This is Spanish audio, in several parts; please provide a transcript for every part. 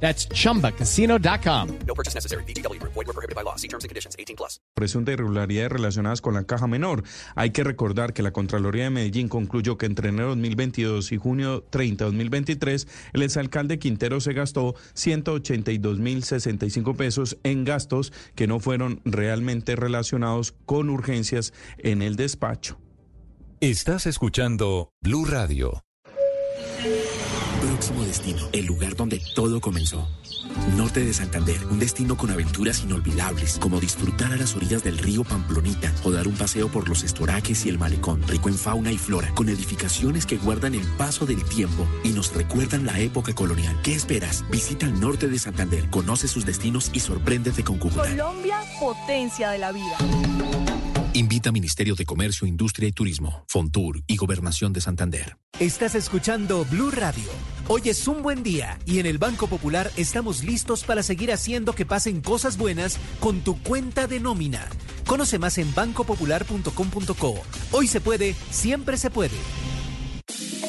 That's chumbacasino.com. No purchase necessary. BGW. Void were prohibited by law. See terms and conditions. 18 plus. presunta irregularidades relacionadas con la caja menor. Hay que recordar que la Contraloría de Medellín concluyó que entre enero 2022 y junio 30 2023, el exalcalde Quintero se gastó 182.065 pesos en gastos que no fueron realmente relacionados con urgencias en el despacho. Estás escuchando Blue Radio. Próximo destino, el lugar donde todo comenzó. Norte de Santander, un destino con aventuras inolvidables, como disfrutar a las orillas del río Pamplonita o dar un paseo por los estoraques y el malecón, rico en fauna y flora, con edificaciones que guardan el paso del tiempo y nos recuerdan la época colonial. ¿Qué esperas? Visita el norte de Santander, conoce sus destinos y sorpréndete con Cúcuta. Colombia, potencia de la vida. Invita Ministerio de Comercio, Industria y Turismo, Fontur y Gobernación de Santander. Estás escuchando Blue Radio. Hoy es un buen día y en el Banco Popular estamos listos para seguir haciendo que pasen cosas buenas con tu cuenta de nómina. Conoce más en bancopopular.com.co. Hoy se puede, siempre se puede.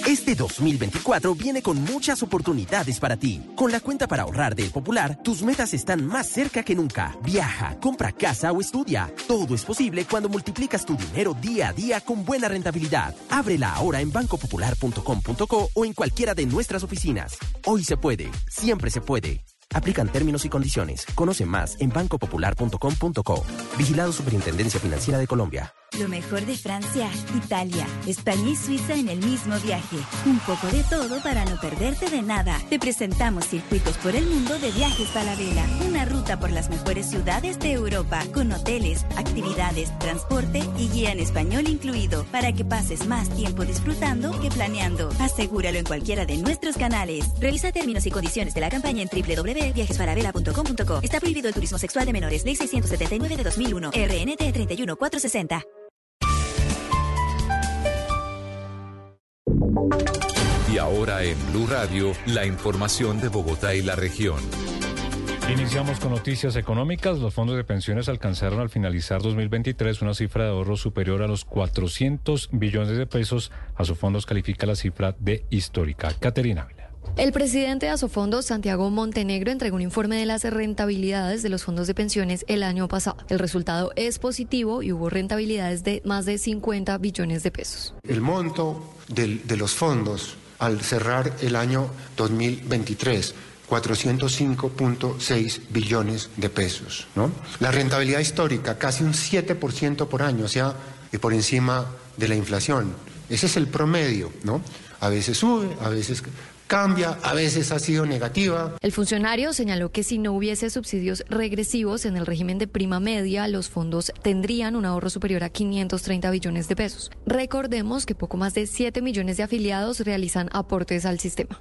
Este 2024 viene con muchas oportunidades para ti. Con la cuenta para ahorrar del Popular, tus metas están más cerca que nunca. Viaja, compra casa o estudia. Todo es posible cuando multiplicas tu dinero día a día con buena rentabilidad. Ábrela ahora en bancopopular.com.co o en cualquiera de nuestras oficinas. Hoy se puede, siempre se puede. Aplican términos y condiciones. Conoce más en bancopopular.com.co. Vigilado Superintendencia Financiera de Colombia. Lo mejor de Francia, Italia, España y Suiza en el mismo viaje. Un poco de todo para no perderte de nada. Te presentamos Circuitos por el Mundo de Viajes Falabella. Una ruta por las mejores ciudades de Europa, con hoteles, actividades, transporte y guía en español incluido, para que pases más tiempo disfrutando que planeando. Asegúralo en cualquiera de nuestros canales. Revisa términos y condiciones de la campaña en www.viajesfalabella.com.co. Está prohibido el turismo sexual de menores. Ley 679 de 2001. RNT 31460. Y ahora en Blue Radio, la información de Bogotá y la región. Iniciamos con noticias económicas. Los fondos de pensiones alcanzaron al finalizar 2023 una cifra de ahorro superior a los 400 billones de pesos. A sus fondos califica la cifra de histórica. Caterina. El presidente de Asofondos, Santiago Montenegro, entregó un informe de las rentabilidades de los fondos de pensiones el año pasado. El resultado es positivo y hubo rentabilidades de más de 50 billones de pesos. El monto del- de los fondos al cerrar el año 2023 405.6 billones de pesos. ¿no? La rentabilidad histórica, casi un 7% por año, o sea, por encima de la inflación. Ese es el promedio, ¿no? A veces sube, a veces cambia, a veces ha sido negativa. El funcionario señaló que si no hubiese subsidios regresivos en el régimen de prima media, los fondos tendrían un ahorro superior a 530 billones de pesos. Recordemos que poco más de 7 millones de afiliados realizan aportes al sistema.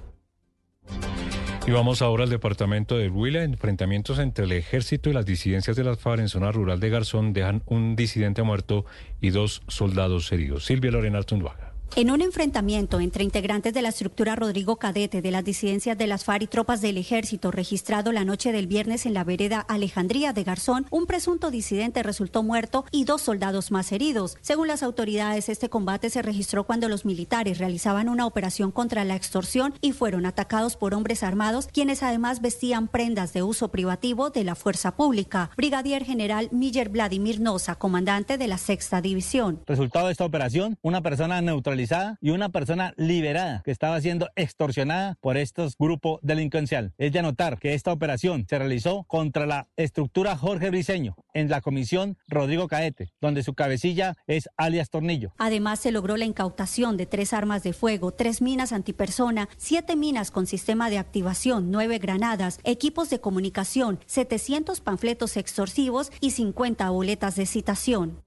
Y vamos ahora al departamento de Huila. Enfrentamientos entre el ejército y las disidencias de las FARC en zona rural de Garzón dejan un disidente muerto y dos soldados heridos. Silvia Lorena Artunduaga. En un enfrentamiento entre integrantes de la estructura Rodrigo Cadete de las disidencias de las FARC y tropas del ejército registrado la noche del viernes en la vereda Alejandría de Garzón, un presunto disidente resultó muerto y dos soldados más heridos. Según las autoridades, este combate se registró cuando los militares realizaban una operación contra la extorsión y fueron atacados por hombres armados, quienes además vestían prendas de uso privativo de la fuerza pública. Brigadier General Miller Vladimir Noza, comandante de la sexta división. Resultado de esta operación, una persona neutralizada y una persona liberada que estaba siendo extorsionada por estos grupos delincuencial. Es de anotar que esta operación se realizó contra la estructura Jorge Briceño en la comisión Rodrigo Caete, donde su cabecilla es alias Tornillo. Además, se logró la incautación de tres armas de fuego, tres minas antipersona, siete minas con sistema de activación, nueve granadas, equipos de comunicación, 700 panfletos extorsivos y 50 boletas de citación.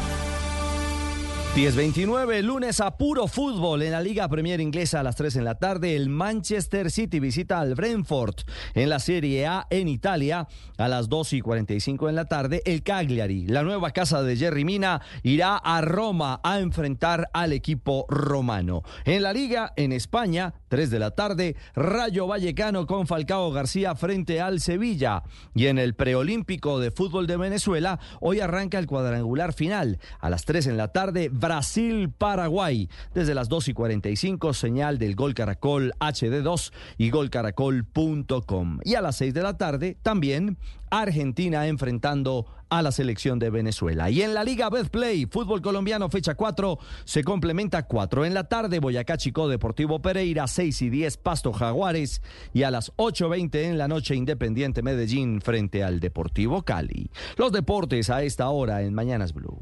10-29, lunes a puro fútbol en la Liga Premier Inglesa a las 3 en la tarde. El Manchester City visita al Brentford en la Serie A en Italia a las 2 y 45 en la tarde. El Cagliari, la nueva casa de Jerry Mina, irá a Roma a enfrentar al equipo romano. En la Liga en España, 3 de la tarde, Rayo Vallecano con Falcao García frente al Sevilla. Y en el preolímpico de fútbol de Venezuela, hoy arranca el cuadrangular final. A las 3 en la tarde, Brasil-Paraguay. Desde las 2 y 45, señal del Gol Caracol HD2 y golcaracol.com. Y a las 6 de la tarde, también Argentina enfrentando a la selección de Venezuela. Y en la Liga Betplay, fútbol colombiano, fecha 4, se complementa 4 en la tarde, Boyacá Chico Deportivo Pereira, 6 y 10 Pasto Jaguares y a las 8.20 en la noche Independiente Medellín frente al Deportivo Cali. Los deportes a esta hora en Mañanas Blue.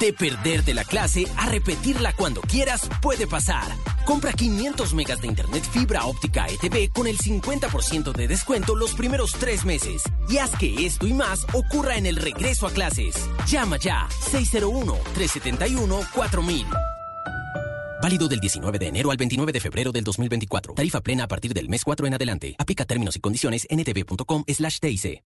De perderte la clase a repetirla cuando quieras puede pasar. Compra 500 megas de internet fibra óptica ETV con el 50% de descuento los primeros tres meses. Y haz que esto y más ocurra en el regreso a clases. Llama ya 601-371-4000. Válido del 19 de enero al 29 de febrero del 2024. Tarifa plena a partir del mes 4 en adelante. Aplica términos y condiciones en ntv.com slash TIC.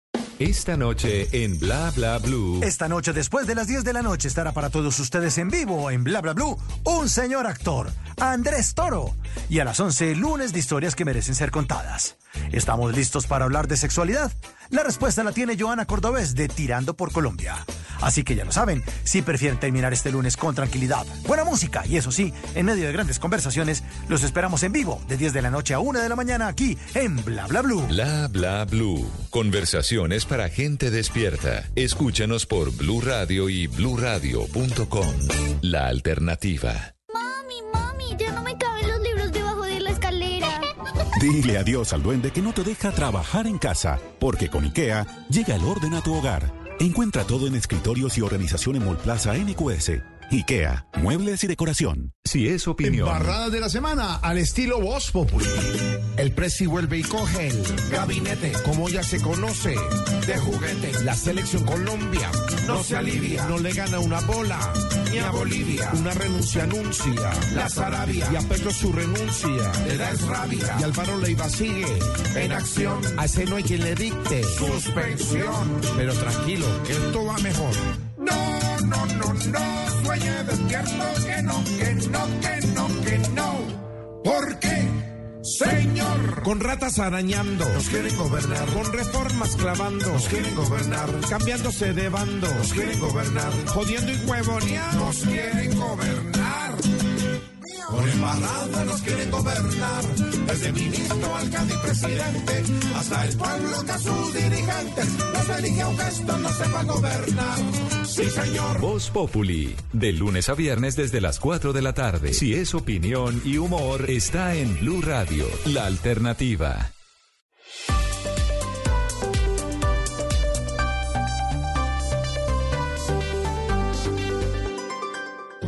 Esta noche en Bla Bla Blue. Esta noche, después de las 10 de la noche, estará para todos ustedes en vivo en Bla Bla Blue un señor actor, Andrés Toro. Y a las 11, lunes de historias que merecen ser contadas. ¿Estamos listos para hablar de sexualidad? La respuesta la tiene Joana Cordobés de Tirando por Colombia. Así que ya lo saben, si prefieren terminar este lunes con tranquilidad, buena música y eso sí, en medio de grandes conversaciones, los esperamos en vivo de 10 de la noche a 1 de la mañana aquí en Bla Bla Blue. Bla Bla Blue. Conversaciones para gente despierta. Escúchanos por Blue Radio y bluradio.com. La alternativa. Mami, mami, ya no me Dile adiós al duende que no te deja trabajar en casa, porque con IKEA llega el orden a tu hogar. Encuentra todo en escritorios y organización en Molplaza NQS. IKEA, muebles y decoración. Si es opinión. Embarrada de la semana al estilo Voz Populi. El Presi vuelve y coge el gabinete, como ya se conoce, de juguete. La selección Colombia no se alivia, no le gana una bola ni a Bolivia. Una renuncia anuncia la Sarabia y a Petro su renuncia le da es rabia. Y Álvaro Leiva sigue en acción. A ese no hay quien le dicte suspensión. Pero tranquilo, que esto va mejor. No, no, no, no, sueñe despierto, que no, que no, que no, que no. ¿Por qué? Señor, con ratas arañando, nos quieren gobernar, con reformas clavando, nos quieren gobernar, cambiándose de bando, nos quieren gobernar, jodiendo y huevoneando, nos quieren gobernar. Por embarrada nos quieren gobernar, desde ministro, alcalde y presidente, hasta el pueblo que a sus dirigentes nos elige aunque esto no se va a gobernar. Sí, señor. Voz Populi, de lunes a viernes desde las 4 de la tarde. Si es opinión y humor, está en Blue Radio, la alternativa.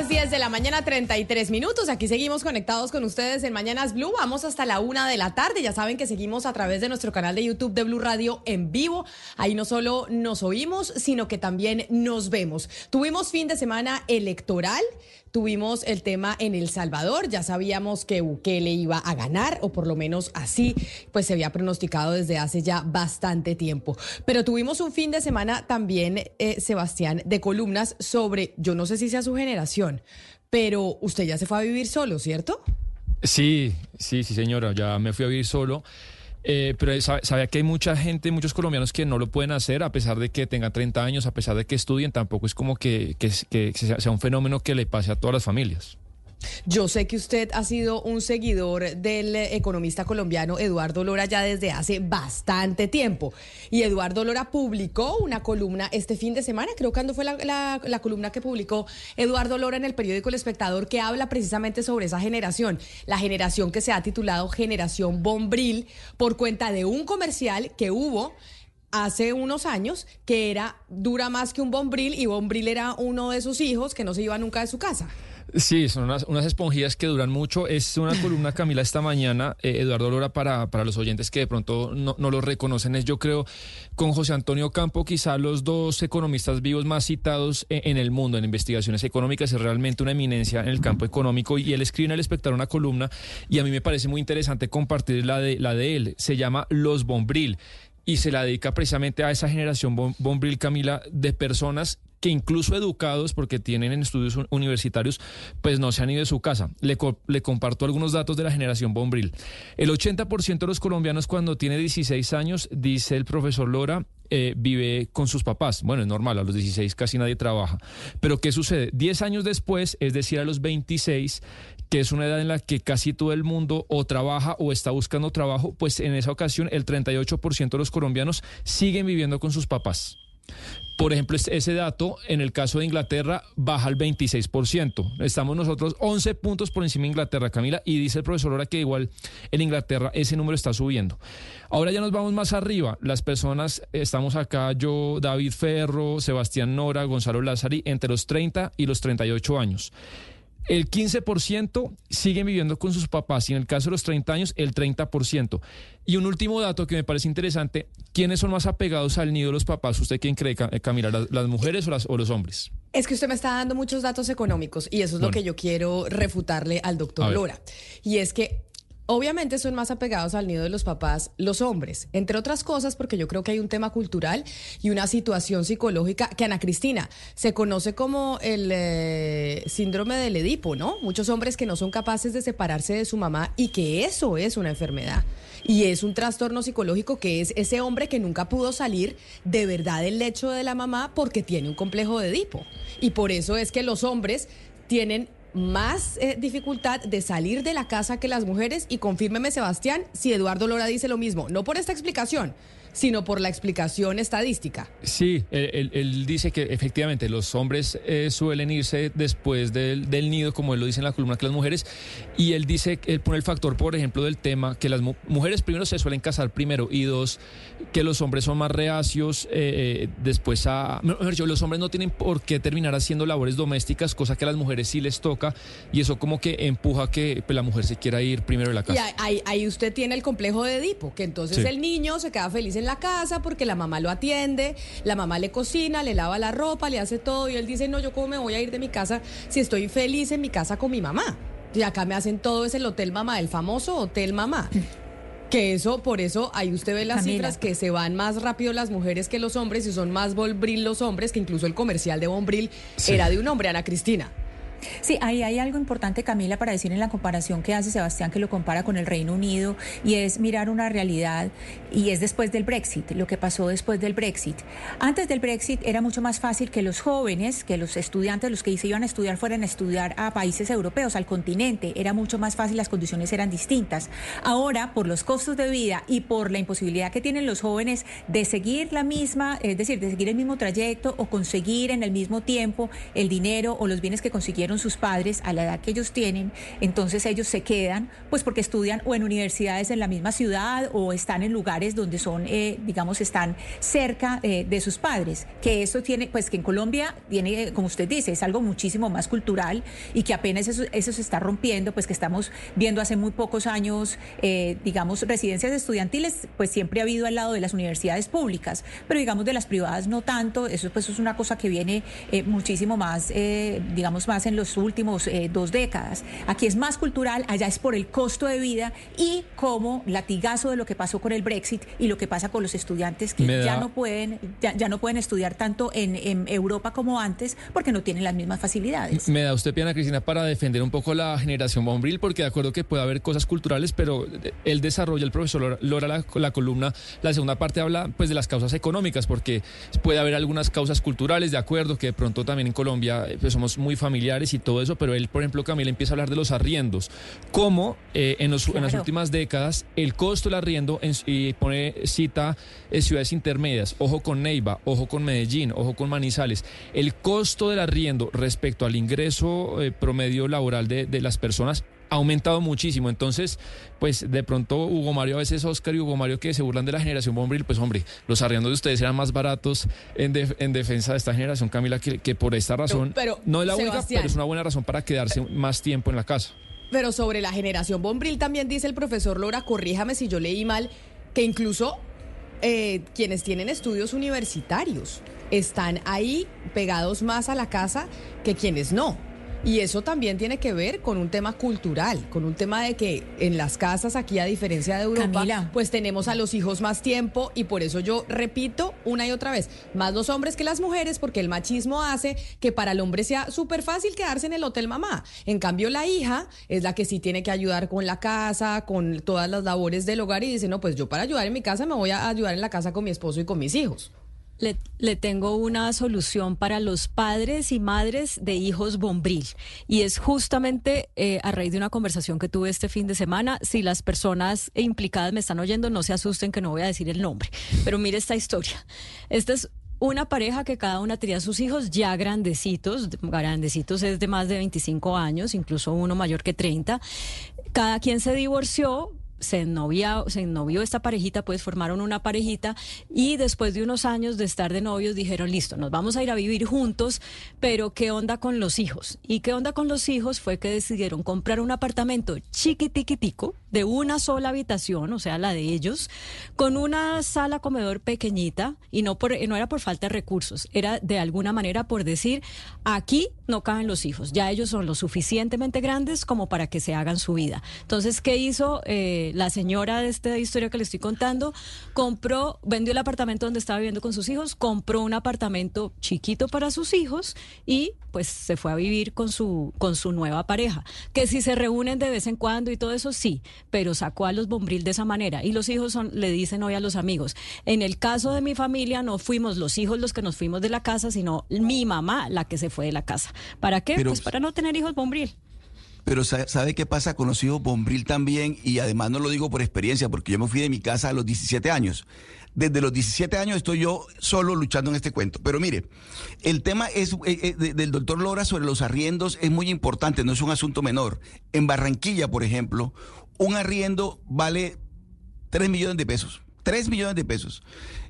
Las 10 de la mañana, 33 minutos. Aquí seguimos conectados con ustedes en Mañanas Blue. Vamos hasta la una de la tarde. Ya saben que seguimos a través de nuestro canal de YouTube de Blue Radio en vivo. Ahí no solo nos oímos, sino que también nos vemos. Tuvimos fin de semana electoral. Tuvimos el tema en El Salvador, ya sabíamos que Bukele iba a ganar, o por lo menos así, pues se había pronosticado desde hace ya bastante tiempo. Pero tuvimos un fin de semana también, eh, Sebastián, de columnas sobre, yo no sé si sea su generación, pero usted ya se fue a vivir solo, ¿cierto? Sí, sí, sí, señora, ya me fui a vivir solo. Eh, pero sabe- sabía que hay mucha gente, muchos colombianos que no lo pueden hacer a pesar de que tengan 30 años, a pesar de que estudien, tampoco es como que, sea un fenómeno que le pase a todas las familias. Yo sé que usted ha sido un seguidor del economista colombiano Eduardo Lora ya desde hace bastante tiempo. Y Eduardo Lora publicó una columna este fin de semana, creo que fue la, la- la columna que publicó Eduardo Lora en el periódico El Espectador, que habla precisamente sobre esa generación, la generación que se ha titulado Generación Bombril, por cuenta de un comercial que hubo hace unos años que era dura más que un bombril y bombril era uno de sus hijos que no se iba nunca de su casa. Sí, son unas, unas esponjillas que duran mucho. Es una columna, Camila, esta mañana, eh, Eduardo Lora, para, para los oyentes que de pronto no, no lo reconocen, es yo creo, con José Antonio Campo, quizá los dos economistas vivos más citados e- en, el mundo en investigaciones económicas. Es realmente una eminencia en el campo económico y él escribe en El Espectador una columna y a mí me parece muy interesante compartir la de, la de él. Se llama Los Bombril y se la dedica precisamente a esa generación bom- Bombril, Camila, de personas que incluso educados, porque tienen en estudios un- universitarios, pues no se han ido de su casa. Le, le comparto algunos datos de la generación Bombril. El 80% de los colombianos cuando tiene 16 años, dice el profesor Lora, eh, vive con sus papás. Bueno, es normal, a los 16 casi nadie trabaja. Pero ¿qué sucede? 10 años después, es decir, a los 26, que es una edad en la que casi todo el mundo o trabaja o está buscando trabajo, pues en esa ocasión el 38% de los colombianos siguen viviendo con sus papás. Por ejemplo, es- ese dato en el caso de Inglaterra baja al 26%. Estamos nosotros 11 puntos por encima de Inglaterra, Camila, y dice el profesor ahora que igual en Inglaterra ese número está subiendo. Ahora ya nos vamos más arriba. Las personas, estamos acá yo, David Ferro, Sebastián Nora, Gonzalo Lázari, entre los 30 y los 38 años. El 15% siguen viviendo con sus papás y en el caso de los 30 años, el 30%. Y un último dato que me parece interesante, ¿quiénes son más apegados al nido de los papás? ¿Usted quién cree, eh, Camila, las, las mujeres o, las, o los hombres? Es que usted me está dando muchos datos económicos y eso es lo que yo quiero refutarle al doctor. Lora. Y es que obviamente son más apegados al nido de los papás los hombres, entre otras cosas porque yo creo que hay un tema cultural y una situación psicológica que Ana Cristina se conoce como el eh, síndrome del Edipo, ¿no? Muchos hombres que no son capaces de separarse de su mamá y que eso es una enfermedad. Y es un trastorno psicológico que es ese hombre que nunca pudo salir de verdad del lecho de la mamá porque tiene un complejo de Edipo. Y por eso es que los hombres tienen más eh, dificultad de salir de la casa que las mujeres y confírmeme Sebastián si Eduardo Lora dice lo mismo, no por esta explicación, sino por la explicación estadística. Sí, él, dice que efectivamente los hombres eh, suelen irse después del, nido, como él lo dice en la columna, que las mujeres. Y él dice, él pone el factor, por ejemplo, del tema, que las mu- mujeres primero se suelen casar primero y dos, que los hombres son más reacios eh, eh, después a... Los hombres no tienen por qué terminar haciendo labores domésticas, cosa que a las mujeres sí les toca y eso como que empuja a que pues, la mujer se quiera ir primero de la casa. ahí, ahí- ahí usted tiene el complejo de Edipo, que entonces Sí. el niño se queda feliz en la casa porque la mamá lo atiende, la mamá le cocina, le lava la ropa, le hace todo y él dice, no, yo cómo me voy a ir de mi casa si estoy feliz en mi casa con mi mamá. Y acá me hacen todo, es el Hotel Mamá, el famoso Hotel Mamá. Que eso, por eso, ahí usted ve las Camila. cifras que se van más rápido las mujeres que los hombres y son más Bombril los hombres, que incluso el comercial de Bombril Sí. era de un hombre, Ana Cristina. Sí, ahí hay algo importante, Camila, para decir en la comparación que hace Sebastián, que lo compara con el Reino Unido, y es mirar una realidad, y es después del Brexit, lo que pasó después del Brexit. Antes del Brexit era mucho más fácil que los jóvenes, que los estudiantes, los que se iban a estudiar, fueran a estudiar a países europeos, al continente. Era mucho más fácil, las condiciones eran distintas. Ahora, por los costos de vida y por la imposibilidad que tienen los jóvenes de seguir la misma, es decir, de seguir el mismo trayecto o conseguir en el mismo tiempo el dinero o los bienes que consiguieron sus padres a la edad que ellos tienen, entonces ellos se quedan, pues porque estudian o en universidades en la misma ciudad o están en lugares donde son, eh, digamos, están cerca eh, de sus padres. Que eso tiene, pues que en Colombia tiene, eh, como usted dice, es algo muchísimo más cultural y que apenas eso, eso se está rompiendo, pues que estamos viendo hace muy pocos años, eh, digamos, residencias estudiantiles, pues siempre ha habido al lado de las universidades públicas, pero digamos de las privadas no tanto, eso pues es una cosa que viene eh, muchísimo más, eh, digamos, más en los últimos dos décadas. Aquí es más cultural, allá es por el costo de vida y como latigazo de lo que pasó con el Brexit y lo que pasa con los estudiantes que ya no pueden ya, no pueden estudiar tanto en, en, Europa como antes porque no tienen las mismas facilidades. Me da usted, Piana Cristina, para defender un poco la generación Bombril, porque de acuerdo que puede haber cosas culturales, pero él desarrolla, el profesor Lora, la, la columna, la segunda parte habla pues de las causas económicas, porque puede haber algunas causas culturales, de acuerdo, que de pronto también en Colombia eh, pues somos muy familiares y todo eso, pero él, por ejemplo, Camila empieza a hablar de los arriendos, cómo eh, en, en, las últimas décadas el costo del arriendo, y pone cita eh, ciudades intermedias, ojo con Neiva, ojo con Medellín, ojo con Manizales, el costo del arriendo respecto al ingreso promedio laboral de, de las personas ha aumentado muchísimo. Entonces, pues de pronto Hugo Mario, a veces Oscar y Hugo Mario que se burlan de la generación Bombril, pues hombre, los arriendos de ustedes eran más baratos en, en defensa de esta generación, Camila, que, por esta razón, pero, no es la única, pero es una buena razón para quedarse más tiempo en la casa. Pero sobre la generación Bombril también dice el profesor Lora, corríjame si yo leí mal, que incluso eh, quienes tienen estudios universitarios están ahí pegados más a la casa que quienes no. Y eso también tiene que ver con un tema cultural, con un tema de que en las casas aquí, a diferencia de Europa, pues tenemos a los hijos más tiempo y por eso yo repito una y otra vez, más los hombres que las mujeres, porque el machismo hace que para el hombre sea súper fácil quedarse en el hotel mamá. En cambio, la hija es la que sí tiene que ayudar con la casa, con todas las labores del hogar y dice, no, pues yo para ayudar en mi casa me voy a ayudar en la casa con mi esposo y con mis hijos. Le, tengo una solución para los padres y madres de hijos bombril. Y es justamente eh, a raíz de una conversación que tuve este fin de semana. Si las personas implicadas me están oyendo, no se asusten que no voy a decir el nombre. Pero mire esta historia. Esta es una pareja que cada una tenía sus hijos ya grandecitos, grandecitos es de más de 25 años, incluso uno mayor que 30. Cada quien se divorció, se ennovió, se esta parejita, pues formaron una parejita y después de unos años de estar de novios dijeron, listo, nos vamos a ir a vivir juntos, pero ¿qué onda con los hijos? ¿Y qué onda con los hijos? Fue que decidieron comprar un apartamento chiquitiquitico de una sola habitación, o sea, la de ellos, con una sala comedor pequeñita y no, por, no era por falta de recursos, era de alguna manera por decir, aquí no caben los hijos, ya ellos son lo suficientemente grandes como para que se hagan su vida. Entonces, ¿qué hizo? Eh, la señora de esta historia que le estoy contando compró, vendió el apartamento donde estaba viviendo con sus hijos, compró un apartamento chiquito para sus hijos y pues se fue a vivir con su, con su nueva pareja. Que si se reúnen de vez en cuando y todo eso, sí, pero sacó a los bombril de esa manera. Y los hijos son, le dicen hoy a los amigos, en el caso de mi familia no fuimos los hijos los que nos fuimos de la casa, sino mi mamá la que se fue de la casa. ¿Para qué? pues para no tener hijos bombril. Pero ¿sabe qué pasa con los hijos Bombril también? Y además no lo digo por experiencia, porque yo me fui de mi casa a los 17 años. Desde los 17 años estoy yo solo luchando en este cuento. Pero mire, el tema es eh, eh, del doctor Lora sobre los arriendos es muy importante, no es un asunto menor. En Barranquilla, por ejemplo, un arriendo vale 3 millones de pesos. 3 millones de pesos.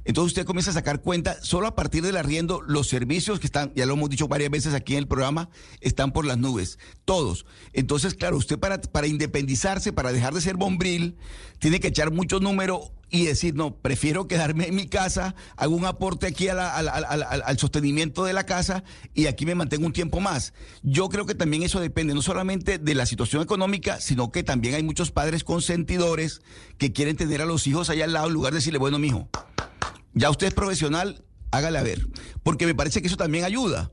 Entonces usted comienza a sacar cuenta, solo a partir del arriendo, los servicios que están, ya lo hemos dicho varias veces aquí en el programa, están por las nubes, todos. Entonces, claro, usted para, para independizarse, para dejar de ser bombril, tiene que echar mucho número y decir, no, prefiero quedarme en mi casa, hago un aporte aquí al sostenimiento de la casa y aquí me mantengo un tiempo más. Yo creo que también eso depende no solamente de la situación económica, sino que también hay muchos padres consentidores que quieren tener a los hijos allá al lado en lugar de decirle, bueno, mijo, ya usted es profesional, hágale a ver, porque me parece que eso también ayuda.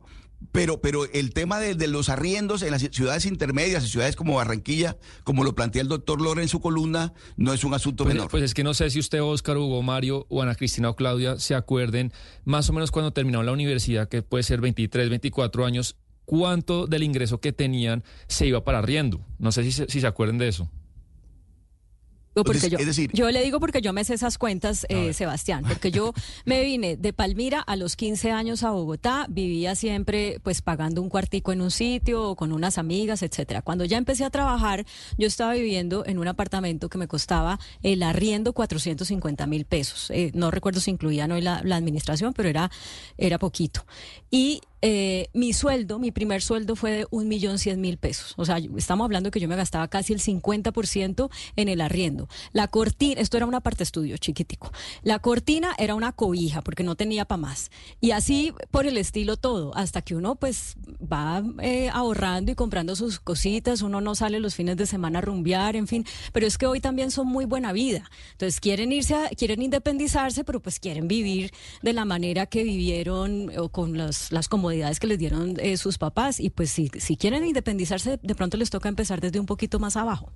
Pero, pero el tema de, los arriendos en las ciudades intermedias, en ciudades como Barranquilla, como lo plantea el doctor Lore en su columna, no es un asunto pues, menor. Pues es que no sé si usted, Óscar, Hugo, Mario, o Ana Cristina o Claudia se acuerden, más o menos cuando terminó la universidad, que puede ser 23, 24 años, cuánto del ingreso que tenían se iba para arriendo. No sé si, si se acuerden de eso yo, decir, yo le digo porque yo me sé esas cuentas, eh, Sebastián, porque yo me vine de Palmira a los 15 años a Bogotá, vivía siempre pues pagando un cuartico en un sitio o con unas amigas, etcétera. Cuando ya empecé a trabajar, yo estaba viviendo en un apartamento que me costaba el arriendo 450 mil pesos. Eh, no recuerdo si incluía no la, la administración, pero era, era poquito. Y eh, mi sueldo, mi primer sueldo fue de un millón cien mil pesos. O sea, estamos hablando que yo me gastaba casi el 50% en el arriendo. La cortina, esto era una parte estudio chiquitico. La cortina era una cobija porque no tenía para más. Y así por el estilo todo, hasta que uno pues va eh, ahorrando y comprando sus cositas, uno no sale los fines de semana a rumbear, en fin. Pero es que hoy también son muy buena vida. Entonces quieren irse, a, quieren independizarse, pero pues quieren vivir de la manera que vivieron o con las, las comodidades que les dieron eh, sus papás y pues si, si quieren independizarse, de pronto les toca empezar desde un poquito más abajo.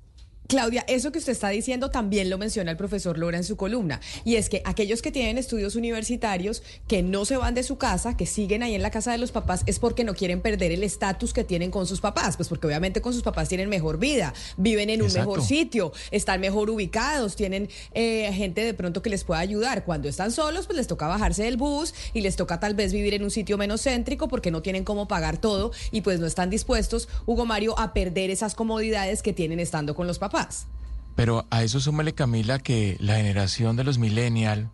Claudia, eso que usted está diciendo también lo menciona el profesor Lora en su columna, y es que aquellos que tienen estudios universitarios, que no se van de su casa, que siguen ahí en la casa de los papás, es porque no quieren perder el estatus que tienen con sus papás, pues porque obviamente con sus papás tienen mejor vida, viven en un mejor sitio, están mejor ubicados, tienen eh, gente de pronto que les pueda ayudar. Cuando están solos, pues les toca bajarse del bus y les toca tal vez vivir en un sitio menos céntrico porque no tienen cómo pagar todo y pues no están dispuestos, Hugo Mario, a perder esas comodidades que tienen estando con los papás. Pero a eso súmale, Camila, que la generación de los millennial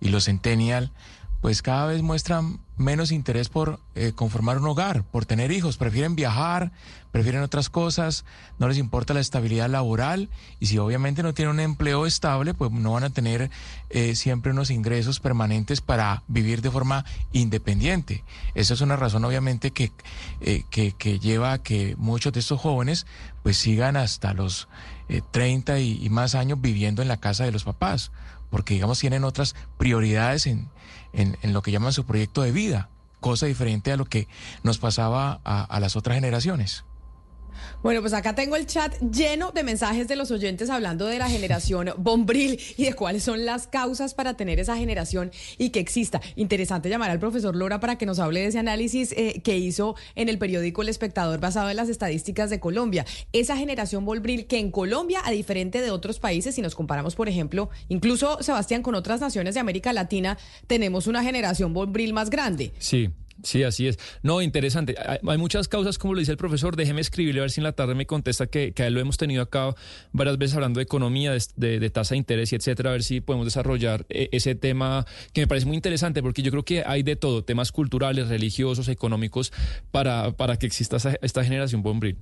y los centennial, pues cada vez muestran menos interés por eh, conformar un hogar, por tener hijos. Prefieren viajar, prefieren otras cosas, no les importa la estabilidad laboral y si obviamente no tienen un empleo estable, pues no van a tener eh, siempre unos ingresos permanentes para vivir de forma independiente. Esa es una razón obviamente que, eh, que, lleva a que muchos de estos jóvenes pues sigan hasta los 30 y, y más años viviendo en la casa de los papás, porque digamos tienen otras prioridades en en, lo que llaman su proyecto de vida, cosa diferente a lo que nos pasaba a las otras generaciones. Bueno, pues acá tengo el chat lleno de mensajes de los oyentes hablando de la generación bombril y de cuáles son las causas para tener esa generación y que exista. Interesante llamar al profesor Lora para que nos hable de ese análisis eh, que hizo en el periódico El Espectador basado en las estadísticas de Colombia. Esa generación bombril que en Colombia, a diferente de otros países, si nos comparamos, por ejemplo, incluso Sebastián, con otras naciones de América Latina, tenemos una generación bombril más grande. Sí. Sí, así es. No, interesante. Hay, muchas causas, como lo dice el profesor. Déjeme escribirle a ver si en la tarde me contesta que, que lo hemos tenido acá varias veces hablando de economía, de, de, tasa de interés y etcétera, a ver si podemos desarrollar eh, ese tema que me parece muy interesante porque yo creo que hay de todo, temas culturales, religiosos, económicos, para, para que exista esta generación bombril.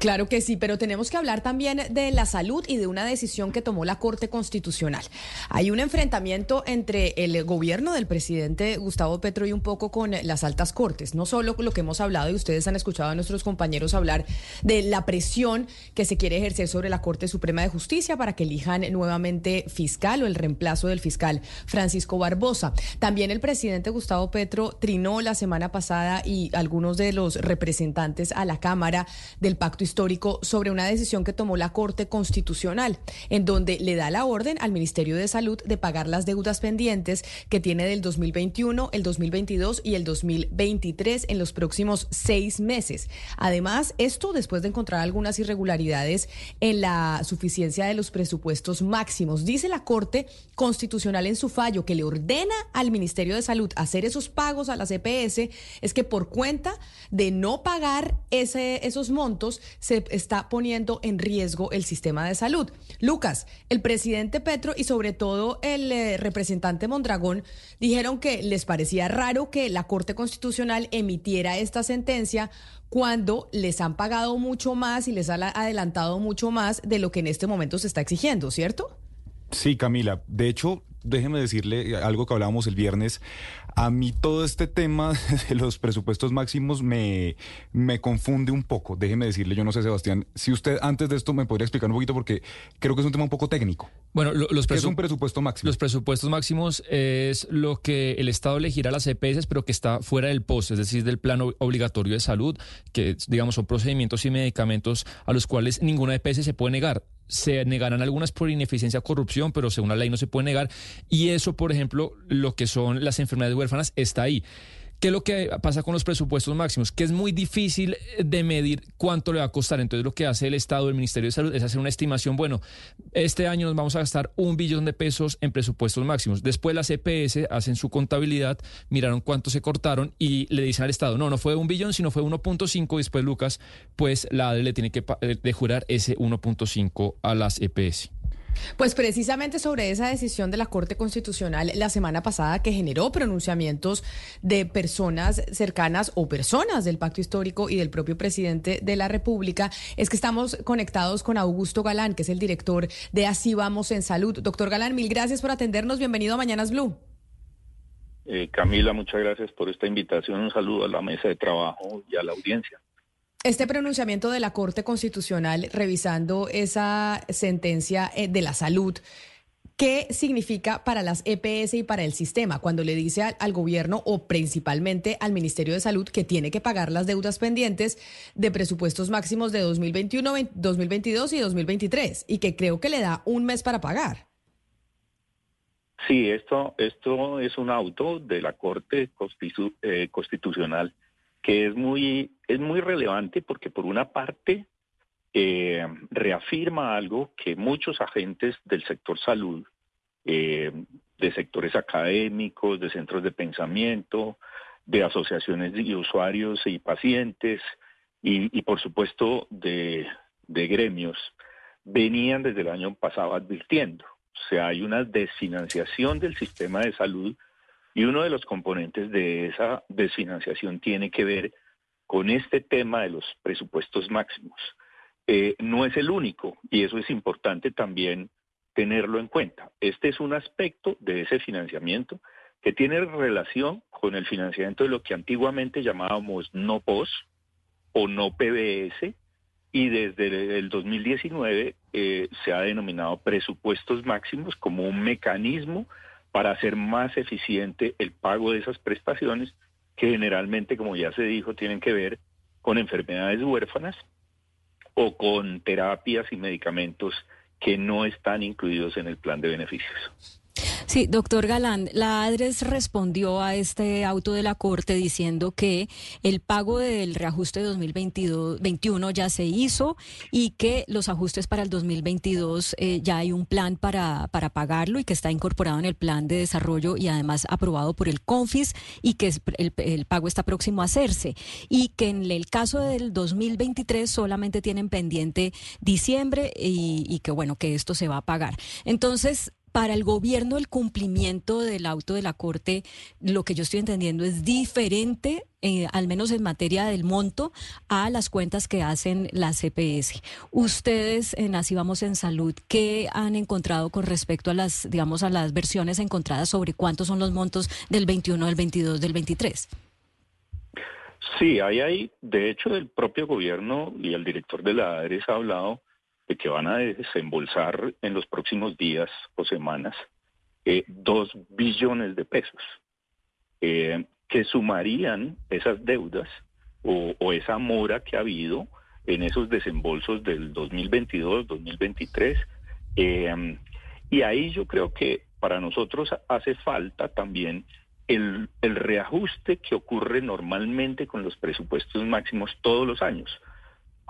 Claro que sí, pero tenemos que hablar también de la salud y de una decisión que tomó la Corte Constitucional. Hay un enfrentamiento entre el gobierno del presidente Gustavo Petro y un poco con las altas cortes. No solo lo que hemos hablado y ustedes han escuchado a nuestros compañeros hablar de la presión que se quiere ejercer sobre la Corte Suprema de Justicia para que elijan nuevamente fiscal o el reemplazo del fiscal Francisco Barbosa. También el presidente Gustavo Petro trinó la semana pasada y algunos de los representantes a la Cámara del Pacto histórico sobre una decisión que tomó la Corte Constitucional, en donde le da la orden al Ministerio de Salud de pagar las deudas pendientes que tiene del 2021, el 2022 y el 2023 en los próximos seis meses. Además, esto después de encontrar algunas irregularidades en la suficiencia de los presupuestos máximos. Dice la Corte Constitucional en su fallo que le ordena al Ministerio de Salud hacer esos pagos a las EPS, es que por cuenta de no pagar esos montos, se está poniendo en riesgo el sistema de salud. Lucas, el presidente Petro y sobre todo el eh, representante Mondragón dijeron que les parecía raro que la Corte Constitucional emitiera esta sentencia cuando les han pagado mucho más y les ha adelantado mucho más de lo que en este momento se está exigiendo, ¿cierto? Sí, Camila. De hecho, déjeme decirle algo que hablábamos el viernes. A mí todo este tema de los presupuestos máximos me, me confunde un poco. Déjeme decirle, yo no sé, Sebastián, si usted antes de esto me podría explicar un poquito porque creo que es un tema un poco técnico. Bueno, los ¿Qué es un presupuesto máximo? Los presupuestos máximos es lo que el Estado elegirá a las EPS, pero que está fuera del POS, es decir, del plano obligatorio de salud, que digamos son procedimientos y medicamentos a los cuales ninguna EPS se puede negar se negarán algunas por ineficiencia corrupción, pero según la ley no se puede negar. Y eso, por ejemplo, lo que son las enfermedades huérfanas, está ahí. ¿Qué es lo que pasa con los presupuestos máximos? Que es muy difícil de medir cuánto le va a costar. Entonces lo que hace el Estado, el Ministerio de Salud, es hacer una estimación. Bueno, este año nos vamos a gastar un billón de pesos en presupuestos máximos. Después las EPS hacen su contabilidad, miraron cuánto se cortaron y le dicen al Estado, no, no fue un billón, sino fue 1.5. Después Lucas, pues la ADE le tiene que de jurar ese 1.5 a las EPS. Pues precisamente sobre esa decisión de la Corte Constitucional la semana pasada que generó pronunciamientos de personas cercanas o personas del pacto histórico y del propio presidente de la República, es que estamos conectados con Augusto Galán, que es el director de Así Vamos en Salud. Doctor Galán, mil gracias por atendernos. Bienvenido a Mañanas Blue. Eh, Camila, muchas gracias por esta invitación. Un saludo a la mesa de trabajo y a la audiencia. Este pronunciamiento de la Corte Constitucional revisando esa sentencia eh, de la salud, ¿qué significa para las EPS y para el sistema cuando le dice al, gobierno o principalmente al Ministerio de Salud que tiene que pagar las deudas pendientes de presupuestos máximos de 2021, 2022 y 2023 y que creo que le da un mes para pagar? Sí, esto, esto es un auto de la Corte eh, Constitucional que es muy, es muy relevante porque por una parte eh, reafirma algo que muchos agentes del sector salud, eh, de sectores académicos, de centros de pensamiento, de asociaciones de usuarios y pacientes y, por supuesto de, de gremios, venían desde el año pasado advirtiendo. O sea, hay una desfinanciación del sistema de salud y uno de los componentes de esa desfinanciación tiene que ver con este tema de los presupuestos máximos. Eh, no es el único y eso es importante también tenerlo en cuenta. Este es un aspecto de ese financiamiento que tiene relación con el financiamiento de lo que antiguamente llamábamos no POS o no PBS y desde el 2019 eh, se ha denominado presupuestos máximos como un mecanismo para hacer más eficiente el pago de esas prestaciones que generalmente, como ya se dijo, tienen que ver con enfermedades huérfanas o con terapias y medicamentos que no están incluidos en el plan de beneficios. Sí, doctor Galán, la ADRES respondió a este auto de la Corte diciendo que el pago del reajuste de 2021 ya se hizo y que los ajustes para el 2022 eh, ya hay un plan para, para pagarlo y que está incorporado en el plan de desarrollo y además aprobado por el CONFIS y que el, el pago está próximo a hacerse y que en el caso del 2023 solamente tienen pendiente diciembre y, y que bueno, que esto se va a pagar. Entonces, para el gobierno el cumplimiento del auto de la Corte, lo que yo estoy entendiendo es diferente, eh, al menos en materia del monto, a las cuentas que hacen las CPS. Ustedes en Así Vamos en Salud, ¿qué han encontrado con respecto a las, digamos, a las versiones encontradas sobre cuántos son los montos del 21, del 22, del 23? Sí, ahí hay, de hecho, el propio gobierno y el director de la ADRES ha hablado que van a desembolsar en los próximos días o semanas eh, dos billones de pesos, eh, que sumarían esas deudas o, esa mora que ha habido en esos desembolsos del 2022, 2023. Eh, y ahí yo creo que para nosotros hace falta también el reajuste que ocurre normalmente con los presupuestos máximos todos los años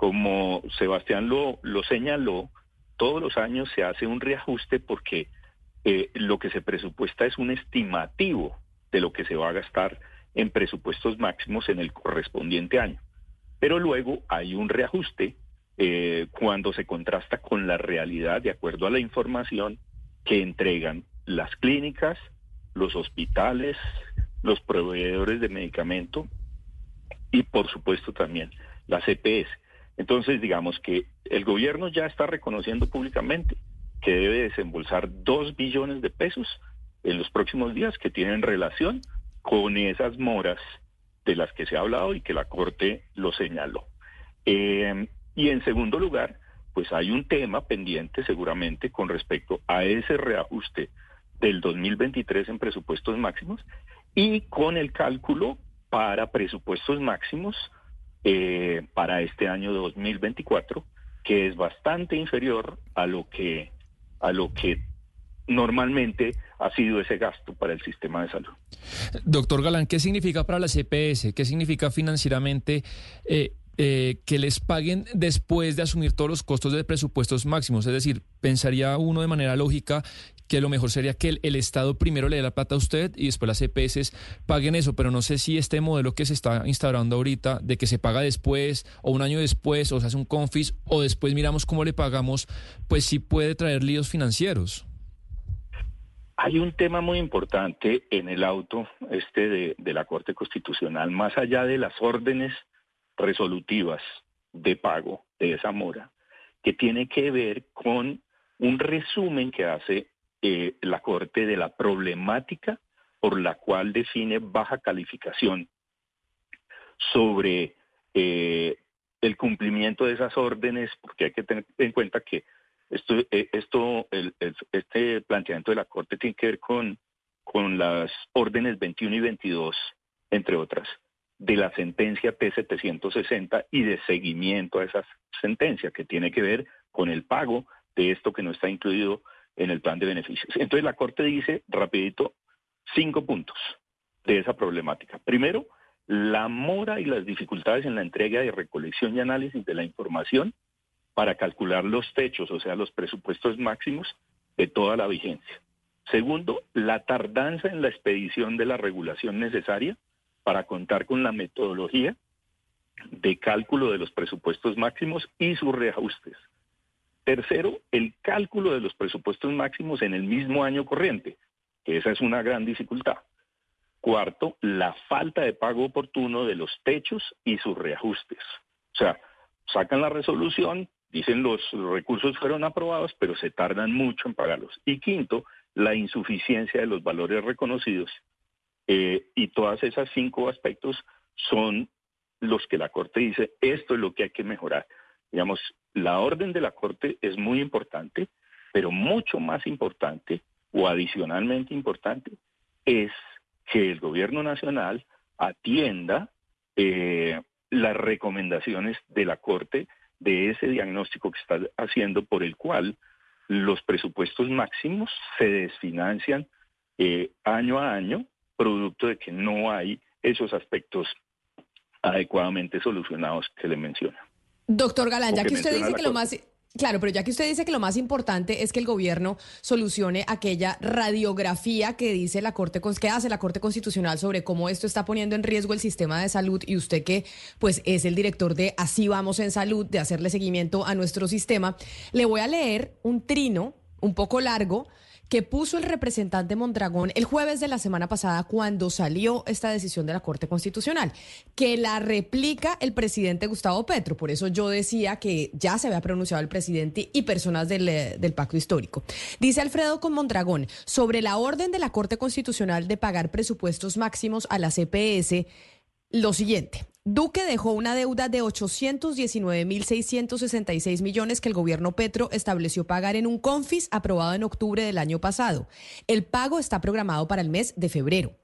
como Sebastián lo, señaló, todos los años se hace un reajuste porque eh, lo que se presupuesta es un estimativo de lo que se va a gastar en presupuestos máximos en el correspondiente año. Pero luego hay un reajuste eh, cuando se contrasta con la realidad de acuerdo a la información que entregan las clínicas, los hospitales, los proveedores de medicamento y por supuesto también las EPS. Entonces, digamos que el gobierno ya está reconociendo públicamente que debe desembolsar dos billones de pesos en los próximos días que tienen relación con esas moras de las que se ha hablado y que la Corte lo señaló. Eh, y en segundo lugar, pues hay un tema pendiente seguramente con respecto a ese reajuste del 2023 en presupuestos máximos y con el cálculo para presupuestos máximos eh, para este año 2024, que es bastante inferior a lo que a lo que normalmente ha sido ese gasto para el sistema de salud. Doctor Galán, ¿qué significa para la CPS? ¿Qué significa financieramente eh, eh, que les paguen después de asumir todos los costos de presupuestos máximos? Es decir, pensaría uno de manera lógica que lo mejor sería que el, Estado primero le dé la plata a usted y después las EPS paguen eso, pero no sé si este modelo que se está instaurando ahorita de que se paga después o un año después o se hace un confis o después miramos cómo le pagamos, pues sí puede traer líos financieros. Hay un tema muy importante en el auto este de, de, la Corte Constitucional, más allá de las órdenes resolutivas de pago de esa mora, que tiene que ver con un resumen que hace eh, la Corte de la problemática por la cual define baja calificación sobre eh, el cumplimiento de esas órdenes, porque hay que tener en cuenta que esto, eh, el, este planteamiento de la Corte tiene que ver con, con las órdenes 21 y 22, entre otras, de la sentencia P760 y de seguimiento a esa sentencia, que tiene que ver con el pago de esto que no está incluido en el plan de beneficios. Entonces la Corte dice, rapidito, cinco puntos de esa problemática. Primero, la mora y las dificultades en la entrega y recolección y análisis de la información para calcular los techos, o sea, los presupuestos máximos de toda la vigencia. Segundo, la tardanza en la expedición de la regulación necesaria para contar con la metodología de cálculo de los presupuestos máximos y sus reajustes. Tercero, el cálculo de los presupuestos máximos en el mismo año corriente, que esa es una gran dificultad. Cuarto, la falta de pago oportuno de los techos y sus reajustes. O sea, sacan la resolución, Dicen los recursos fueron aprobados, pero se tardan mucho en pagarlos. Y quinto, la insuficiencia de los valores reconocidos. Eh, y todas esas cinco aspectos son los que la Corte dice, esto es lo que hay que mejorar. Digamos, la orden de la Corte es muy importante, pero mucho más importante o adicionalmente importante es que el gobierno nacional atienda eh, las recomendaciones de la Corte de ese diagnóstico que está haciendo por el cual los presupuestos máximos se desfinancian eh, año a año, producto de que no hay esos aspectos adecuadamente solucionados que le menciona. Doctor Galán, ya que usted dice que lo más Claro, pero ya que usted dice que lo más importante es que el gobierno solucione aquella radiografía que dice la Corte que hace la Corte Constitucional sobre cómo esto está poniendo en riesgo el sistema de salud y usted que pues es el director de Así vamos en salud, de hacerle seguimiento a nuestro sistema, le voy a leer un trino un poco largo que puso el representante Mondragón el jueves de la semana pasada cuando salió esta decisión de la Corte Constitucional, que la replica el presidente Gustavo Petro. Por eso yo decía que ya se había pronunciado el presidente y personas del, eh, del pacto histórico. Dice Alfredo con Mondragón sobre la orden de la Corte Constitucional de pagar presupuestos máximos a la CPS lo siguiente. Duque dejó una deuda de 819.666 millones que el gobierno Petro estableció pagar en un confis aprobado en octubre del año pasado. El pago está programado para el mes de febrero.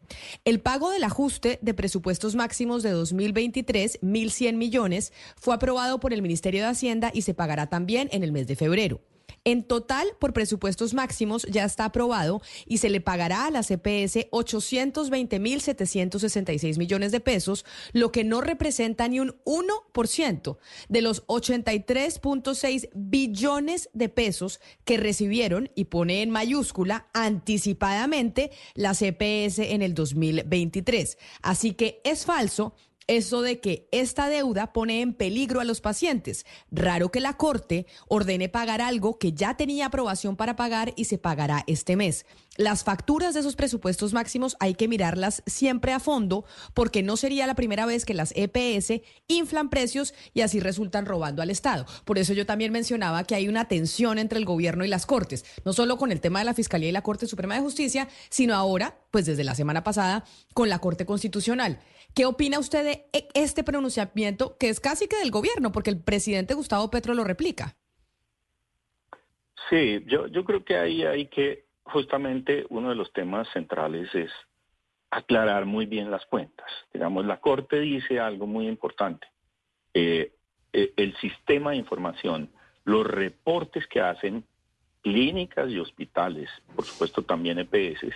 El pago del ajuste de presupuestos máximos de 2023, 1.100 millones, fue aprobado por el Ministerio de Hacienda y se pagará también en el mes de febrero. En total, por presupuestos máximos ya está aprobado y se le pagará a la CPS 820.766 millones de pesos, lo que no representa ni un 1% de los 83.6 billones de pesos que recibieron, y pone en mayúscula, anticipadamente la CPS en el 2023. Así que es falso eso de que esta deuda pone en peligro a los pacientes. Raro que la Corte ordene pagar algo que ya tenía aprobación para pagar y se pagará este mes. Las facturas de esos presupuestos máximos hay que mirarlas siempre a fondo porque no sería la primera vez que las EPS inflan precios y así resultan robando al Estado. Por eso yo también mencionaba que hay una tensión entre el gobierno y las Cortes, no solo con el tema de la Fiscalía y la Corte Suprema de Justicia, sino ahora, pues desde la semana pasada, con la Corte Constitucional. ¿Qué opina usted de e, este pronunciamiento que es casi que del gobierno, porque el presidente Gustavo Petro lo replica? Sí, yo, creo que ahí hay que, justamente uno de los temas centrales es aclarar muy bien las cuentas. Digamos, la Corte dice algo muy importante. Eh, eh, el sistema de información, los reportes que hacen clínicas y hospitales, por supuesto también EPS,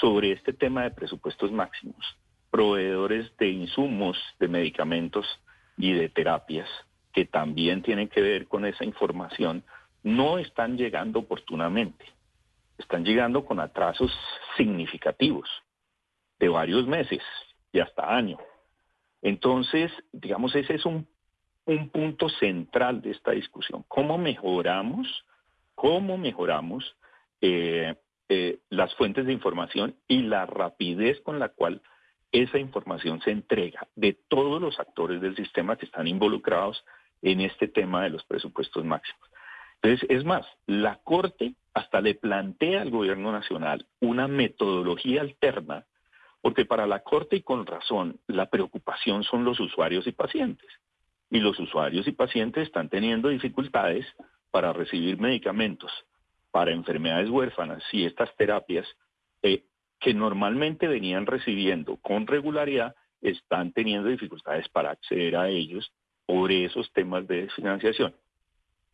sobre este tema de presupuestos máximos proveedores de insumos, de medicamentos y de terapias que también tienen que ver con esa información, no están llegando oportunamente. están llegando con atrasos significativos de varios meses y hasta año. Entonces, digamos, ese es un, un punto central de esta discusión. ¿Cómo mejoramos, cómo mejoramos eh, eh, las fuentes de información y la rapidez con la cual esa información se entrega de todos los actores del sistema que están involucrados en este tema de los presupuestos máximos. Entonces, es más, la Corte hasta le plantea al gobierno nacional una metodología alterna, porque para la Corte y con razón, la preocupación son los usuarios y pacientes. Y los usuarios y pacientes están teniendo dificultades para recibir medicamentos para enfermedades huérfanas y estas terapias eh, que normalmente venían recibiendo con regularidad están teniendo dificultades para acceder a ellos por esos temas de financiación.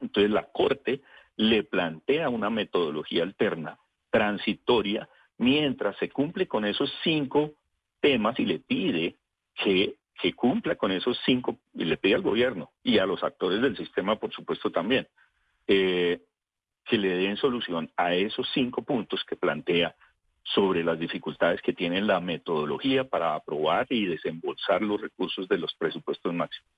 Entonces la Corte le plantea una metodología alterna, transitoria, mientras se cumple con esos cinco temas y le pide que, que cumpla con esos cinco, y le pide al gobierno y a los actores del sistema, por supuesto, también, eh, que le den solución a esos cinco puntos que plantea sobre las dificultades que tiene la metodología para aprobar y desembolsar los recursos de los presupuestos máximos.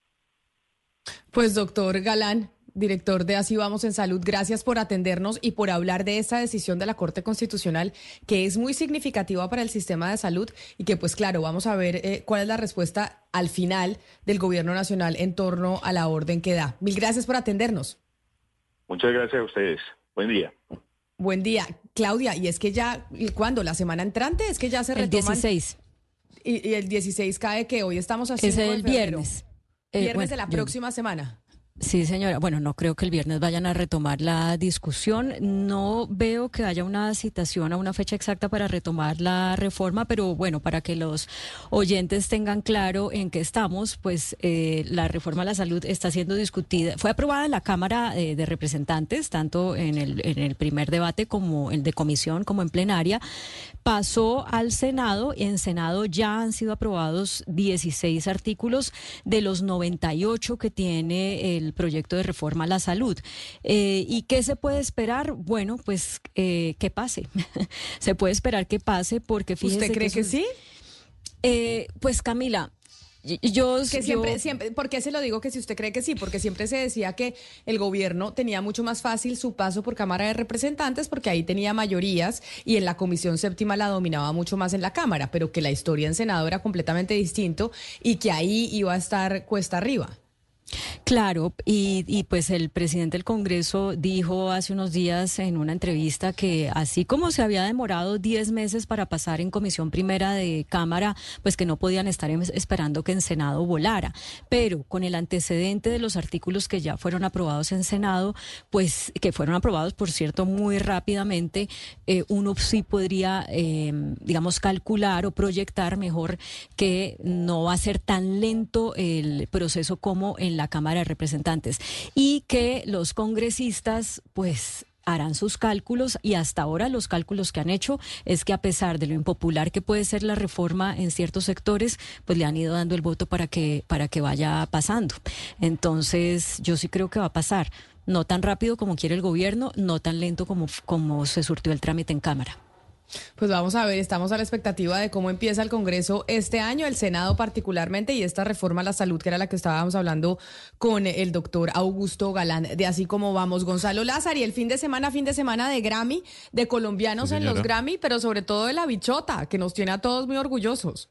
Pues doctor Galán, director de Así Vamos en Salud, gracias por atendernos y por hablar de esta decisión de la Corte Constitucional que es muy significativa para el sistema de salud y que pues claro, vamos a ver eh, cuál es la respuesta al final del Gobierno Nacional en torno a la orden que da. Mil gracias por atendernos. Muchas gracias a ustedes. Buen día. Buen día, Claudia. Y es que ya, ¿cuándo? ¿La semana entrante? Es que ya se retoman. El 16. Y, el 16 cae que hoy estamos haciendo. Es el viernes. Eh, viernes de la próxima semana. Sí, señora. Bueno, no creo que el viernes vayan a retomar la discusión. No veo que haya una citación a una fecha exacta para retomar la reforma, pero bueno, para que los oyentes tengan claro en qué estamos, pues eh, la reforma a la salud está siendo discutida. Fue aprobada en la Cámara eh, de Representantes, tanto en el, en el primer debate como el de comisión, como en plenaria. Pasó al Senado y en Senado ya han sido aprobados 16 artículos de los 98 que tiene el proyecto de reforma a la salud. Eh, ¿Y qué se puede esperar? Bueno, pues eh, que pase. se puede esperar que pase porque fíjese ¿Usted cree que, sí? Eh, pues Camila, yo, que siempre, siempre, ¿por qué se lo digo que si usted cree que sí? Porque siempre se decía que el gobierno tenía mucho más fácil su paso por Cámara de Representantes porque ahí tenía mayorías y en la Comisión Séptima la dominaba mucho más en la Cámara, pero que la historia en Senado era completamente distinto y que ahí iba a estar cuesta arriba. Claro, y, pues el presidente del Congreso dijo hace unos días en una entrevista que así como se había demorado 10 meses para pasar en comisión primera de Cámara, pues que no podían estar esperando que en Senado volara. Pero con el antecedente de los artículos que ya fueron aprobados en Senado, pues que fueron aprobados, por cierto, muy rápidamente, eh, uno sí podría, eh, digamos, calcular o proyectar mejor que no va a ser tan lento el proceso como en la Cámara de Representantes y que los congresistas pues harán sus cálculos y hasta ahora los cálculos que han hecho es que a pesar de lo impopular que puede ser la reforma en ciertos sectores, pues le han ido dando el voto para que para que vaya pasando. Entonces, yo sí creo que va a pasar, no tan rápido como quiere el gobierno, no tan lento como como se surtió el trámite en Cámara. Pues vamos a ver, estamos a la expectativa de cómo empieza el Congreso este año, el Senado particularmente, y esta reforma a la salud, que era la que estábamos hablando con el doctor Augusto Galán, de así como vamos. Gonzalo Lázaro, y el fin de semana, fin de semana de Grammy, de colombianos en los Grammy, pero sobre todo de la bichota, que nos tiene a todos muy orgullosos.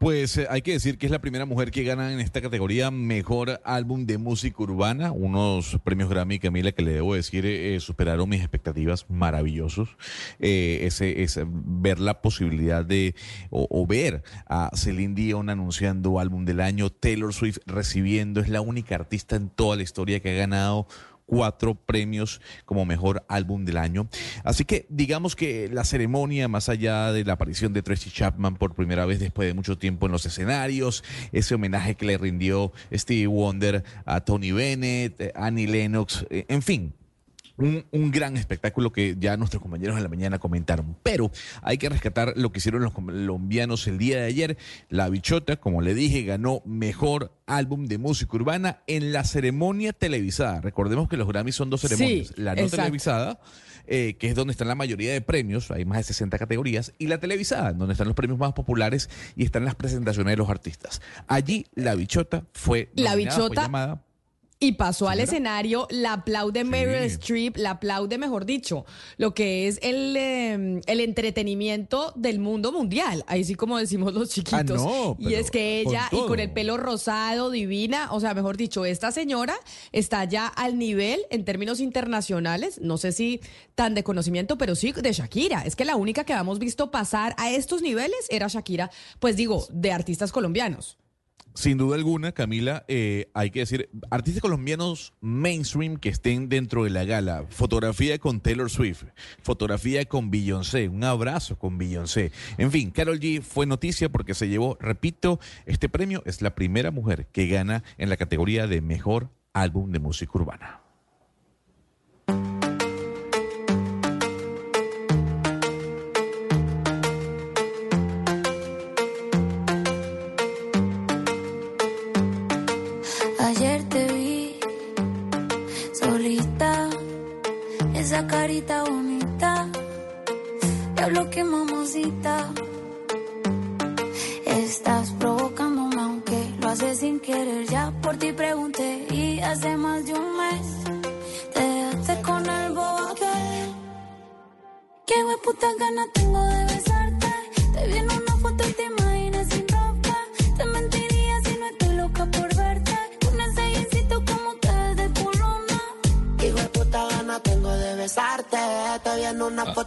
Pues eh, hay que decir que es la primera mujer que gana en esta categoría Mejor Álbum de Música Urbana, unos premios Grammy, Camila, que le debo decir, eh, superaron mis expectativas maravillosos. Eh, ese, es ver la posibilidad de, o, ver a Celine Dion anunciando álbum del año, Taylor Swift recibiendo, es la única artista en toda la historia que ha ganado cuatro premios como mejor álbum del año. Así que digamos que la ceremonia, más allá de la aparición de Tracy Chapman por primera vez después de mucho tiempo en los escenarios, ese homenaje que le rindió Stevie Wonder a Tony Bennett, Annie Lennox, eh, en fin, un, un, gran espectáculo que ya nuestros compañeros en la mañana comentaron. Pero hay que rescatar lo que hicieron los colombianos el día de ayer. La Bichota, como le dije, ganó mejor álbum de música urbana en la ceremonia televisada. Recordemos que los Grammys son dos ceremonias. Sí, la no exacto. televisada, eh, que es donde están la mayoría de premios, hay más de 60 categorías, y la televisada, donde están los premios más populares y están las presentaciones de los artistas. Allí la Bichota fue... La nominada, fue Bichota llamada Y pasó al escenario, la aplaude Meryl Streep, la aplaude, mejor dicho, lo que es el, eh, el entretenimiento del mundo mundial, ahí sí como decimos los chiquitos. Ah, no, y es que con ella, y con el pelo rosado, divina, o sea, mejor dicho, esta señora está ya al nivel en términos internacionales, no sé si tan de conocimiento, pero sí de Shakira. Es que la única que habíamos visto pasar a estos niveles era Shakira, pues digo, de artistas colombianos. Sin duda alguna, Camila, eh, hay que decir, artistas colombianos mainstream que estén dentro de la gala. Fotografía con Taylor Swift, fotografía con Beyoncé, un abrazo con Beyoncé. En fin, Carol G fue noticia porque se llevó, repito, este premio es la primera mujer que gana en la categoría de mejor álbum de música urbana. Esa carita bonita. Diablo que mamacita. Estás provocándome aunque lo haces sin querer. Ya por ti pregunté y hace más de un mes te dejaste con el bobo. Qué puta gana tengo de besarte. Te vi en una foto y te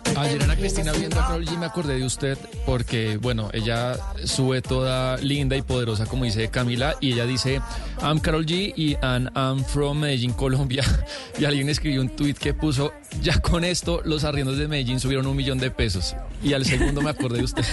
Te Ayer Ana Cristina viendo a. Karol G me acordé de usted porque, bueno, ella sube toda linda y poderosa, como dice Camila, y ella dice, I'm Carol G y and I'm from Medellín, Colombia. Y alguien escribió un tweet que puso, ya con esto los arriendos de Medellín subieron un millón de pesos. Y al segundo me acordé de usted.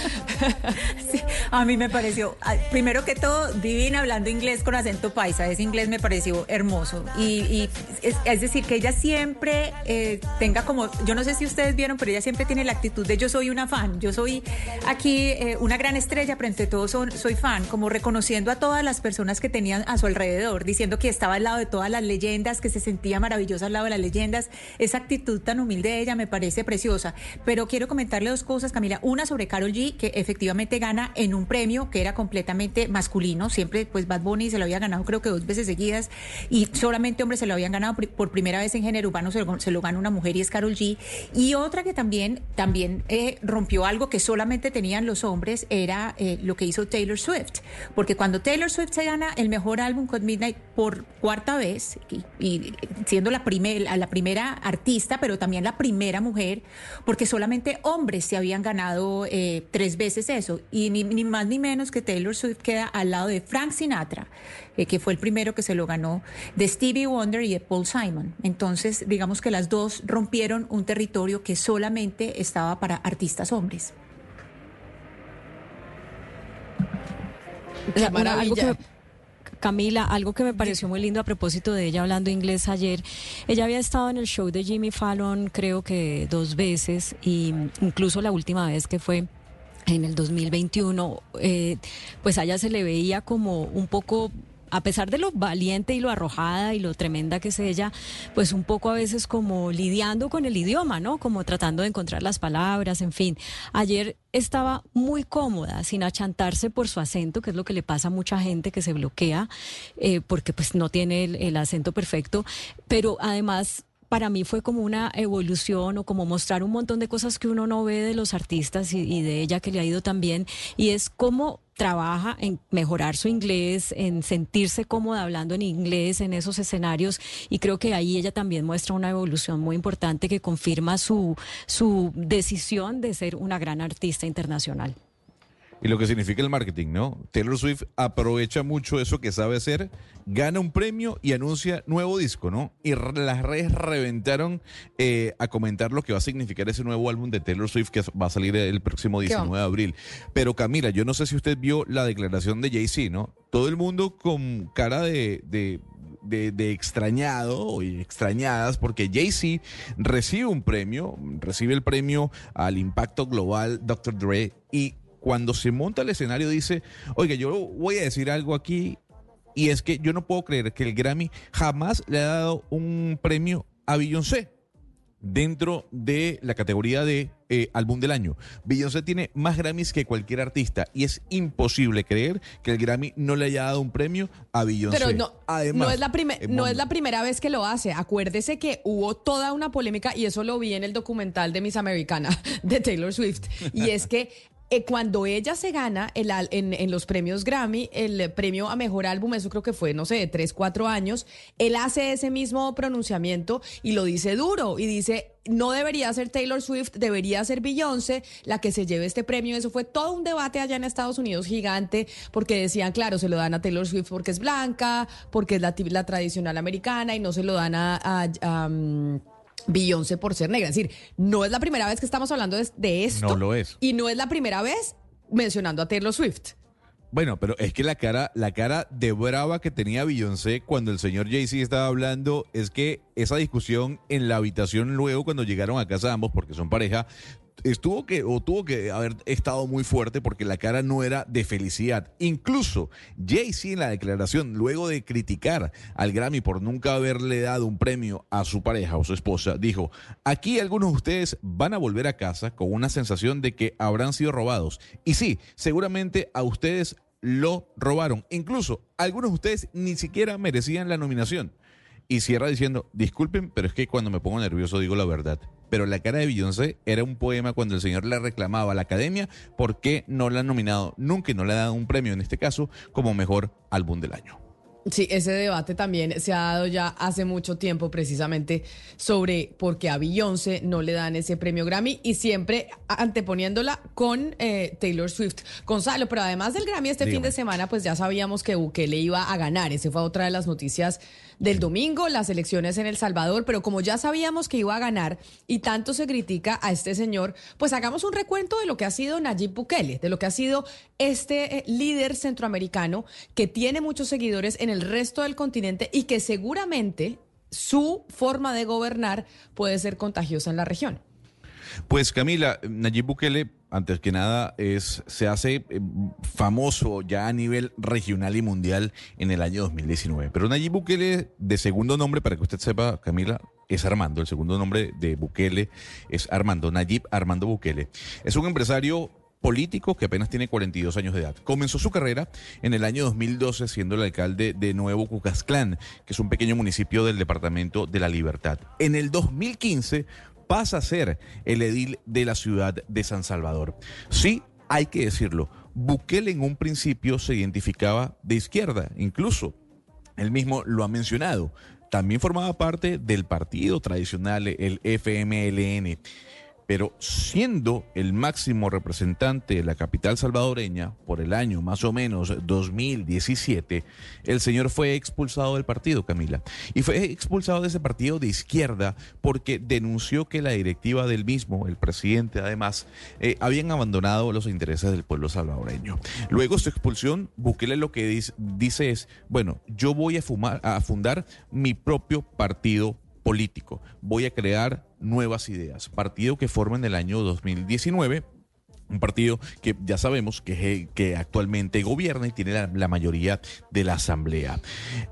A mí me pareció, ah, primero que todo, divina hablando inglés con acento paisa. Ese inglés me pareció hermoso. Y, y es, es decir, que ella siempre eh, tenga como, yo no sé si ustedes vieron, pero ella siempre tiene la actitud de yo soy una fan. Yo soy aquí eh, una gran estrella, pero entre todos son- soy fan, como reconociendo a todas las personas que tenían a su alrededor, diciendo que estaba al lado de todas las leyendas, que se sentía maravillosa al lado de las leyendas. Esa actitud tan humilde de ella me parece preciosa. Pero quiero comentarle dos cosas, Camila. Una sobre Carol G, que efectivamente gana en un premio que era completamente masculino. Siempre, pues Bad Bunny se lo había ganado creo que dos veces seguidas y solamente hombres se lo habían ganado por primera vez en género urbano, se lo, se lo gana una mujer y es Carol G. Y otra que también, también eh, rompió algo que solamente tenían los hombres era eh, lo que hizo Taylor Swift. Porque cuando Taylor Swift se gana el mejor álbum con Midnight por cuarta vez, y, siendo la primera artista, pero también la primera mujer, porque solamente hombres se habían ganado eh, tres veces eso. Y ni, ni más ni menos que Taylor Swift queda al lado de Frank Sinatra, eh, que fue el primero que se lo ganó, de Stevie Wonder y de Paul Simon. Entonces, digamos que las dos rompieron un territorio que solamente estaba para artistas hombres. Qué maravilla. Camila, algo que me pareció muy lindo a propósito de ella hablando inglés ayer. Ella había estado en el show de Jimmy Fallon creo que dos veces y incluso la última vez que fue en el 2021, eh, pues a ella se le veía como un poco a pesar de lo valiente y lo arrojada y lo tremenda que es ella, pues un poco a veces como lidiando con el idioma, ¿no? Como tratando de encontrar las palabras, en fin. Ayer estaba muy cómoda, sin achantarse por su acento, que es lo que le pasa a mucha gente que se bloquea, eh, porque pues no tiene el, el acento perfecto, pero además para mí fue como una evolución o como mostrar un montón de cosas que uno no ve de los artistas y, de ella que le ha ido también, y es cómo trabaja en mejorar su inglés, en sentirse cómoda hablando en inglés en esos escenarios y creo que ahí ella también muestra una evolución muy importante que confirma su, su decisión de ser una gran artista internacional. Y lo que significa el marketing, ¿no? Taylor Swift aprovecha mucho eso que sabe hacer, gana un premio y anuncia nuevo disco, ¿no? Y las redes reventaron eh, a comentar lo que va a significar ese nuevo álbum de Taylor Swift que va a salir el próximo 19 de abril. Pero Camila, yo no sé si usted vio la declaración de Jay-Z, ¿no? Todo el mundo con cara de, de, de, de extrañado y extrañadas porque Jay-Z recibe un premio, recibe el premio al impacto global Dr. Dre y cuando se monta el escenario dice, oiga, yo voy a decir algo aquí y es que yo no puedo creer que el Grammy jamás le ha dado un premio a Beyoncé dentro de la categoría de eh, álbum del año. Beyoncé tiene más Grammys que cualquier artista y es imposible creer que el Grammy no le haya dado un premio a Beyoncé. Pero no, Además, no, es la no es la primera vez que lo hace. Acuérdese que hubo toda una polémica y eso lo vi en el documental de Miss Americana de Taylor Swift. Y es que eh, cuando ella se gana en, los premios Grammy, el premio a mejor álbum, eso creo que fue, no sé, de tres, cuatro años, él hace ese mismo pronunciamiento y lo dice duro y dice, no debería ser Taylor Swift, debería ser Beyoncé la que se lleve este premio. Eso fue todo un debate allá en Estados Unidos gigante porque decían, claro, se lo dan a Taylor Swift porque es blanca, porque es la, tradicional americana y no se lo dan a... Beyoncé por ser negra. Es decir, no es la primera vez que estamos hablando de, de esto. No lo es. Y no es la primera vez mencionando a Taylor Swift. Bueno, pero es que la cara, la cara de brava que tenía Beyoncé cuando el señor Jay-Z estaba hablando es que esa discusión en la habitación luego cuando llegaron a casa ambos, porque son pareja, estuvo que, o tuvo que haber estado muy fuerte porque la cara no era de felicidad. Incluso Jay-Z en la declaración, luego de criticar al Grammy por nunca haberle dado un premio a su pareja o su esposa, dijo, aquí algunos de ustedes van a volver a casa con una sensación de que habrán sido robados. Y sí, seguramente a ustedes lo robaron. Incluso algunos de ustedes ni siquiera merecían la nominación. Y cierra diciendo, disculpen, pero es que cuando me pongo nervioso digo la verdad. Pero la cara de Beyoncé era un poema cuando el señor le reclamaba a la academia por qué no la han nominado, nunca y no le ha dado un premio, en este caso, como mejor álbum del año. Sí, ese debate también se ha dado ya hace mucho tiempo precisamente sobre por qué a Beyoncé no le dan ese premio Grammy y siempre anteponiéndola con eh, Taylor Swift. Gonzalo, pero además del Grammy este fin de semana pues ya sabíamos que Bukele iba a ganar. Ese fue otra de las noticias del domingo, las elecciones en El Salvador, pero como ya sabíamos que iba a ganar y tanto se critica a este señor, pues hagamos un recuento de lo que ha sido Nayib Bukele, de lo que ha sido este eh, líder centroamericano que tiene muchos seguidores en el resto del continente y que seguramente su forma de gobernar puede ser contagiosa en la región. Pues Camila, Nayib Bukele, antes que nada, se hace eh, famoso ya a nivel regional y mundial en el año 2019. Pero Nayib Bukele, de segundo nombre, para que usted sepa, Camila, es Armando. El segundo nombre de Bukele es Armando, Nayib Armando Bukele. Es un empresario político que apenas tiene 42 años de edad. Comenzó su carrera en el año 2012 siendo el alcalde de Nuevo Cucasclán, que es un pequeño municipio del departamento de la Libertad. En el 2015 pasa a ser el edil de la ciudad de San Salvador. Sí, hay que decirlo, Bukele en un principio se identificaba de izquierda, incluso él mismo lo ha mencionado. También formaba parte del partido tradicional, el FMLN. Pero siendo el máximo representante de la capital salvadoreña por el año más o menos 2017, el señor fue expulsado del partido, Camila. Y fue expulsado de ese partido de izquierda porque denunció que la directiva del mismo, el presidente además, eh, habían abandonado los intereses del pueblo salvadoreño. Luego su expulsión, Bukele lo que dice, dice es, bueno, yo voy a, fumar, a fundar mi propio partido político. Voy a crear nuevas ideas. Partido que forma en el año 2019. Un partido que ya sabemos que, que actualmente gobierna y tiene la, la, mayoría de la Asamblea.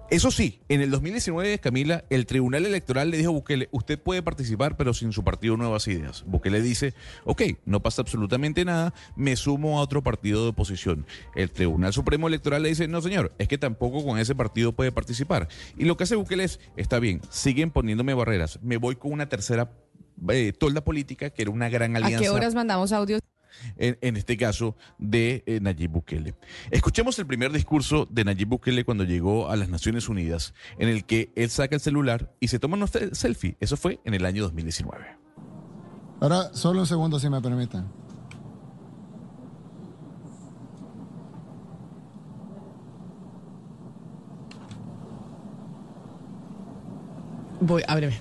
Eso sí, en el 2019, Camila, el Tribunal Electoral le dijo a Bukele, usted puede participar, pero sin su partido Nuevas Ideas. Bukele dice, ok, no pasa absolutamente nada, me sumo a otro partido de oposición. El Tribunal Supremo Electoral le dice, no señor, es que tampoco con ese partido puede participar. Y lo que hace Bukele es, está bien, siguen poniéndome barreras, me voy con una tercera eh, tolda política, que era una gran alianza. ¿A qué horas mandamos audios? En, en, este caso de eh, Nayib Bukele. Escuchemos el primer discurso de Nayib Bukele cuando llegó a las Naciones Unidas, en el que él saca el celular y se toma una selfie. Eso fue en el año 2019. Ahora, solo un segundo, si me permiten. Voy, ábreme.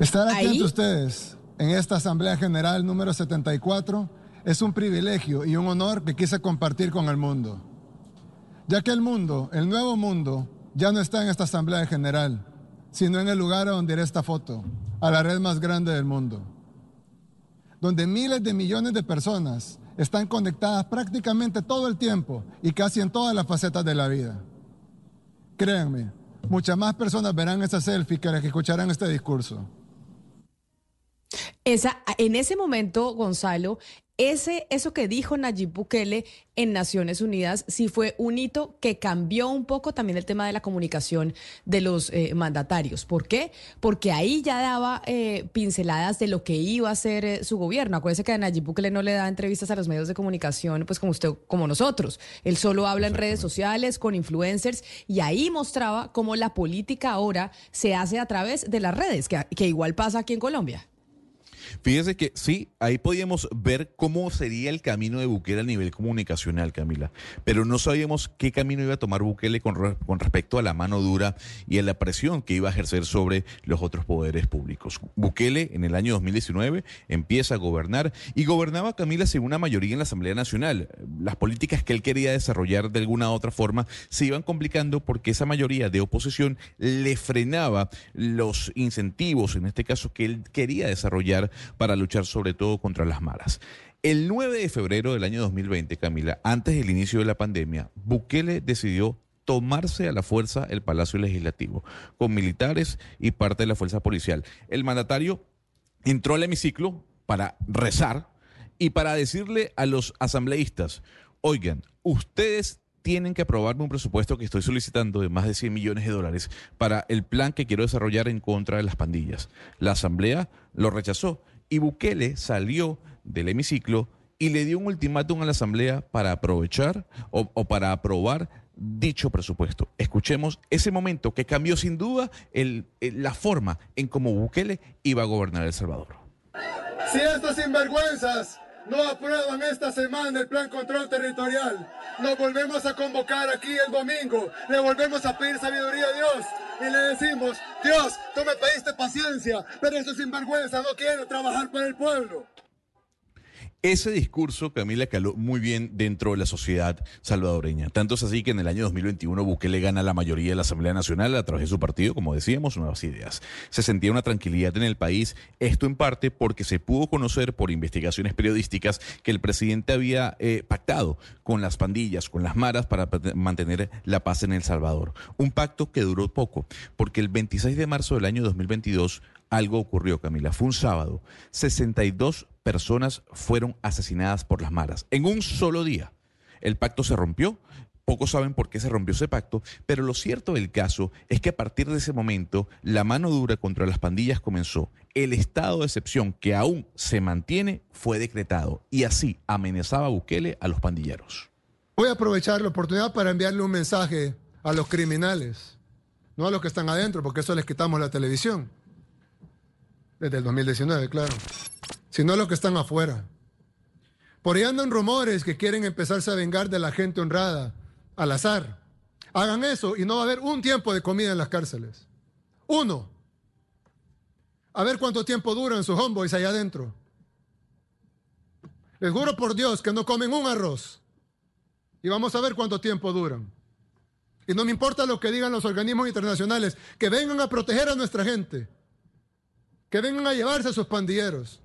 Estar aquí ¿Ahí? ante ustedes en esta Asamblea General número 74 es un privilegio y un honor que quise compartir con el mundo. Ya que el mundo, el nuevo mundo, ya no está en esta Asamblea General, sino en el lugar a donde irá esta foto, a la red más grande del mundo, donde miles de millones de personas están conectadas prácticamente todo el tiempo y casi en todas las facetas de la vida. Créanme, muchas más personas verán esa selfie que las que escucharán este discurso. Esa, en ese momento, Gonzalo, ese, eso que dijo Nayib Bukele en Naciones Unidas sí fue un hito que cambió un poco también el tema de la comunicación de los eh, mandatarios. ¿Por qué? Porque ahí ya daba eh, pinceladas de lo que iba a hacer eh, su gobierno. Acuérdese que a Nayib Bukele no le da entrevistas a los medios de comunicación, pues como usted, como nosotros. Él solo habla en redes sociales, con influencers, y ahí mostraba cómo la política ahora se hace a través de las redes, que, que igual pasa aquí en Colombia. Fíjese que sí, ahí podíamos ver cómo sería el camino de Bukele a nivel comunicacional, Camila, pero no sabíamos qué camino iba a tomar Bukele con, respecto a la mano dura y a la presión que iba a ejercer sobre los otros poderes públicos. Bukele en el año 2019 empieza a gobernar y gobernaba Camila sin una mayoría en la Asamblea Nacional. Las políticas que él quería desarrollar de alguna u otra forma se iban complicando porque esa mayoría de oposición le frenaba los incentivos, en este caso, que él quería desarrollar para luchar sobre todo contra las malas. El 9 de febrero del año 2020, Camila, antes del inicio de la pandemia, Bukele decidió tomarse a la fuerza el Palacio Legislativo, con militares y parte de la fuerza policial. El mandatario entró al hemiciclo para rezar y para decirle a los asambleístas, oigan, ustedes tienen que aprobarme un presupuesto que estoy solicitando de más de 100 millones de dólares para el plan que quiero desarrollar en contra de las pandillas. La Asamblea lo rechazó y Bukele salió del hemiciclo y le dio un ultimátum a la Asamblea para aprovechar o, para aprobar dicho presupuesto. Escuchemos ese momento que cambió sin duda el, la forma en cómo Bukele iba a gobernar El Salvador. Si estas sinvergüenzas no aprueban esta semana el plan control territorial, nos volvemos a convocar aquí el domingo, le volvemos a pedir sabiduría a Dios. Y le decimos, Dios, tú me pediste paciencia, pero estos sinvergüenzas no quieren trabajar para el pueblo. Ese discurso, Camila, caló muy bien dentro de la sociedad salvadoreña. Tanto es así que en el año 2021 Bukele gana la mayoría de la Asamblea Nacional a través de su partido, como decíamos, Nuevas Ideas. Se sentía una tranquilidad en el país, esto en parte porque se pudo conocer por investigaciones periodísticas que el presidente había eh, pactado con las pandillas, con las maras, para mantener la paz en El Salvador. Un pacto que duró poco, porque el 26 de marzo del año 2022 algo ocurrió, Camila. Fue un sábado. 62 personas fueron asesinadas por las maras en un solo día. El pacto se rompió. Pocos saben por qué se rompió ese pacto, pero lo cierto del caso es que a partir de ese momento la mano dura contra las pandillas comenzó. El estado de excepción que aún se mantiene fue decretado y así amenazaba Bukele a los pandilleros. Voy a aprovechar la oportunidad para enviarle un mensaje a los criminales, no a los que están adentro, porque eso les quitamos la televisión desde el 2019, claro, sino los que están afuera. Por ahí andan rumores que quieren empezarse a vengar de la gente honrada, al azar. Hagan eso y no va a haber un tiempo de comida en las cárceles. Uno. A ver cuánto tiempo duran sus homeboys allá adentro. Les juro por Dios que no comen un arroz. Y vamos a ver cuánto tiempo duran. Y no me importa lo que digan los organismos internacionales, que vengan a proteger a nuestra gente que vengan a llevarse a sus pandilleros.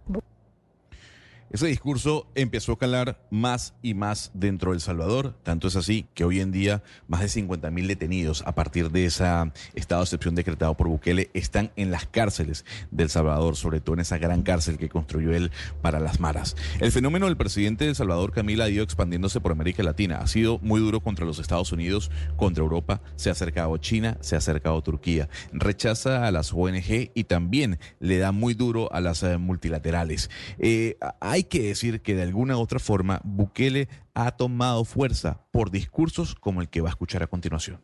Ese discurso empezó a calar más y más dentro de Salvador, tanto es así que hoy en día más de 50 mil detenidos a partir de ese estado de excepción decretado por Bukele están en las cárceles de El Salvador, sobre todo en esa gran cárcel que construyó él para las maras. El fenómeno del presidente de El Salvador, Camila, ha ido expandiéndose por América Latina. Ha sido muy duro contra los Estados Unidos, contra Europa, se ha acercado China, se ha acercado Turquía. Rechaza a las ONG y también le da muy duro a las eh, multilaterales. Eh, hay hay que decir que de alguna u otra forma Bukele ha tomado fuerza por discursos como el que va a escuchar a continuación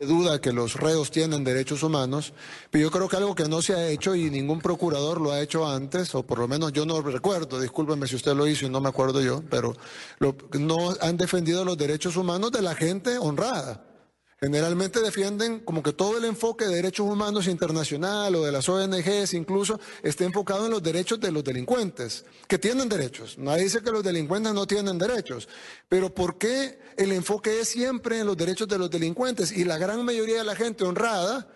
duda que los reos tienen derechos humanos, pero yo creo que algo que no se ha hecho y ningún procurador lo ha hecho antes, o por lo menos yo no recuerdo, discúlpeme si usted lo hizo y no me acuerdo yo, pero no han defendido los derechos humanos de la gente honrada. Generalmente defienden como que todo el enfoque de derechos humanos internacional o de las ONGs incluso esté enfocado en los derechos de los delincuentes, que tienen derechos. Nadie dice que los delincuentes no tienen derechos, pero ¿por qué el enfoque es siempre en los derechos de los delincuentes? Y la gran mayoría de la gente honrada,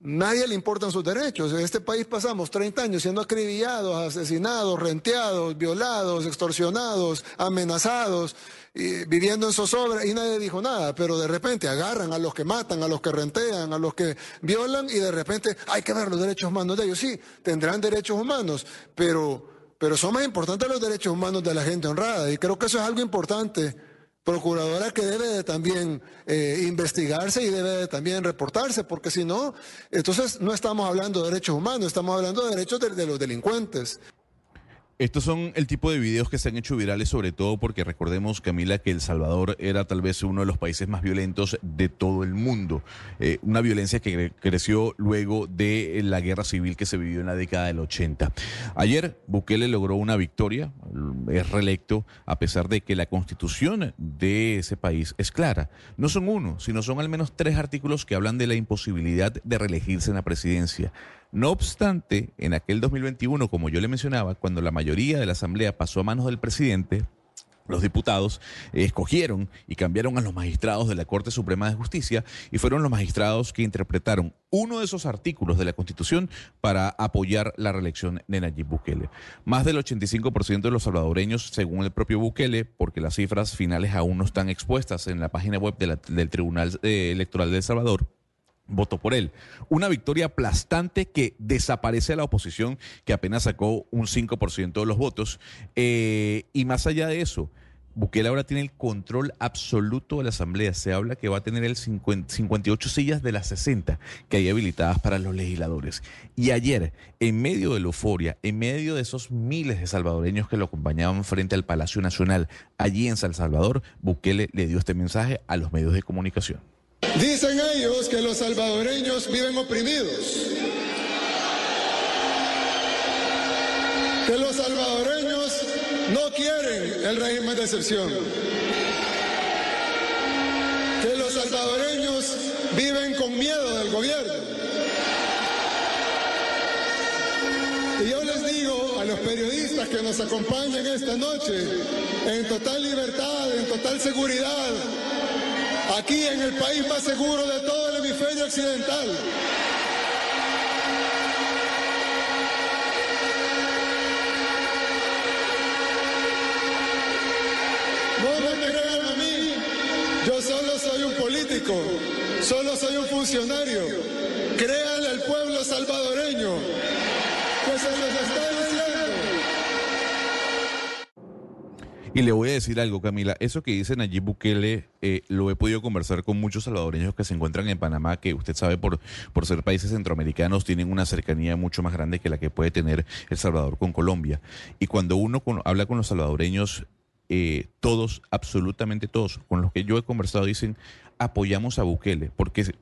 nadie le importan sus derechos. En este país pasamos 30 años siendo acribillados, asesinados, renteados, violados, extorsionados, amenazados viviendo en zozobra y nadie dijo nada, pero de repente agarran a los que matan, a los que rentean, a los que violan y de repente hay que ver los derechos humanos de ellos. Sí, tendrán derechos humanos, pero, pero son más importantes los derechos humanos de la gente honrada y creo que eso es algo importante. Procuradora que debe también eh, investigarse y debe también reportarse, porque si no, entonces no estamos hablando de derechos humanos, estamos hablando de derechos de los delincuentes. Estos son el tipo de videos que se han hecho virales, sobre todo porque recordemos, Camila, que El Salvador era tal vez uno de los países más violentos de todo el mundo. Eh, una violencia que creció luego de la guerra civil que se vivió en la década del 80. Ayer Bukele logró una victoria, es reelecto, a pesar de que la constitución de ese país es clara. No son uno, sino son al menos tres artículos que hablan de la imposibilidad de reelegirse en la presidencia. No obstante, en aquel 2021, como yo le mencionaba, cuando la mayoría de la Asamblea pasó a manos del presidente, los diputados escogieron y cambiaron a los magistrados de la Corte Suprema de Justicia y fueron los magistrados que interpretaron uno de esos artículos de la Constitución para apoyar la reelección de Nayib Bukele. Más del 85% de los salvadoreños, según el propio Bukele, porque las cifras finales aún no están expuestas en la página web del Tribunal eh, Electoral de El Salvador, votó por él. Una victoria aplastante que desaparece a la oposición, que apenas sacó un 5% de los votos. Eh, y más allá de eso, Bukele ahora tiene el control absoluto de la Asamblea. Se habla que va a tener el 58 sillas de las 60 que hay habilitadas para los legisladores. Y ayer, en medio de la euforia, en medio de esos miles de salvadoreños que lo acompañaban frente al Palacio Nacional, allí en San Salvador, Bukele le dio este mensaje a los medios de comunicación. Dicen ellos que los salvadoreños viven oprimidos. Que los salvadoreños no quieren el régimen de excepción. Que los salvadoreños viven con miedo del gobierno. Y yo les digo a los periodistas que nos acompañan esta noche, en total libertad, en total seguridad, aquí en el país más seguro de todo el hemisferio occidental. No me crean a mí, yo solo soy un político, solo soy un funcionario. Créanle al pueblo salvadoreño que se les está Y le voy a decir algo, Camila. Eso que dice Nayib Bukele, eh, lo he podido conversar con muchos salvadoreños que se encuentran en Panamá, que usted sabe, por, por ser países centroamericanos, tienen una cercanía mucho más grande que la que puede tener El Salvador con Colombia. Y cuando uno habla con los salvadoreños, eh, todos, absolutamente todos, con los que yo he conversado, dicen, apoyamos a Bukele, porque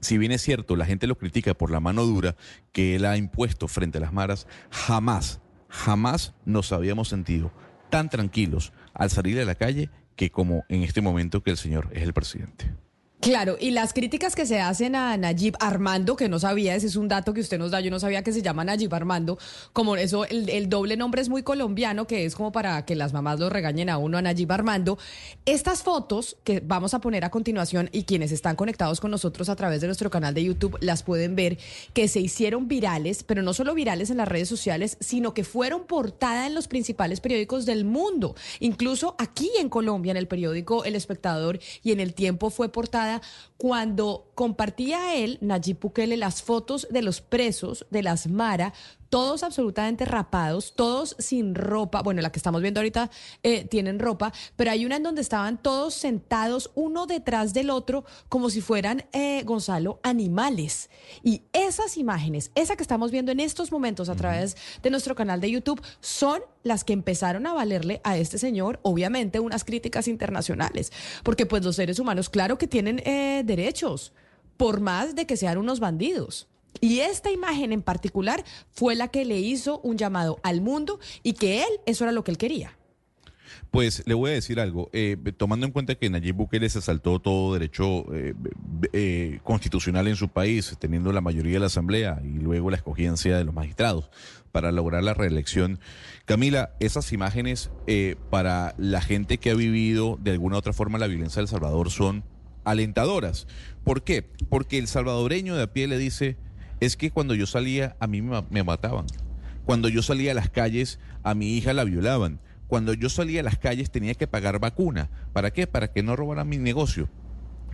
si bien es cierto, la gente lo critica por la mano dura que él ha impuesto frente a las maras, jamás, jamás nos habíamos sentido tan tranquilos al salir a la calle que como en este momento que el señor es el presidente. Claro, y las críticas que se hacen a Nayib Armando, que no sabía, ese es un dato que usted nos da, yo no sabía que se llama Nayib Armando, como eso, el, doble nombre es muy colombiano, que es como para que las mamás lo regañen a uno, a Nayib Armando. Estas fotos que vamos a poner a continuación y quienes están conectados con nosotros a través de nuestro canal de YouTube las pueden ver, que se hicieron virales, pero no solo virales en las redes sociales, sino que fueron portada en los principales periódicos del mundo, incluso aquí en Colombia, en el periódico El Espectador y en El Tiempo fue portada cuando compartía él, Nayib Bukele, las fotos de los presos de las Mara, todos absolutamente rapados, todos sin ropa. Bueno, la que estamos viendo ahorita eh, tienen ropa, pero hay una en donde estaban todos sentados uno detrás del otro como si fueran, eh, Gonzalo, animales. Y esas imágenes, esa que estamos viendo en estos momentos a través de nuestro canal de YouTube, son las que empezaron a valerle a este señor, obviamente, unas críticas internacionales. Porque pues los seres humanos, claro que tienen eh, derechos, por más de que sean unos bandidos. Y esta imagen en particular fue la que le hizo un llamado al mundo y que él, eso era lo que él quería. Pues le voy a decir algo. Eh, tomando en cuenta que Nayib Bukele se saltó todo derecho eh, eh, constitucional en su país, teniendo la mayoría de la Asamblea y luego la escogencia de los magistrados para lograr la reelección. Camila, esas imágenes para la gente que ha vivido de alguna u otra forma la violencia de El Salvador son alentadoras. ¿Por qué? Porque el salvadoreño de a pie le dice, es que cuando yo salía a mí me, ma- me mataban. Cuando yo salía a las calles a mi hija la violaban. Cuando yo salía a las calles tenía que pagar vacuna. ¿Para qué? Para que no robaran mi negocio.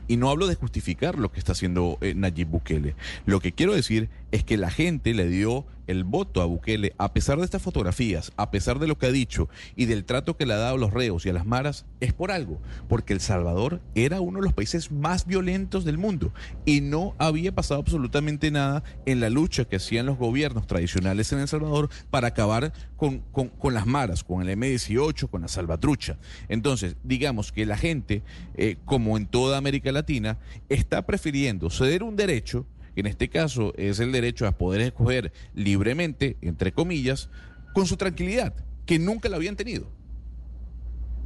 Y no hablo de justificar lo que está haciendo eh, Nayib Bukele. Lo que quiero decir es que la gente le dio el voto a Bukele, a pesar de estas fotografías, a pesar de lo que ha dicho y del trato que le ha dado a los reos y a las maras, es por algo. Porque El Salvador era uno de los países más violentos del mundo y no había pasado absolutamente nada en la lucha que hacían los gobiernos tradicionales en El Salvador para acabar con, con- con las maras, con el M18, con la salvatrucha. Entonces, digamos que la gente, eh, como en toda América Latina, está prefiriendo ceder un derecho, en este caso es el derecho a poder escoger libremente, entre comillas, con su tranquilidad, que nunca la habían tenido.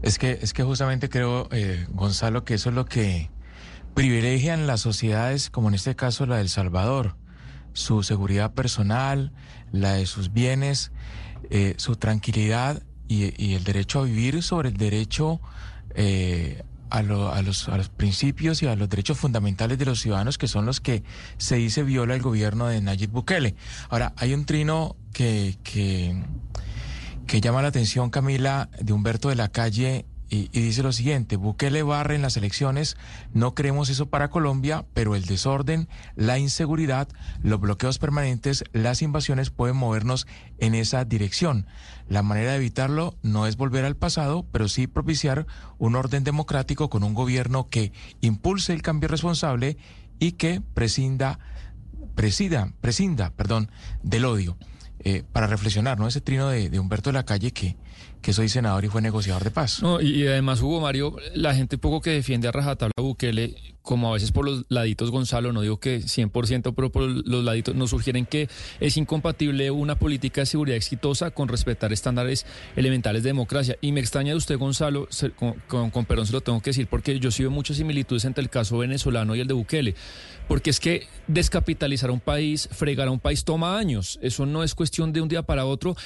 Es que, es que justamente creo, eh, Gonzalo, que eso es lo que privilegian las sociedades, como en este caso la del Salvador, su seguridad personal, la de sus bienes, eh, su tranquilidad y, el derecho a vivir sobre el derecho eh, a, lo- a los, a los principios y a los derechos fundamentales de los ciudadanos, que son los que se dice viola el gobierno de Nayib Bukele. Ahora, hay un trino que, que, que llama la atención, Camila, de Humberto de la Calle, y, dice lo siguiente, Bukele barre en las elecciones, no queremos eso para Colombia, pero el desorden, la inseguridad, los bloqueos permanentes, las invasiones pueden movernos en esa dirección. La manera de evitarlo no es volver al pasado, pero sí propiciar un orden democrático con un gobierno que impulse el cambio responsable y que prescinda presida, prescinda, perdón, del odio. Eh, para reflexionar, ¿no? Ese trino de, de Humberto de la Calle que, que soy senador y fue negociador de paz. Y, además, Hugo Mario, la gente poco que defiende a rajatabla a Bukele, como a veces por los laditos Gonzalo, no digo que 100%, pero por los laditos nos sugieren que es incompatible una política de seguridad exitosa con respetar estándares elementales de democracia. Y me extraña de usted, Gonzalo, con, con, perdón se lo tengo que decir, porque yo sí veo muchas similitudes entre el caso venezolano y el de Bukele. Porque es que descapitalizar a un país, fregar a un país toma años. Eso no es cuestión de un día para otro.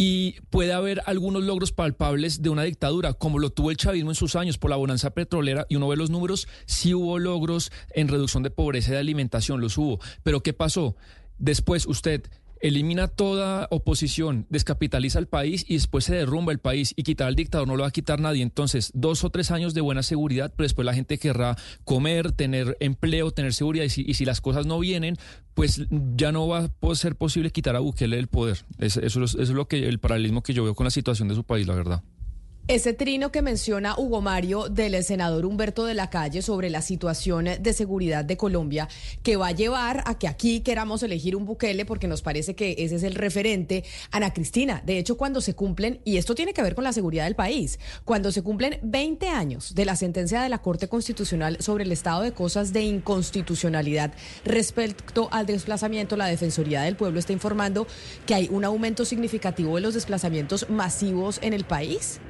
Y puede haber algunos logros palpables de una dictadura, como lo tuvo el chavismo en sus años por la bonanza petrolera, y uno ve los números, sí hubo logros en reducción de pobreza y de alimentación, los hubo. Pero ¿qué pasó? Después usted elimina toda oposición, descapitaliza el país y después se derrumba el país y quitar al dictador no lo va a quitar nadie. Entonces, dos o tres años de buena seguridad, pero después la gente querrá comer, tener empleo, tener seguridad y si, las cosas no vienen, pues ya no va a ser posible quitar a Bukele el poder. Es- eso, es, eso es lo que el paralelismo que yo veo con la situación de su país, la verdad. Ese trino que menciona Hugo Mario del senador Humberto de la Calle sobre la situación de seguridad de Colombia, que va a llevar a que aquí queramos elegir un Bukele porque nos parece que ese es el referente. Ana Cristina, de hecho, cuando se cumplen, y esto tiene que ver con la seguridad del país, cuando se cumplen 20 años de la sentencia de la Corte Constitucional sobre el estado de cosas de inconstitucionalidad respecto al desplazamiento, la Defensoría del Pueblo está informando que hay un aumento significativo de los desplazamientos masivos en el país.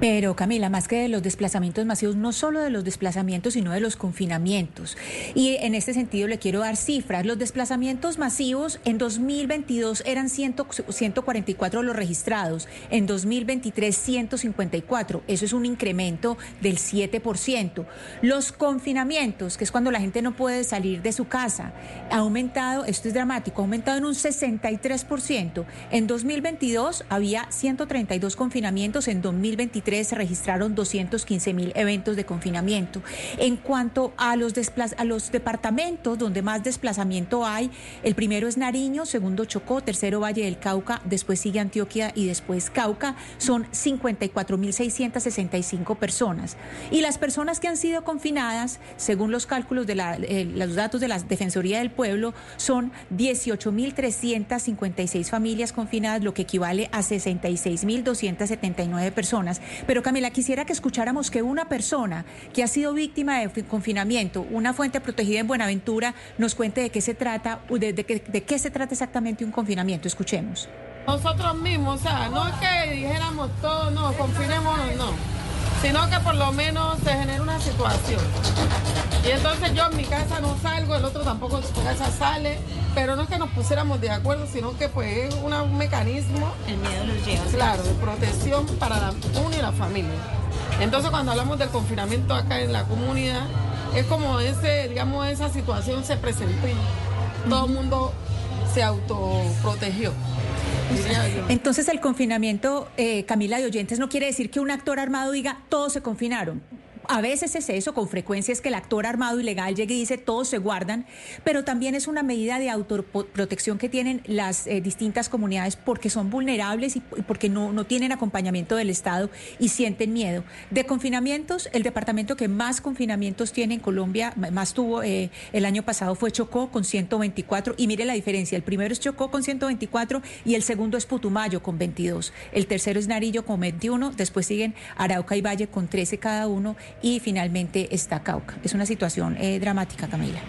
Pero Camila, más que de los desplazamientos masivos, no solo de los desplazamientos, sino de los confinamientos. Y en este sentido le quiero dar cifras. Los desplazamientos masivos en 2022 eran 100 144 los registrados, en 2023 154. Eso es un incremento del 7%. Los confinamientos, que es cuando la gente no puede salir de su casa, ha aumentado, esto es dramático, ha aumentado en un 63%. En 2022 había 132 confinamientos, en 2023 se registraron 215 mil eventos de confinamiento. En cuanto a los, a los departamentos donde más desplazamiento hay, el primero es Nariño, segundo Chocó, tercero Valle del Cauca, después sigue Antioquia y después Cauca. Son 54 mil 665 personas. Y las personas que han sido confinadas, según los cálculos de la- eh, los datos de la Defensoría del Pueblo, son 18 mil 356 familias confinadas, lo que equivale a 66 mil 279 personas. Pero Camila, quisiera que escucháramos que una persona que ha sido víctima de fi- confinamiento, una fuente protegida en Buenaventura, nos cuente de qué se trata, de, de de qué se trata exactamente un confinamiento. Escuchemos. nosotros mismos, o sea, no es que dijéramos todo, no, confinémonos, no, sino que por lo menos se genera una situación. Y entonces yo en mi casa no salgo, el otro tampoco en su casa sale, pero no es que nos pusiéramos de acuerdo, sino que pues es una- un mecanismo, El miedo los lleva. claro, de protección para la, uno y la familia. Entonces cuando hablamos del confinamiento acá en la comunidad, es como ese, digamos, esa situación se presentó todo el mundo se autoprotegió. Entonces el confinamiento, eh, Camila de Oyentes, no quiere decir que un actor armado diga todos se confinaron. A veces es eso, con frecuencia es que el actor armado ilegal llegue y dice todos se guardan, pero también es una medida de autoprotección que tienen las eh, distintas comunidades porque son vulnerables y, porque no, no tienen acompañamiento del Estado y sienten miedo. De confinamientos, el departamento que más confinamientos tiene en Colombia, más tuvo eh, el año pasado fue Chocó con 124 y mire la diferencia, el primero es Chocó con 124 y el segundo es Putumayo con 22, el tercero es Narillo con 21, después siguen Arauca y Valle con 13 cada uno y finalmente está Cauca. Es una situación eh, dramática, Camila.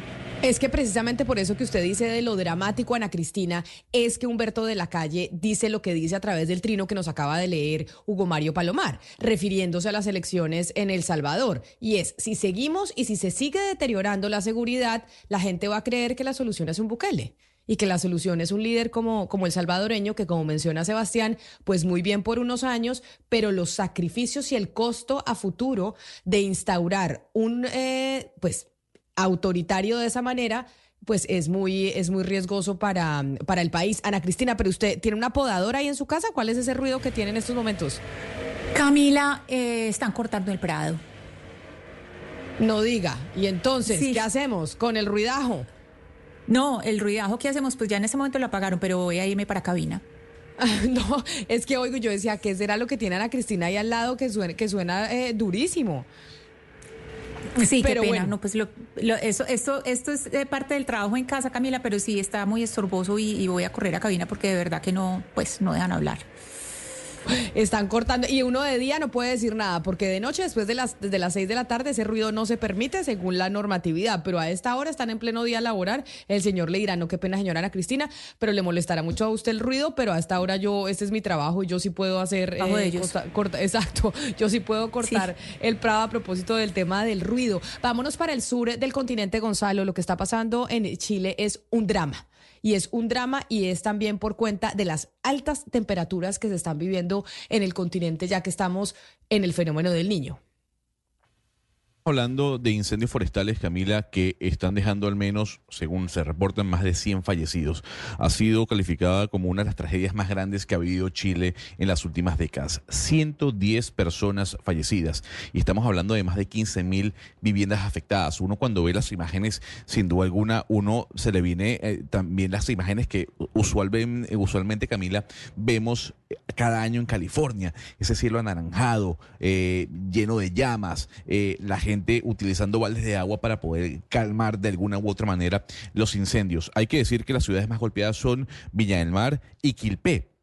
Es que precisamente por eso que usted dice de lo dramático, Ana Cristina, es que Humberto de la Calle dice lo que dice a través del trino que nos acaba de leer Hugo Mario Palomar, refiriéndose a las elecciones en El Salvador. Y es, si seguimos y si se sigue deteriorando la seguridad, la gente va a creer que la solución es un Bukele y que la solución es un líder como, como el salvadoreño, que como menciona Sebastián, pues muy bien por unos años, pero los sacrificios y el costo a futuro de instaurar un, eh, pues, autoritario de esa manera, pues es muy, es muy riesgoso para, para el país. Ana Cristina, pero usted tiene una podadora ahí en su casa, ¿cuál es ese ruido que tiene en estos momentos? Camila, eh, están cortando el Prado. No diga. ¿Y entonces Sí. qué hacemos con el ruidajo? No, el ruidajo que hacemos, pues ya en ese momento lo apagaron, pero voy a irme para cabina. No, es que oigo, yo decía, ¿qué será lo que tiene Ana Cristina ahí al lado que suena, que suena eh, durísimo? Sí, Pero qué pena. bueno. No, pues lo- lo- eso, esto, esto es eh, parte del trabajo en casa, Camila, pero sí está muy estorboso y, y voy a correr a cabina porque de verdad que no, pues no dejan hablar. Están cortando y uno de día no puede decir nada porque de noche después de las desde las 6 de la tarde ese ruido no se permite según la normatividad, pero a esta hora están en pleno día laboral. El señor le dirá, "No, qué pena, señora Ana Cristina, pero le molestará mucho a usted el ruido, pero a esta hora yo este es mi trabajo y yo sí puedo hacer eh, de ellos. corta- corta- exacto, yo sí puedo cortar el prado a propósito del tema del ruido. Vámonos para el sur del continente Gonzalo, lo que está pasando en Chile es un drama. Y es un drama y es también por cuenta de las altas temperaturas que se están viviendo en el continente, ya que estamos en el fenómeno del niño. Hablando de incendios forestales, Camila, que están dejando al menos, según se reportan, más de 100 fallecidos. Ha sido calificada como una de las tragedias más grandes que ha vivido Chile en las últimas décadas. 110 personas fallecidas. Y estamos hablando de más de 15 mil viviendas afectadas. Uno cuando ve las imágenes, sin duda alguna, uno se le viene eh, también las imágenes que usual ven- eh, usualmente, Camila, vemos eh, cada año en California. Ese cielo anaranjado, eh, lleno de llamas, la gente utilizando baldes de agua para poder calmar de alguna u otra manera los incendios. Hay que decir que las ciudades más golpeadas son Viña del Mar y Quilpé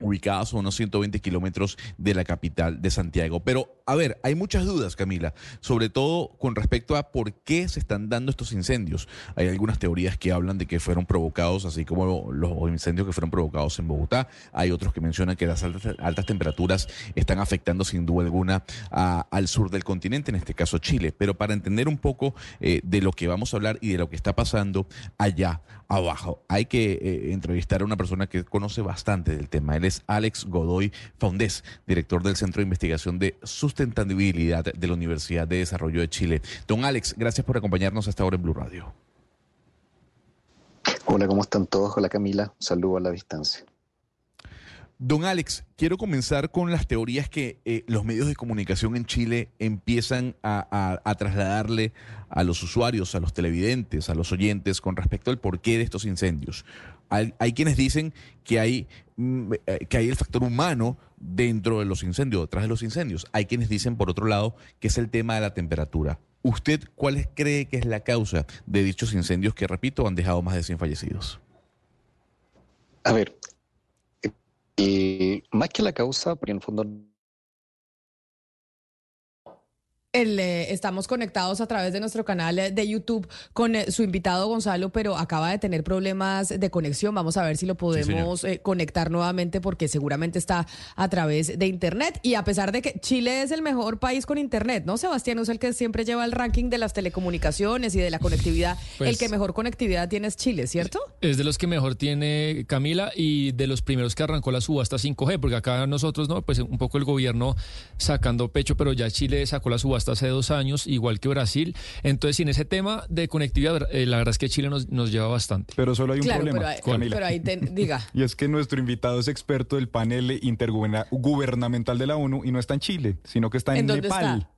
ubicadas a unos 120 kilómetros de la capital de Santiago. Pero, a ver, hay muchas dudas, Camila, sobre todo con respecto a por qué se están dando estos incendios. Hay algunas teorías que hablan de que fueron provocados, así como los incendios que fueron provocados en Bogotá. Hay otros que mencionan que las altas, altas temperaturas están afectando sin duda alguna al sur del continente, en este caso Chile. Pero para entender un poco eh, de lo que vamos a hablar y de lo que está pasando allá abajo, hay que eh, entrevistar a una persona que conoce bastante del tema. Es Alex Godoy Faundés, director del Centro de Investigación de Sustentabilidad de la Universidad de Desarrollo de Chile. Don Alex, gracias por acompañarnos hasta ahora en Blue Radio. Hola, ¿cómo están todos? Hola Camila, saludo a la distancia. Don Alex, quiero comenzar con las teorías que eh, los medios de comunicación en Chile empiezan a, trasladarle a los usuarios, a los televidentes, a los oyentes con respecto al porqué de estos incendios. Hay, quienes dicen que hay, mm, eh, que hay el factor humano dentro de los incendios, detrás de los incendios. Hay quienes dicen, por otro lado, que es el tema de la temperatura. ¿Usted cuál cree que es la causa de dichos incendios que, repito, han dejado más de 100 fallecidos? A ver, eh, más que la causa, porque en el fondo El, eh, estamos conectados a través de nuestro canal eh, de YouTube con eh, su invitado Gonzalo, pero acaba de tener problemas de conexión. Vamos a ver si lo podemos eh, conectar nuevamente porque seguramente está a través de Internet. Y a pesar de que Chile es el mejor país con Internet, ¿no? Sebastián es el que siempre lleva el ranking de las telecomunicaciones y de la conectividad. Pues- el que mejor conectividad tiene es Chile, ¿cierto? Es de los que mejor tiene Camila y de los primeros que arrancó la subasta 5G, porque acá nosotros, ¿no? Pues un poco el gobierno sacando pecho, pero ya Chile sacó la subasta hace dos años, igual que Brasil. Entonces, en ese tema de conectividad, eh, la verdad es que Chile nos, nos lleva bastante. Pero solo hay un claro, problema, pero, ahí- Camila. pero ahí te- diga. Y es que nuestro invitado es experto del panel intergubernamental de la ONU y no está en Chile, sino que está en, ¿En Nepal. está?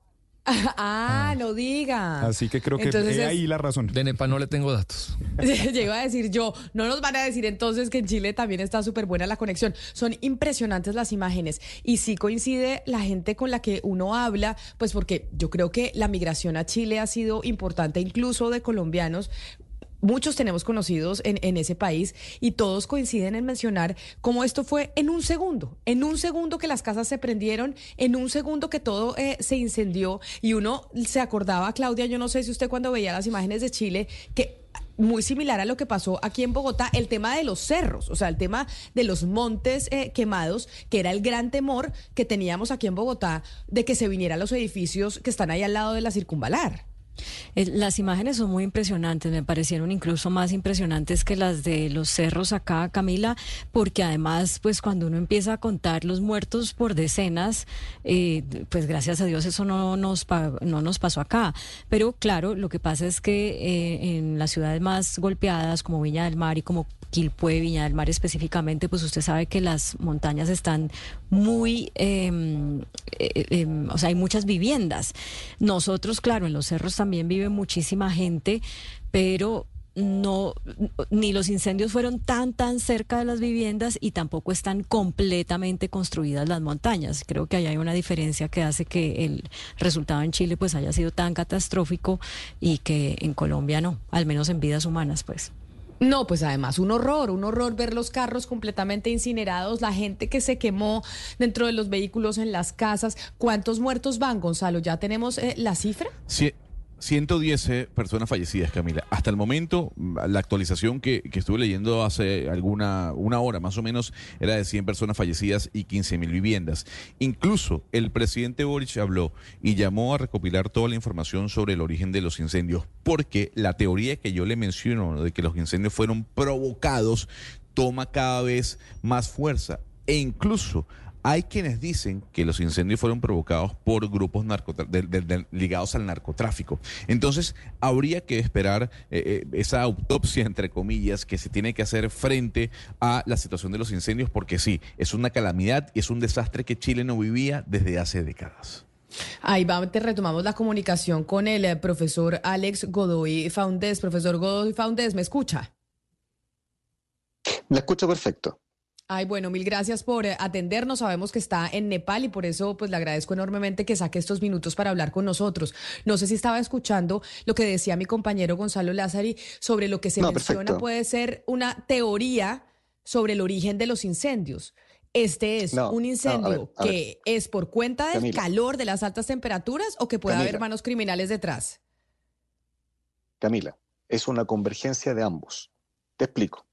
Ah, no diga. Así que creo que Entonces he ahí la razón. De Nepal no le tengo datos. Iba a decir yo, no nos van a decir entonces que en Chile también está súper buena la conexión. Son impresionantes las imágenes y sí coincide la gente con la que uno habla, pues porque yo creo que la migración a Chile ha sido importante incluso de colombianos. Muchos tenemos conocidos en, ese país y todos coinciden en mencionar cómo esto fue en un segundo, en un segundo que las casas se prendieron, en un segundo que todo eh, se incendió y uno se acordaba, Claudia, yo no sé si usted cuando veía las imágenes de Chile, que muy similar a lo que pasó aquí en Bogotá, el tema de los cerros, o sea, el tema de los montes eh, quemados, que era el gran temor que teníamos aquí en Bogotá de que se vinieran los edificios que están ahí al lado de la circunvalar. Eh, Las imágenes son muy impresionantes, me parecieron incluso más impresionantes que las de los cerros acá, Camila, porque además, pues cuando uno empieza a contar los muertos por decenas, eh, pues gracias a Dios eso no nos, no nos pasó acá. Pero claro, lo que pasa es que eh, en las ciudades más golpeadas, como Viña del Mar y como Quilpué, Viña del Mar específicamente, pues usted sabe que las montañas están muy, em, eh, em, o sea, hay muchas viviendas. Nosotros, claro, en los cerros también vive muchísima gente, pero no ni los incendios fueron tan tan cerca de las viviendas y tampoco están completamente construidas las montañas. Creo que ahí hay una diferencia que hace que el resultado en Chile pues haya sido tan catastrófico y que en Colombia no, al menos en vidas humanas pues. No, pues además un horror, un horror ver los carros completamente incinerados, la gente que se quemó dentro de los vehículos, en las casas. ¿Cuántos muertos van, Gonzalo? ¿Ya tenemos eh, la cifra? Sí, 110 eh, personas fallecidas, Camila. Hasta el momento, la actualización que, que estuve leyendo hace alguna una hora más o menos era de 100 personas fallecidas y 15 mil viviendas. Incluso el presidente Boric habló y llamó a recopilar toda la información sobre el origen de los incendios, porque la teoría que yo le menciono de que los incendios fueron provocados toma cada vez más fuerza. E incluso hay quienes dicen que los incendios fueron provocados por grupos narcotra- de- de- de- ligados al narcotráfico. Entonces, habría que esperar eh, eh, esa autopsia, entre comillas, que se tiene que hacer frente a la situación de los incendios, porque sí, es una calamidad y es un desastre que Chile no vivía desde hace décadas. Ahí va, te retomamos la comunicación con el eh, profesor Alex Godoy Faundés. Profesor Godoy Faundés, ¿me escucha? La escucho perfecto. Ay, bueno, mil gracias por eh, atendernos. Sabemos que está en Nepal y por eso pues le agradezco enormemente que saque estos minutos para hablar con nosotros. No sé si estaba escuchando lo que decía mi compañero Gonzalo Lázari sobre lo que se No, menciona perfecto. puede ser una teoría sobre el origen de los incendios. Este es No, no, un a incendio ver, a que es por cuenta del Camila. calor, de las altas temperaturas o que puede haber manos criminales detrás. Camila, es una convergencia de ambos. Te explico.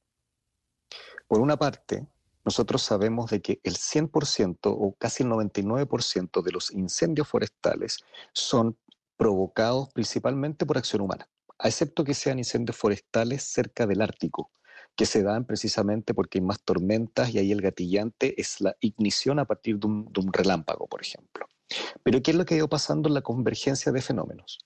Por una parte, nosotros sabemos de que el 100% o casi el 99% de los incendios forestales son provocados principalmente por acción humana, excepto que sean incendios forestales cerca del Ártico, que se dan precisamente porque hay más tormentas y ahí el gatillante es la ignición a partir de un, relámpago, por ejemplo. Pero ¿qué es lo que ha ido pasando en la convergencia de fenómenos?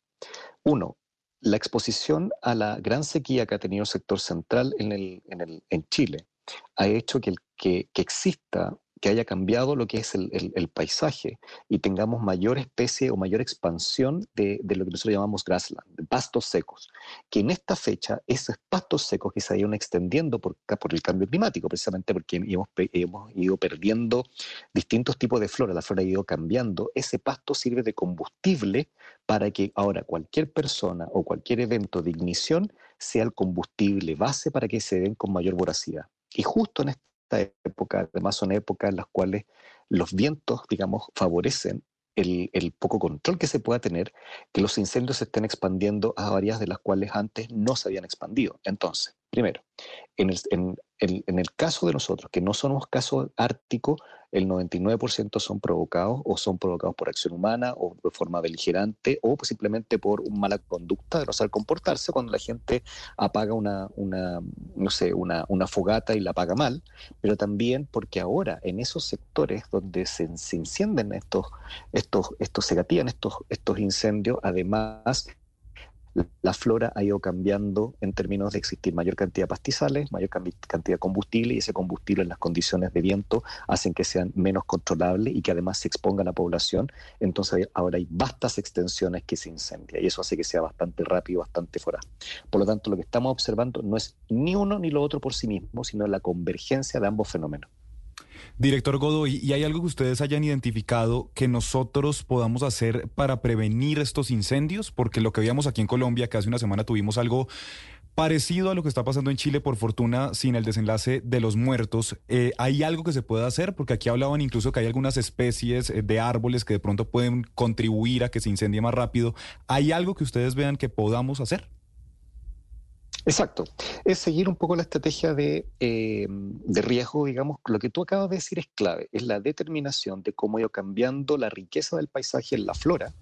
Uno, la exposición a la gran sequía que ha tenido el sector central en Chile ha hecho que, el, que, que exista, que haya cambiado lo que es el, el, el, paisaje y tengamos mayor especie o mayor expansión de, de, lo que nosotros llamamos grassland, pastos secos, que en esta fecha esos pastos secos que se ido extendiendo por, por el cambio climático, precisamente porque hemos, hemos ido perdiendo distintos tipos de flora, la flora ha ido cambiando, ese pasto sirve de combustible para que ahora cualquier persona o cualquier evento de ignición sea el combustible base para que se den con mayor voracidad. Y justo en esta época, además son épocas en las cuales los vientos, digamos, favorecen el, poco control que se pueda tener, que los incendios se estén expandiendo a áreas de las cuales antes no se habían expandido. Entonces, primero, en el, en, en el caso de nosotros, que no somos caso ártico, el 99% son provocados o son provocados por acción humana o de forma beligerante o simplemente por una mala conducta de no saber comportarse cuando la gente apaga una, una no sé, una, una, fogata y la apaga mal, pero también porque ahora en esos sectores donde se, se encienden estos, estos, estos, se gatillan estos, estos incendios, además la flora ha ido cambiando en términos de existir mayor cantidad de pastizales, mayor cantidad de combustible y ese combustible en las condiciones de viento hacen que sean menos controlables y que además se expongan a la población. Entonces ahora hay vastas extensiones que se incendian y eso hace que sea bastante rápido, bastante fuera. Por lo tanto, lo que estamos observando no es ni uno ni lo otro por sí mismo, sino la convergencia de ambos fenómenos. Director Godoy, ¿y hay algo que ustedes hayan identificado que nosotros podamos hacer para prevenir estos incendios? Porque lo que veíamos aquí en Colombia, que hace una semana tuvimos algo parecido a lo que está pasando en Chile, por fortuna, sin el desenlace de los muertos. Eh, ¿Hay algo que se pueda hacer? Porque aquí hablaban incluso que hay algunas especies eh, de árboles que de pronto pueden contribuir a que se incendie más rápido. ¿Hay algo que ustedes vean que podamos hacer? Exacto. Es seguir un poco la estrategia de, eh, de, riesgo, digamos, lo que tú acabas de decir es clave, es la determinación de cómo ido cambiando la riqueza del paisaje en la flora,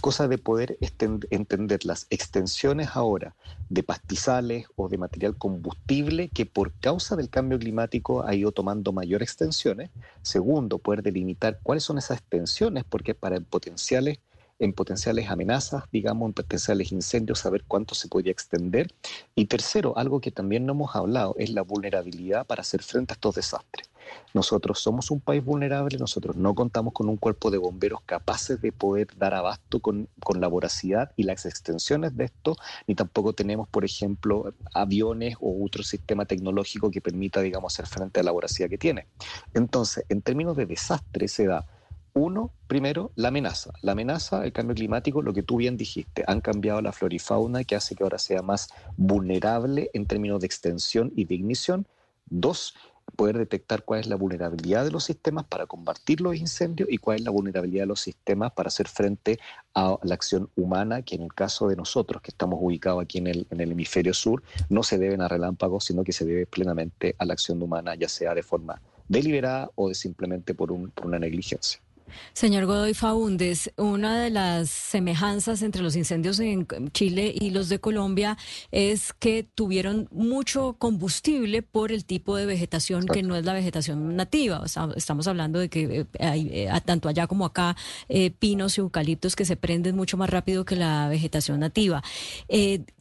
cosa de poder entender las extensiones ahora de pastizales o de material combustible que por causa del cambio climático ha ido tomando mayor extensiones. Segundo, poder delimitar cuáles son esas extensiones, porque para potenciales en potenciales amenazas, digamos, en potenciales incendios, saber cuánto se podría extender. Y tercero, algo que también no hemos hablado, es la vulnerabilidad para hacer frente a estos desastres. Nosotros somos un país vulnerable, nosotros no contamos con un cuerpo de bomberos capaces de poder dar abasto con, con, la voracidad y las extensiones de esto, ni tampoco tenemos, por ejemplo, aviones o otro sistema tecnológico que permita, digamos, hacer frente a la voracidad que tiene. Entonces, en términos de desastre se da uno, primero, la amenaza. La amenaza, el cambio climático, lo que tú bien dijiste, han cambiado la flora y fauna que hace que ahora sea más vulnerable en términos de extensión y de ignición. Dos, poder detectar cuál es la vulnerabilidad de los sistemas para combatir los incendios y cuál es la vulnerabilidad de los sistemas para hacer frente a la acción humana, que en el caso de nosotros, que estamos ubicados aquí en el, en el hemisferio sur, no se deben a relámpagos, sino que se debe plenamente a la acción humana, ya sea de forma deliberada o de simplemente por, un, por una negligencia. Señor Godoy Faúndez, una de las semejanzas entre los incendios en Chile y los de Colombia es que tuvieron mucho combustible por el tipo de vegetación que no es la vegetación nativa. estamos hablando de que eh, hay eh, tanto allá como acá eh, pinos y eucaliptos que se prenden mucho más rápido que la vegetación nativa.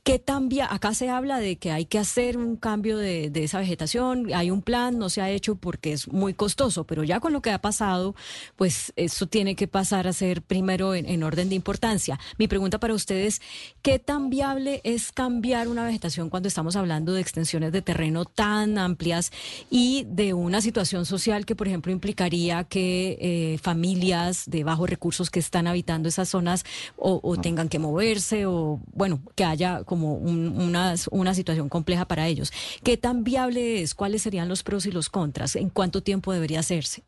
¿Qué cambia? Acá se habla de que hay que hacer un cambio de, de, esa vegetación, hay un plan, no se ha hecho porque es muy costoso, pero ya con lo que ha pasado, pues eso tiene que pasar a ser primero en, orden de importancia. Mi pregunta para ustedes, ¿qué tan viable es cambiar una vegetación cuando estamos hablando de extensiones de terreno tan amplias y de una situación social que, por ejemplo, implicaría que eh, familias de bajos recursos que están habitando esas zonas o, o tengan que moverse o, bueno, que haya como una, una situación compleja para ellos. ¿Qué tan viable es? ¿Cuáles serían los pros y los contras? ¿En cuánto tiempo debería hacerse?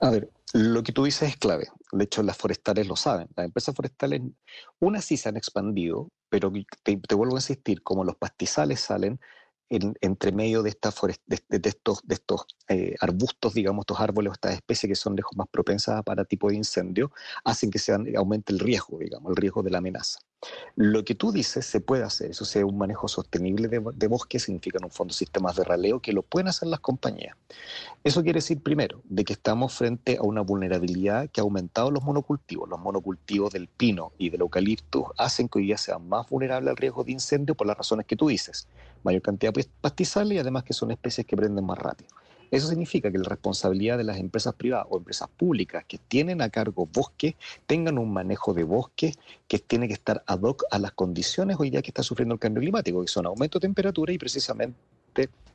A ver, lo que tú dices es clave. De hecho, las forestales lo saben. Las empresas forestales, unas sí se han expandido, pero te, te vuelvo a insistir, como los pastizales salen, entre medio de, esta de, estos, de estos eh, arbustos, digamos, estos árboles o estas especies que son lejos más propensas para tipo de incendio, hacen que se aumente el riesgo, digamos, el riesgo de la amenaza. Lo que tú dices se puede hacer, eso sea un manejo sostenible de, de bosque, significa en un fondo sistemas de raleo que lo pueden hacer las compañías. Eso quiere decir, primero, de que estamos frente a una vulnerabilidad que ha aumentado los monocultivos. Los monocultivos del pino y del eucalipto hacen que hoy día sea más vulnerable al riesgo de incendio por las razones que tú dices. Mayor cantidad de pastizales y además que son especies que prenden más rápido. Eso significa que la responsabilidad de las empresas privadas o empresas públicas que tienen a cargo bosque tengan un manejo de bosque que tiene que estar ad hoc a las condiciones hoy día que está sufriendo el cambio climático, que son aumento de temperatura y precisamente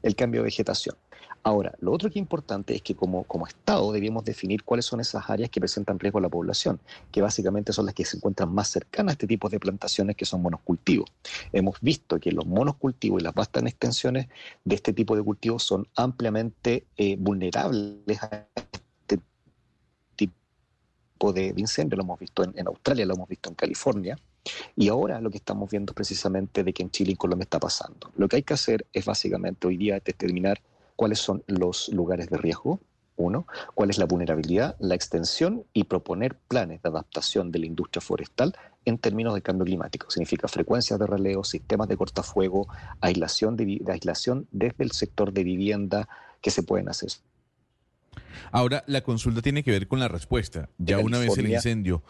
el cambio de vegetación. Ahora, lo otro que es importante es que como, como Estado debemos definir cuáles son esas áreas que presentan riesgo a la población, que básicamente son las que se encuentran más cercanas a este tipo de plantaciones que son monocultivos. Hemos visto que los monocultivos y las vastas extensiones de este tipo de cultivos son ampliamente eh, vulnerables a este tipo de incendio, lo hemos visto en, en Australia, lo hemos visto en California, y ahora lo que estamos viendo es precisamente de que en Chile y Colombia está pasando. Lo que hay que hacer es básicamente hoy día determinar cuáles son los lugares de riesgo, uno, cuál es la vulnerabilidad, la extensión y proponer planes de adaptación de la industria forestal en términos de cambio climático. Significa frecuencias de releo, sistemas de cortafuego, aislación, de, de aislación desde el sector de vivienda que se pueden hacer. Ahora, la consulta tiene que ver con la respuesta. Ya una vez el incendio.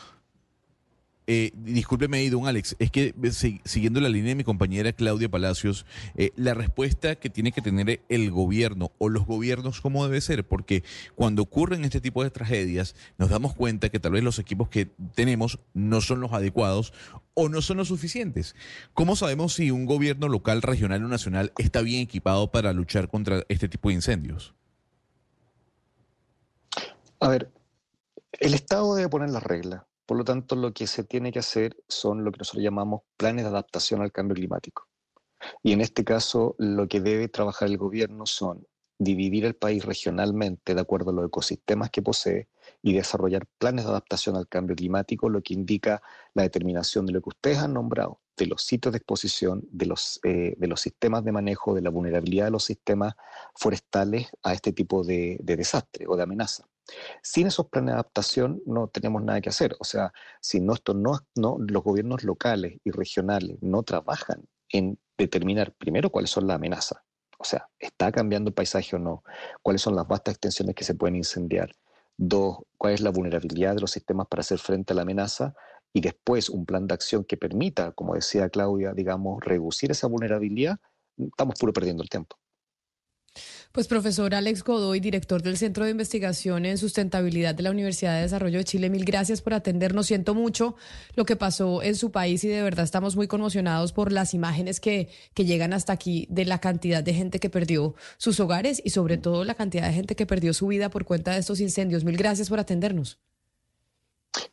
Eh, discúlpeme don Alex, es que si- siguiendo la línea de mi compañera Claudia Palacios, eh, la respuesta que tiene que tener el gobierno o los gobiernos, ¿cómo debe ser? Porque cuando ocurren este tipo de tragedias, nos damos cuenta que tal vez los equipos que tenemos no son los adecuados o no son los suficientes. ¿Cómo sabemos si un gobierno local, regional o nacional está bien equipado para luchar contra este tipo de incendios? A ver, el Estado debe poner las reglas. Por lo tanto, lo que se tiene que hacer son lo que nosotros llamamos planes de adaptación al cambio climático. Y en este caso, lo que debe trabajar el gobierno son dividir el país regionalmente de acuerdo a los ecosistemas que posee y desarrollar planes de adaptación al cambio climático, lo que indica la determinación de lo que ustedes han nombrado, de los sitios de exposición, de los, eh, de los sistemas de manejo, de la vulnerabilidad de los sistemas forestales a este tipo de, de desastre o de amenaza. Sin esos planes de adaptación no tenemos nada que hacer. O sea, si no, no, no, los gobiernos locales y regionales no trabajan en determinar primero cuáles son las amenazas, o sea, ¿está cambiando el paisaje o no? ¿Cuáles son las vastas extensiones que se pueden incendiar? Dos, ¿cuál es la vulnerabilidad de los sistemas para hacer frente a la amenaza? Y después un plan de acción que permita, como decía Claudia, digamos, reducir esa vulnerabilidad, estamos puro perdiendo el tiempo. Pues profesor Alex Godoy, director del Centro de Investigación en Sustentabilidad de la Universidad de Desarrollo de Chile, mil gracias por atendernos. Siento mucho lo que pasó en su país y de verdad estamos muy conmocionados por las imágenes que, que llegan hasta aquí de la cantidad de gente que perdió sus hogares y sobre todo la cantidad de gente que perdió su vida por cuenta de estos incendios. Mil gracias por atendernos.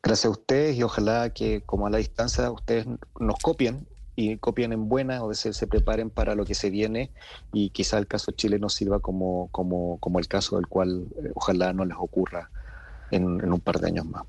Gracias a ustedes y ojalá que como a la distancia ustedes nos copien y copien en buena o se, se preparen para lo que se viene y quizá el caso chileno sirva como, como, como el caso del cual eh, ojalá no les ocurra en, en un par de años más.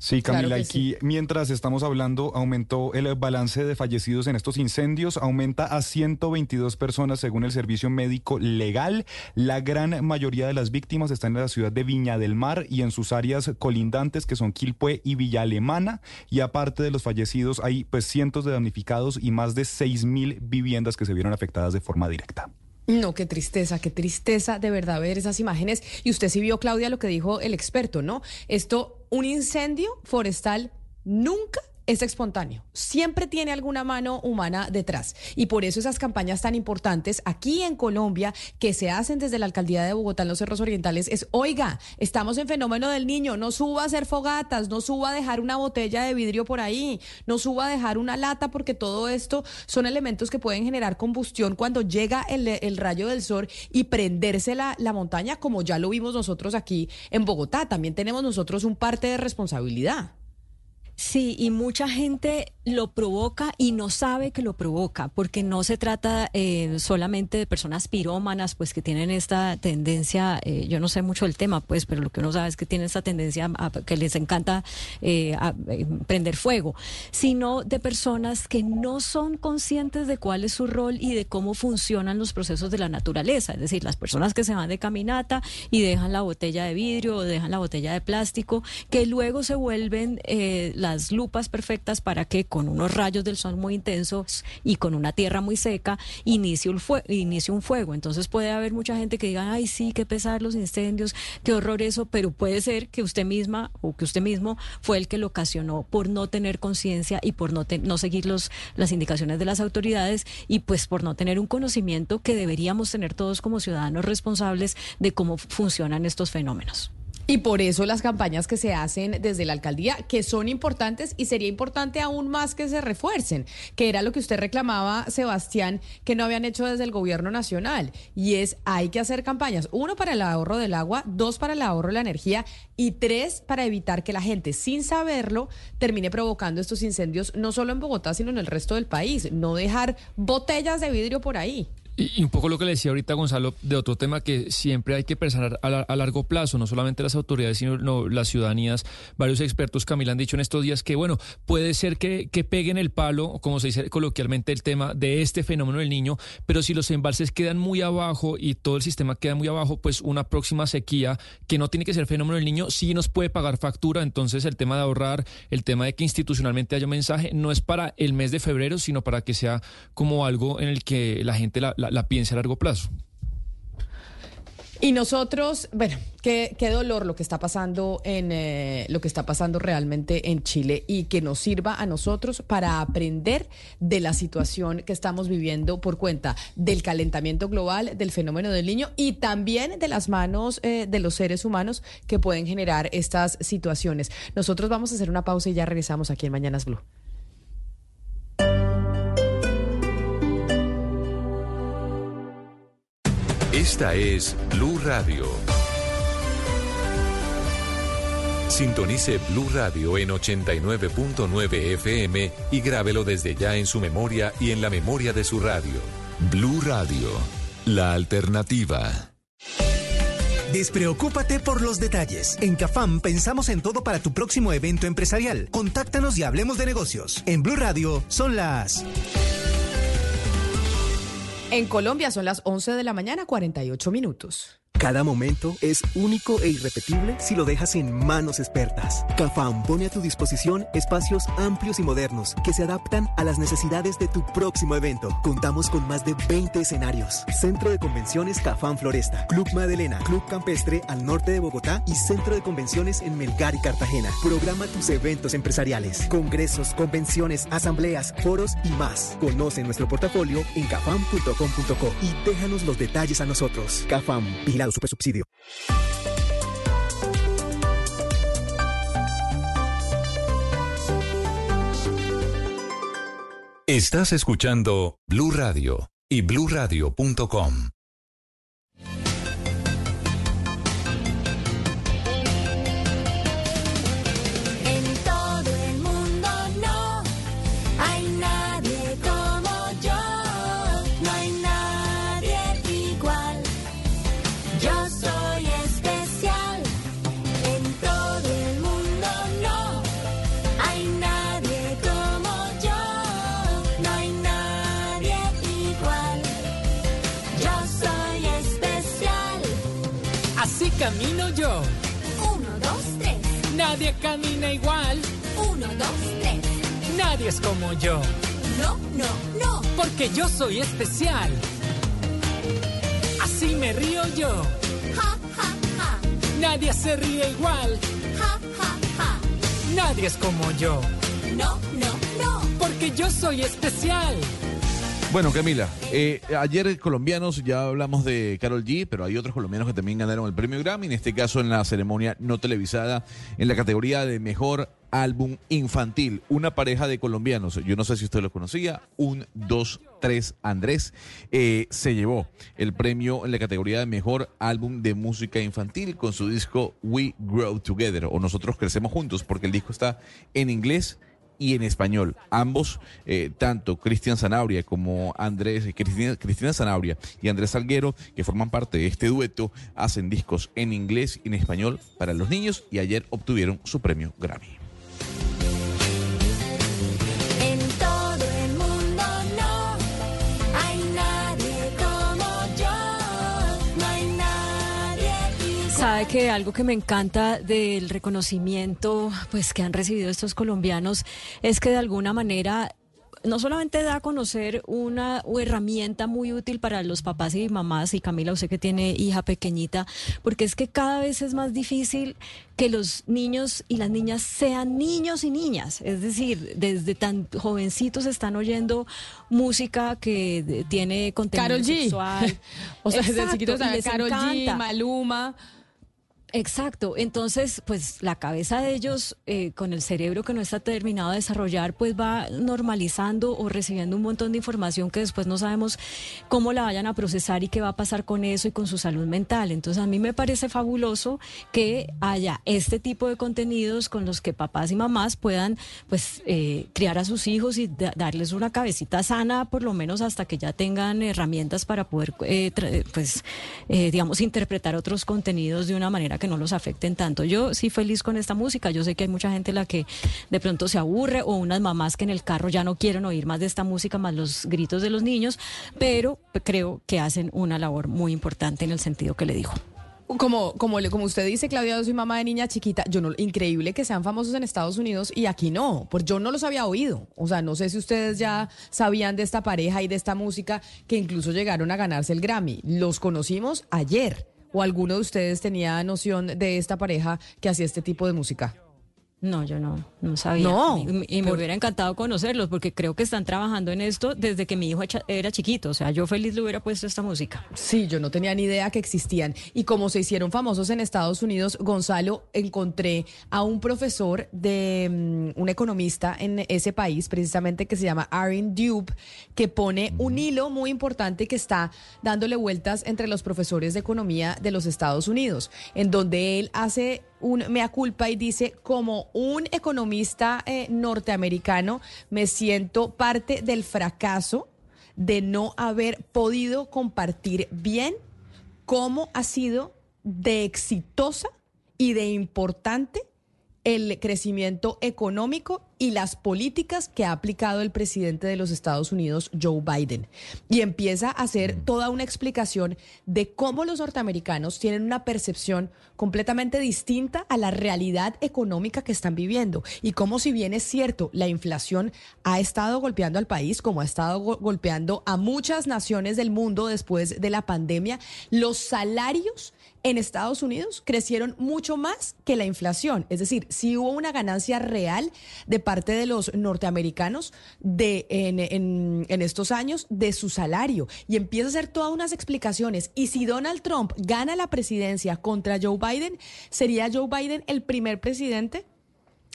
Sí, Camila, aquí mientras estamos hablando, aumentó el balance de fallecidos en estos incendios, aumenta a 122 personas según el Servicio Médico Legal. La gran mayoría de las víctimas están en la ciudad de Viña del Mar y en sus áreas colindantes, que son Quilpué y Villa Alemana. Y aparte de los fallecidos, hay pues cientos de damnificados y más de 6 mil viviendas que se vieron afectadas de forma directa. No, qué tristeza, qué tristeza de verdad ver esas imágenes. Y usted sí vio, Claudia, lo que dijo el experto, ¿no? Esto, un incendio forestal nunca es espontáneo, siempre tiene alguna mano humana detrás. Y por eso esas campañas tan importantes aquí en Colombia que se hacen desde la alcaldía de Bogotá en los Cerros Orientales es, oiga, estamos en fenómeno del niño, no suba a hacer fogatas, no suba a dejar una botella de vidrio por ahí, no suba a dejar una lata porque todo esto son elementos que pueden generar combustión cuando llega el, el rayo del sol y prenderse la, la montaña como ya lo vimos nosotros aquí en Bogotá. También tenemos nosotros un parte de responsabilidad. Sí, y mucha gente lo provoca y no sabe que lo provoca, porque no se trata eh, solamente de personas pirómanas, pues que tienen esta tendencia, eh, yo no sé mucho del tema, pues, pero lo que uno sabe es que tienen esta tendencia a, que les encanta eh, eh, prender fuego, sino de personas que no son conscientes de cuál es su rol y de cómo funcionan los procesos de la naturaleza, es decir, las personas que se van de caminata y dejan la botella de vidrio o dejan la botella de plástico, que luego se vuelven eh, las lupas perfectas para que con unos rayos del sol muy intensos y con una tierra muy seca inicie un, fue inicie un fuego. Entonces puede haber mucha gente que diga, ay, sí, qué pesar los incendios, qué horror eso, pero puede ser que usted misma o que usted mismo fue el que lo ocasionó por no tener conciencia y por no, no seguir los, las indicaciones de las autoridades y pues por no tener un conocimiento que deberíamos tener todos como ciudadanos responsables de cómo funcionan estos fenómenos. Y por eso las campañas que se hacen desde la alcaldía, que son importantes y sería importante aún más que se refuercen, que era lo que usted reclamaba, Sebastián, que no habían hecho desde el gobierno nacional. Y es, hay que hacer campañas, uno para el ahorro del agua, dos para el ahorro de la energía y tres para evitar que la gente, sin saberlo, termine provocando estos incendios, no solo en Bogotá, sino en el resto del país. No dejar botellas de vidrio por ahí. Y, un poco lo que le decía ahorita Gonzalo de otro tema que siempre hay que pensar a, largo plazo, no solamente las autoridades, sino las ciudadanías. Varios expertos, Camila, han dicho en estos días que, bueno, puede ser que, que peguen el palo, como se dice coloquialmente, el tema de este fenómeno del niño, pero si los embalses quedan muy abajo y todo el sistema queda muy abajo, pues una próxima sequía, que no tiene que ser fenómeno del niño, sí nos puede pagar factura. Entonces, el tema de ahorrar, el tema de que institucionalmente haya mensaje, no es para el mes de febrero, sino para que sea como algo en el que la gente la la, piense a largo plazo. Y nosotros, bueno, qué, qué, dolor lo que está pasando en eh, lo que está pasando realmente en Chile y que nos sirva a nosotros para aprender de la situación que estamos viviendo por cuenta del calentamiento global, del fenómeno del niño y también de las manos eh, de los seres humanos que pueden generar estas situaciones. Nosotros vamos a hacer una pausa y ya regresamos aquí en Mañanas Blue. Esta es Blue Radio. Sintonice Blue Radio en 89.9 FM y grábelo desde ya en su memoria y en la memoria de su radio. Blue Radio, la alternativa. Despreocúpate por los detalles. En Cafam pensamos en todo para tu próximo evento empresarial. Contáctanos y hablemos de negocios. En Blue Radio son las en Colombia son las 11 de la mañana, 48 minutos. Cada momento es único e irrepetible si lo dejas en manos expertas. Cafam pone a tu disposición espacios amplios y modernos que se adaptan a las necesidades de tu próximo evento. Contamos con más de 20 escenarios. Centro de Convenciones Cafam Floresta, Club Madelena, Club Campestre al norte de Bogotá y Centro de Convenciones en Melgar y Cartagena. Programa tus eventos empresariales, congresos, convenciones, asambleas, foros y más. Conoce nuestro portafolio en cafam.com.co y déjanos los detalles a nosotros. Cafam, vigilado super subsidio. Estás escuchando Blue Radio y bluradio.com. yo. Uno, dos, tres. Nadie camina igual. Uno, dos, tres. Nadie es como yo. No, no, no. Porque yo soy especial. Así me río yo. Ja, ja, ja. Nadie se ríe igual. Ja, ja, ja. Nadie es como yo. No, no, no. Porque yo soy especial. Bueno, Camila, eh, ayer colombianos, ya hablamos de Carol G, pero hay otros colombianos que también ganaron el premio Grammy, en este caso en la ceremonia no televisada, en la categoría de mejor álbum infantil. Una pareja de colombianos, yo no sé si usted lo conocía, un, dos, tres, Andrés, eh, se llevó el premio en la categoría de mejor álbum de música infantil con su disco We Grow Together, o Nosotros Crecemos Juntos, porque el disco está en inglés y en español. Ambos, eh, tanto Cristian Zanabria como Andrés, eh, Cristina, Cristina Zanabria y Andrés Salguero, que forman parte de este dueto, hacen discos en inglés y en español para los niños y ayer obtuvieron su premio Grammy. Sabe que algo que me encanta del reconocimiento pues que han recibido estos colombianos es que de alguna manera no solamente da a conocer una herramienta muy útil para los papás y mamás, y Camila, usted que tiene hija pequeñita, porque es que cada vez es más difícil que los niños y las niñas sean niños y niñas. Es decir, desde tan jovencitos están oyendo música que tiene contenido Carol sexual. o sea, desde chiquitos Carol G, Maluma. Exacto, entonces pues la cabeza de ellos eh, con el cerebro que no está terminado de desarrollar pues va normalizando o recibiendo un montón de información que después no sabemos cómo la vayan a procesar y qué va a pasar con eso y con su salud mental. Entonces a mí me parece fabuloso que haya este tipo de contenidos con los que papás y mamás puedan pues eh, criar a sus hijos y da- darles una cabecita sana por lo menos hasta que ya tengan herramientas para poder eh, pues eh, digamos interpretar otros contenidos de una manera que no los afecten tanto. Yo sí feliz con esta música. Yo sé que hay mucha gente la que de pronto se aburre o unas mamás que en el carro ya no quieren oír más de esta música, más los gritos de los niños, pero creo que hacen una labor muy importante en el sentido que le dijo. Como, como, como usted dice, Claudia, yo soy mamá de niña chiquita. Yo no, increíble que sean famosos en Estados Unidos y aquí no, pues yo no los había oído. O sea, no sé si ustedes ya sabían de esta pareja y de esta música que incluso llegaron a ganarse el Grammy. Los conocimos ayer. ¿O alguno de ustedes tenía noción de esta pareja que hacía este tipo de música? No, yo no, no sabía. No, Y, y me hubiera encantado conocerlos porque creo que están trabajando en esto desde que mi hijo era chiquito. O sea, yo feliz le hubiera puesto esta música. Sí, yo no tenía ni idea que existían. Y como se hicieron famosos en Estados Unidos, Gonzalo, encontré a un profesor de mm, un economista en ese país, precisamente que se llama Aaron Dube, que pone un hilo muy importante que está dándole vueltas entre los profesores de economía de los Estados Unidos, en donde él hace un mea culpa y dice, como un economista eh, norteamericano, me siento parte del fracaso de no haber podido compartir bien cómo ha sido de exitosa y de importante el crecimiento económico y las políticas que ha aplicado el presidente de los Estados Unidos, Joe Biden. Y empieza a hacer toda una explicación de cómo los norteamericanos tienen una percepción completamente distinta a la realidad económica que están viviendo. Y cómo si bien es cierto, la inflación ha estado golpeando al país, como ha estado go- golpeando a muchas naciones del mundo después de la pandemia, los salarios en Estados Unidos crecieron mucho más que la inflación. Es decir, si hubo una ganancia real de parte de los norteamericanos en, estos años de su salario. Y empieza a hacer todas unas explicaciones. Y si Donald Trump gana la presidencia contra Joe Biden, ¿sería Joe Biden el primer presidente?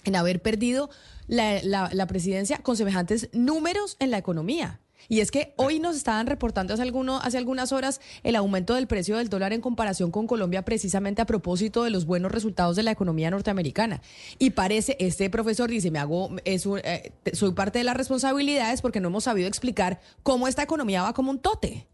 en haber perdido la presidencia con semejantes números en la economía. Y es que hoy nos estaban reportando hace, alguno, hace algunas horas el aumento del precio del dólar en comparación con Colombia precisamente a propósito de los buenos resultados de la economía norteamericana. Y parece, este profesor dice, me hago, es un- eh, soy parte de las responsabilidades porque no hemos sabido explicar cómo esta economía va como un tote.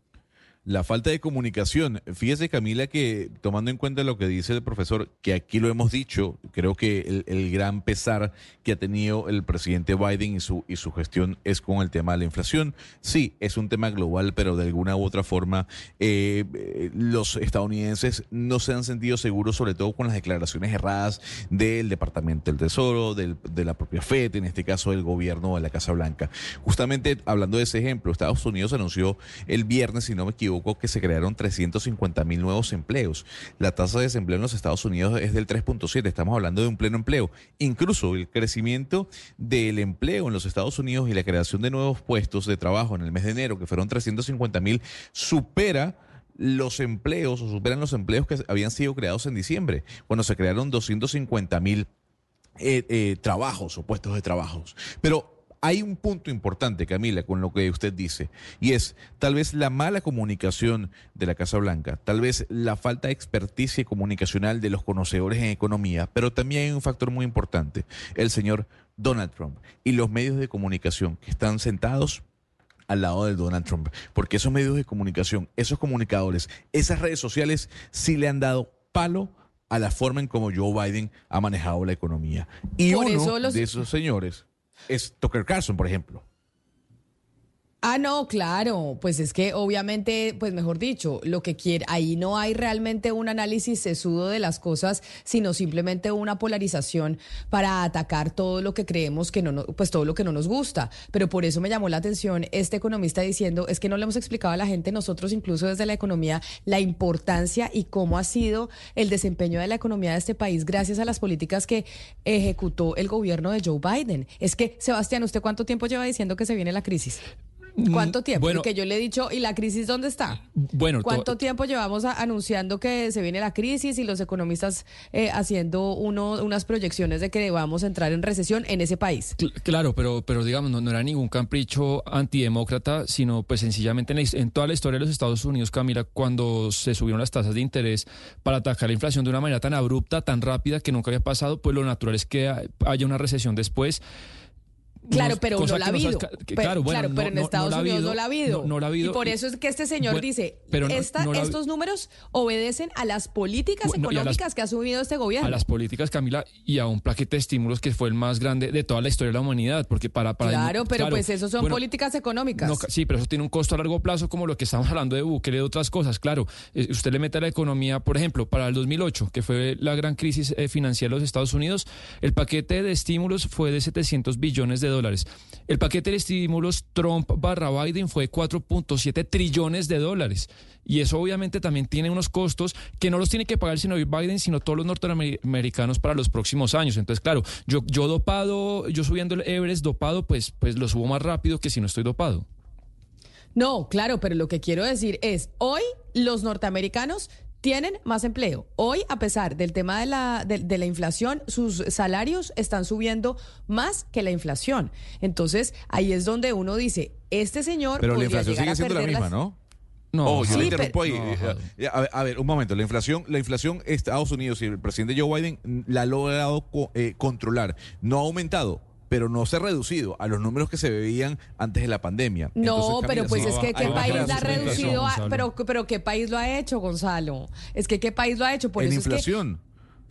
La falta de comunicación. Fíjese, Camila, que tomando en cuenta lo que dice el profesor, que aquí lo hemos dicho, creo que el, gran pesar que ha tenido el presidente Biden y su, y su gestión es con el tema de la inflación. Sí, es un tema global, pero de alguna u otra forma eh, eh, los estadounidenses no se han sentido seguros, sobre todo con las declaraciones erradas del Departamento del Tesoro, del- de la propia FED, en este caso del gobierno de la Casa Blanca. Justamente hablando de ese ejemplo, Estados Unidos anunció el viernes, si no me equivoco, que se crearon 350 mil nuevos empleos. La tasa de desempleo en los Estados Unidos es del 3.7, estamos hablando de un pleno empleo. Incluso el crecimiento del empleo en los Estados Unidos y la creación de nuevos puestos de trabajo en el mes de enero, que fueron 350 mil, supera los empleos o superan los empleos que habían sido creados en diciembre, cuando se crearon 250 mil eh, eh, trabajos o puestos de trabajos. Pero hay un punto importante, Camila, con lo que usted dice, y es tal vez la mala comunicación de la Casa Blanca, tal vez la falta de experticia comunicacional de los conocedores en economía, pero también hay un factor muy importante, el señor Donald Trump y los medios de comunicación que están sentados al lado de Donald Trump, porque esos medios de comunicación, esos comunicadores, esas redes sociales sí le han dado palo a la forma en como Joe Biden ha manejado la economía. Y Por uno eso los- de esos señores es Tucker Carlson, por ejemplo. Ah, no, claro, pues es que obviamente, pues mejor dicho, lo que quiere, ahí no hay realmente un análisis sesudo de las cosas, sino simplemente una polarización para atacar todo lo que creemos que no, pues todo lo que no nos gusta. Pero por eso me llamó la atención este economista diciendo, es que no le hemos explicado a la gente, nosotros incluso desde la economía, la importancia y cómo ha sido el desempeño de la economía de este país gracias a las políticas que ejecutó el gobierno de Joe Biden. Es que, Sebastián, ¿usted cuánto tiempo lleva diciendo que se viene la crisis? ¿Cuánto tiempo? bueno. Porque yo le he dicho, ¿y la crisis dónde está? Bueno, to- ¿Cuánto tiempo llevamos a- anunciando que se viene la crisis y los economistas eh, haciendo uno, unas proyecciones de que vamos a entrar en recesión en ese país? Cl- Claro, pero, pero digamos, no, no era ningún capricho antidemócrata, sino pues sencillamente en, la en toda la historia de los Estados Unidos, Camila, cuando se subieron las tasas de interés para atacar la inflación de una manera tan abrupta, tan rápida que nunca había pasado, pues lo natural es que ha- haya una recesión después. Claro, pero no la ha habido. claro, bueno, claro, pero en Estados Unidos no la ha habido. no- la ha habido. Y por eso es que este señor Bueno, dice, pero no- esta- no estos números obedecen a las políticas Bueno, las- económicas que ha subido este gobierno. a las políticas, Camila, y a un paquete de estímulos que fue el más grande de toda la historia de la humanidad, porque para... para claro, pero claro, pues eso son bueno, políticas económicas. No, sí, pero eso tiene un costo a largo plazo, como lo que estamos hablando de Bukele y de otras cosas. Claro, eh, usted le mete a la economía, por ejemplo, para el 2008, que fue la gran crisis eh, financiera de los Estados Unidos, el paquete de estímulos fue de 700 billones de dólares. El paquete de estímulos Trump barra Biden fue 4.7 trillones de dólares. Y eso obviamente también tiene unos costos que no los tiene que pagar sino Biden, sino todos los norteamericanos para los próximos años. Entonces, claro, yo, dopado, yo subiendo el Everest dopado, pues, pues lo subo más rápido que si no estoy dopado. No, claro, pero lo que quiero decir es, hoy los norteamericanos tienen más empleo. Hoy, a pesar del tema de la, de, de la inflación, sus salarios están subiendo más que la inflación. Entonces, ahí es donde uno dice, este señor Pero la inflación sigue siendo la misma, las- ¿no? No, Oh, yo sí, le interrumpo pero- ahí. Eh, eh, A, ver, a ver, un momento. La inflación, la inflación Estados Unidos y el presidente Joe Biden la ha logrado co- eh, controlar. No ha aumentado, pero no se ha reducido a los números que se veían antes de la pandemia. No, Entonces, pero pues es que qué país la ha reducido, a- pero, pero qué país lo ha hecho, Gonzalo. Es que qué país lo ha hecho, por en eso es que- inflación.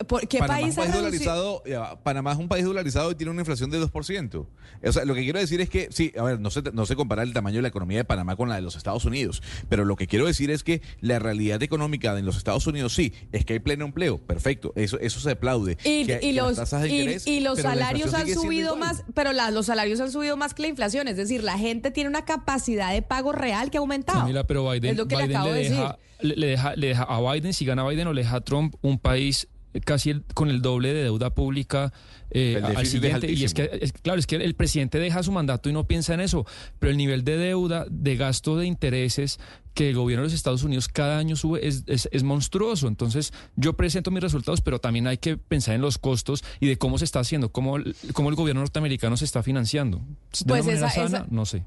¿Por qué Panamá país es un país dolarizado, ya Panamá es un país dolarizado y tiene una inflación de 2%. O sea, lo que quiero decir es que, sí, a ver, no se, no se compara el tamaño de la economía de Panamá con la de los Estados Unidos, pero lo que quiero decir es que la realidad económica en los Estados Unidos sí, es que hay pleno empleo, perfecto, eso, eso se aplaude. Y, Que- y que las los, y- y salarios han subido más, pero la- los salarios han subido más que la inflación. Es decir, la gente tiene una capacidad de pago real que ha aumentado. Camila, pero Biden, es lo que Biden le acabo de decir. le deja, le deja a Biden, si gana Biden o le deja a Trump, un país casi el- con el doble de deuda pública eh, al es siguiente. Y es que, es- claro, es que el presidente deja su mandato y no piensa en eso, pero el nivel de deuda, de gasto de intereses que el gobierno de los Estados Unidos cada año sube es, es, es monstruoso. Entonces, yo presento mis resultados, pero también hay que pensar en los costos y de cómo se está haciendo, cómo, el- cómo el gobierno norteamericano se está financiando. De Pues una esa- sana, esa- no sé.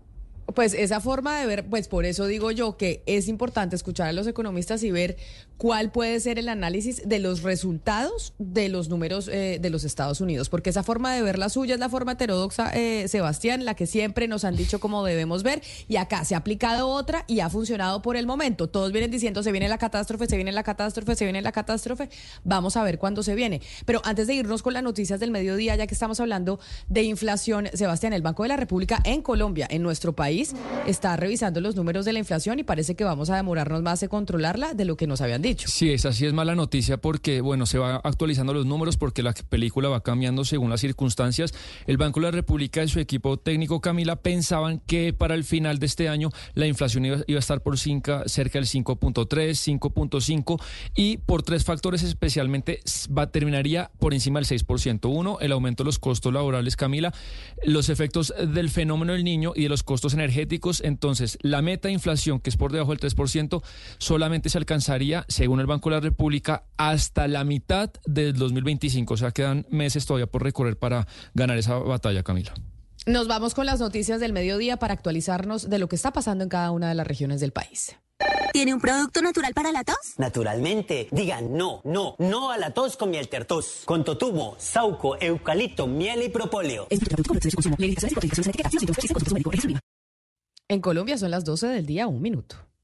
Pues esa forma de ver, pues por eso digo yo que es importante escuchar a los economistas y ver cuál puede ser el análisis de los resultados de los números eh, de los Estados Unidos, porque esa forma de ver la suya es la forma heterodoxa, eh, Sebastián, la que siempre nos han dicho cómo debemos ver, y acá se ha aplicado otra y ha funcionado por el momento. Todos vienen diciendo, se viene la catástrofe, se viene la catástrofe, se viene la catástrofe, vamos a ver cuándo se viene. Pero antes de irnos con las noticias del mediodía, ya que estamos hablando de inflación, Sebastián, el Banco de la República en Colombia, en nuestro país, está revisando los números de la inflación y parece que vamos a demorarnos más en controlarla de lo que nos habían dicho. Sí, esa sí es mala noticia porque, bueno, se va actualizando los números porque la película va cambiando según las circunstancias. El Banco de la República y su equipo técnico, Camila, pensaban que para el final de este año la inflación iba, a estar por cerca del 5.3, 5.5 y por tres factores especialmente va, terminaría por encima del 6%. Uno, el aumento de los costos laborales, Camila, los efectos del fenómeno del niño y de los costos energéticos. Entonces, la meta de inflación, que es por debajo del 3%, solamente se alcanzaría, según el Banco de la República, hasta la mitad del 2025. O sea, quedan meses todavía por recorrer para ganar esa batalla, Camila. Nos vamos con las noticias del mediodía para actualizarnos de lo que está pasando en cada una de las regiones del país. ¿Tiene un producto natural para la tos? Naturalmente, digan no, no, no a la tos con miel tertos, con totumo, sauco, eucalipto, miel y propóleo. En Colombia son las 12 del día, un minuto.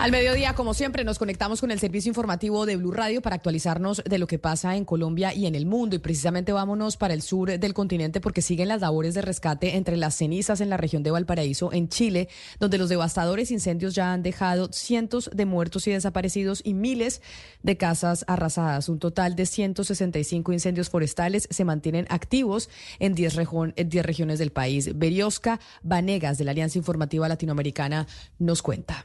Al mediodía, como siempre, nos conectamos con el servicio informativo de Blue Radio para actualizarnos de lo que pasa en Colombia y en el mundo. Y precisamente vámonos para el sur del continente porque siguen las labores de rescate entre las cenizas en la región de Valparaíso, en Chile, donde los devastadores incendios ya han dejado cientos de muertos y desaparecidos y miles de casas arrasadas. Un total de 165 incendios forestales se mantienen activos en 10, en 10 regiones del país. Beriosca Vanegas, de la Alianza Informativa Latinoamericana, nos cuenta.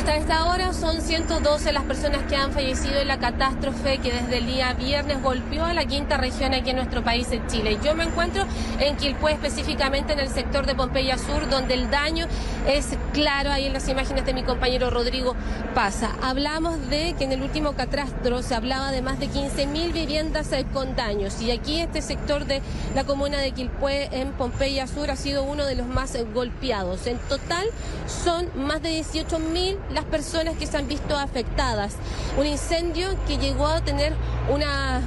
Hasta esta hora son 112 las personas que han fallecido en la catástrofe que desde el día viernes golpeó a la quinta región aquí en nuestro país, en Chile. Yo me encuentro en Quilpué, específicamente en el sector de Pompeya Sur, donde el daño es claro. Ahí en las imágenes de mi compañero Rodrigo pasa. Hablamos de que en el último catastro se hablaba de más de 15.000 viviendas eh, con daños. Y aquí este sector de la comuna de Quilpué, en Pompeya Sur, ha sido uno de los más eh, golpeados. En total son más de 18.000 las personas que se han visto afectadas. Un incendio que llegó a tener una,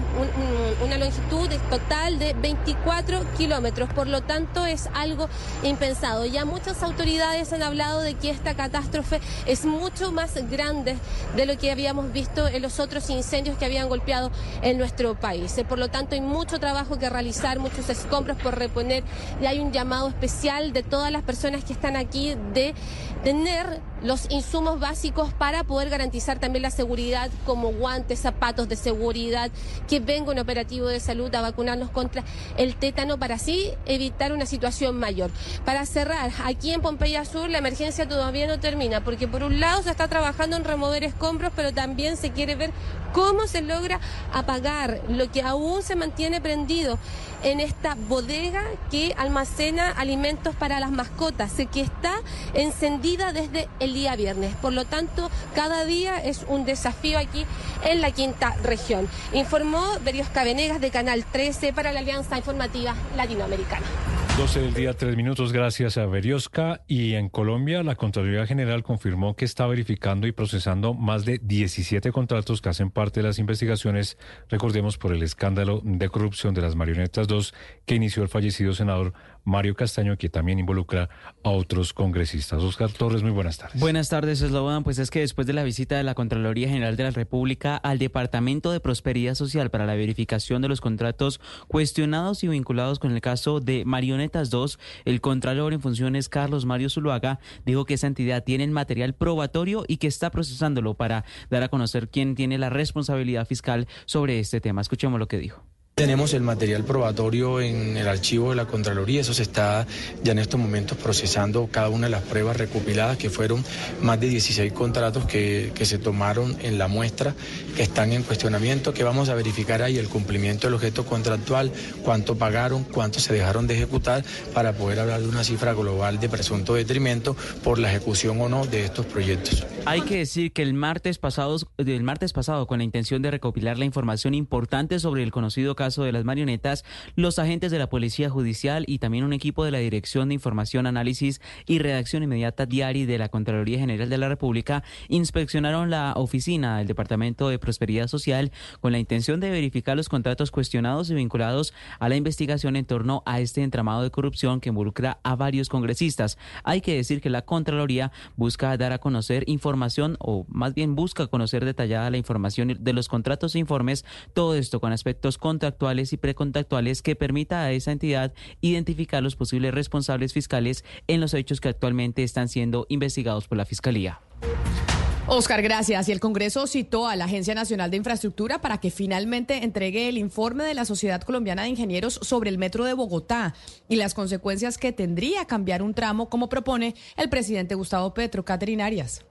una longitud total de 24 kilómetros, por lo tanto es algo impensado. Ya muchas autoridades han hablado de que esta catástrofe es mucho más grande de lo que habíamos visto en los otros incendios que habían golpeado en nuestro país. Por lo tanto hay mucho trabajo que realizar, muchos escombros por reponer y hay un llamado especial de todas las personas que están aquí de tener los insumos básicos para poder garantizar también la seguridad, como guantes, zapatos de seguridad, que venga un operativo de salud a vacunarnos contra el tétano para así evitar una situación mayor. Para cerrar, aquí en Pompeya Sur la emergencia todavía no termina, porque por un lado se está trabajando en remover escombros, pero también se quiere ver cómo se logra apagar lo que aún se mantiene prendido en esta bodega que almacena alimentos para las mascotas, que está encendida desde el día viernes. Por lo tanto, cada día es un desafío aquí en la quinta región. Informó Beriosca Venegas de Canal 13 para la Alianza Informativa Latinoamericana. 12 del día, tres minutos, gracias a Beriosca. Y en Colombia, la Contraloría General confirmó que está verificando y procesando más de 17 contratos que hacen parte de las investigaciones, recordemos, por el escándalo de corrupción de las marionetas 2 que inició el fallecido senador Mario Castaño, que también involucra a otros congresistas. Oscar Torres, muy buenas tardes. Buenas tardes, Slobodan. Pues es que después de la visita de la Contraloría General de la República al Departamento de Prosperidad Social para la verificación de los contratos cuestionados y vinculados con el caso de Marionetas 2, el Contralor en funciones Carlos Mario Zuluaga dijo que esa entidad tiene el material probatorio y que está procesándolo para dar a conocer quién tiene la responsabilidad fiscal sobre este tema. Escuchemos lo que dijo. Tenemos el material probatorio en el archivo de la Contraloría, eso se está ya en estos momentos procesando cada una de las pruebas recopiladas, que fueron más de 16 contratos que, se tomaron en la muestra, que están en cuestionamiento, que vamos a verificar ahí el cumplimiento del objeto contractual, cuánto pagaron, cuánto se dejaron de ejecutar, para poder hablar de una cifra global de presunto detrimento por la ejecución o no de estos proyectos. Hay que decir que el martes pasado, el martes pasado con la intención de recopilar la información importante sobre el conocido caso caso de las marionetas, los agentes de la Policía Judicial y también un equipo de la Dirección de Información, Análisis y Redacción Inmediata Diaria de la Contraloría General de la República inspeccionaron la oficina del Departamento de Prosperidad Social con la intención de verificar los contratos cuestionados y vinculados a la investigación en torno a este entramado de corrupción que involucra a varios congresistas. Hay que decir que la Contraloría busca dar a conocer información o más bien busca conocer detallada la información de los contratos e informes, todo esto con aspectos y precontactuales que permita a esa entidad identificar los posibles responsables fiscales en los hechos que actualmente están siendo investigados por la Fiscalía. Oscar, gracias. Y el Congreso citó a la Agencia Nacional de Infraestructura para que finalmente entregue el informe de la Sociedad Colombiana de Ingenieros sobre el Metro de Bogotá y las consecuencias que tendría cambiar un tramo, como propone el presidente Gustavo Petro. Caterinarias.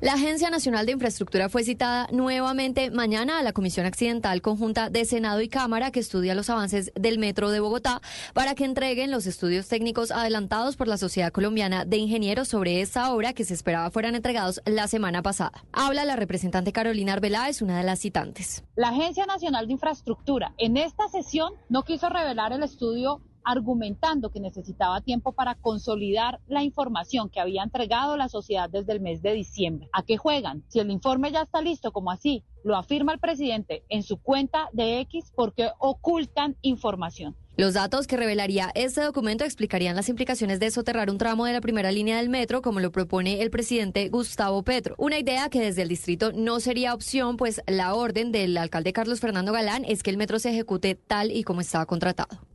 La Agencia Nacional de Infraestructura fue citada nuevamente mañana a la Comisión Accidental Conjunta de Senado y Cámara que estudia los avances del Metro de Bogotá para que entreguen los estudios técnicos adelantados por la Sociedad Colombiana de Ingenieros sobre esta obra que se esperaba fueran entregados la semana pasada. Habla la representante Carolina Arbeláez, una de las citantes. La Agencia Nacional de Infraestructura en esta sesión no quiso revelar el estudio argumentando que necesitaba tiempo para consolidar la información que había entregado la sociedad desde el mes de diciembre. ¿A qué juegan? Si el informe ya está listo, como así lo afirma el presidente en su cuenta de X, ¿por qué ocultan información? Los datos que revelaría este documento explicarían las implicaciones de soterrar un tramo de la primera línea del metro, como lo propone el presidente Gustavo Petro. Una idea que desde el distrito no sería opción, pues la orden del alcalde Carlos Fernando Galán es que el metro se ejecute tal y como estaba contratado.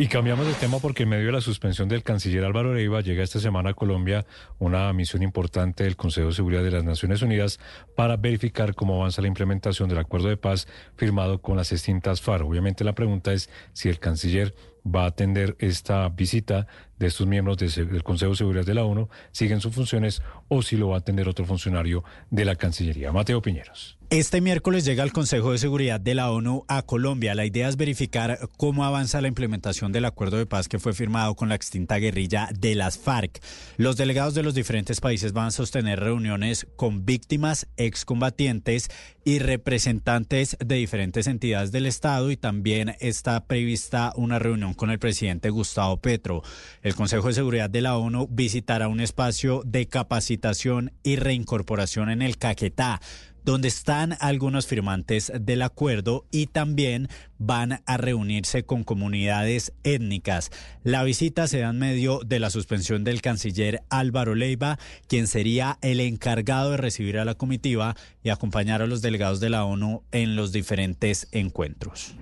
Y cambiamos de tema porque en medio de la suspensión del canciller Álvaro Leiva llega esta semana a Colombia una misión importante del Consejo de Seguridad de las Naciones Unidas para verificar cómo avanza la implementación del acuerdo de paz firmado con las extintas FARC. Obviamente la pregunta es si el canciller va a atender esta visita de estos miembros del Consejo de Seguridad de la ONU, siguen sus funciones o si lo va a atender otro funcionario de la Cancillería. Mateo Piñeros. Este miércoles llega el Consejo de Seguridad de la ONU a Colombia. La idea es verificar cómo avanza la implementación del acuerdo de paz que fue firmado con la extinta guerrilla de las FARC. Los delegados de los diferentes países van a sostener reuniones con víctimas, excombatientes y representantes de diferentes entidades del Estado y también está prevista una reunión con el presidente Gustavo Petro. El Consejo de Seguridad de la ONU visitará un espacio de capacitación y reincorporación en el Caquetá donde están algunos firmantes del acuerdo y también van a reunirse con comunidades étnicas. La visita se da en medio de la suspensión del canciller Álvaro Leiva, quien sería el encargado de recibir a la comitiva y acompañar a los delegados de la ONU en los diferentes encuentros.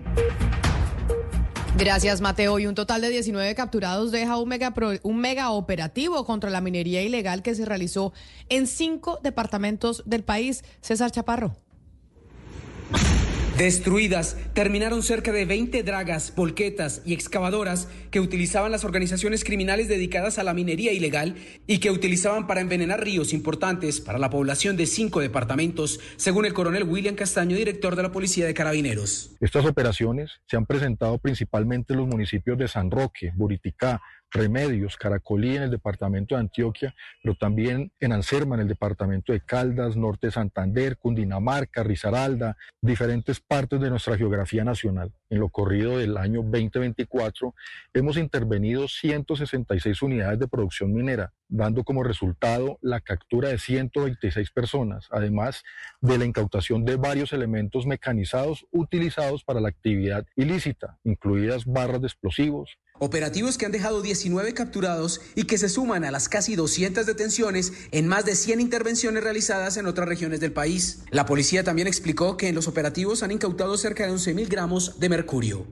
Gracias, Mateo. Y un total de 19 capturados deja un mega, un mega operativo contra la minería ilegal que se realizó en cinco departamentos del país. César Chaparro. Destruidas, terminaron cerca de 20 dragas, volquetas y excavadoras que utilizaban las organizaciones criminales dedicadas a la minería ilegal y que utilizaban para envenenar ríos importantes para la población de cinco departamentos, según el coronel William Castaño, director de la Policía de Carabineros. Estas operaciones se han presentado principalmente en los municipios de San Roque, Buriticá, Remedios, Caracolí en el departamento de Antioquia, pero también en Anserma en el departamento de Caldas, Norte de Santander, Cundinamarca, Risaralda, diferentes partes de nuestra geografía nacional. En lo corrido del año 2024 hemos intervenido 166 unidades de producción minera, dando como resultado la captura de 126 personas, además de la incautación de varios elementos mecanizados utilizados para la actividad ilícita, incluidas barras de explosivos, Operativos que han dejado 19 capturados y que se suman a las casi 200 detenciones en más de 100 intervenciones realizadas en otras regiones del país. La policía también explicó que en los operativos han incautado cerca de 11.000 gramos de mercurio.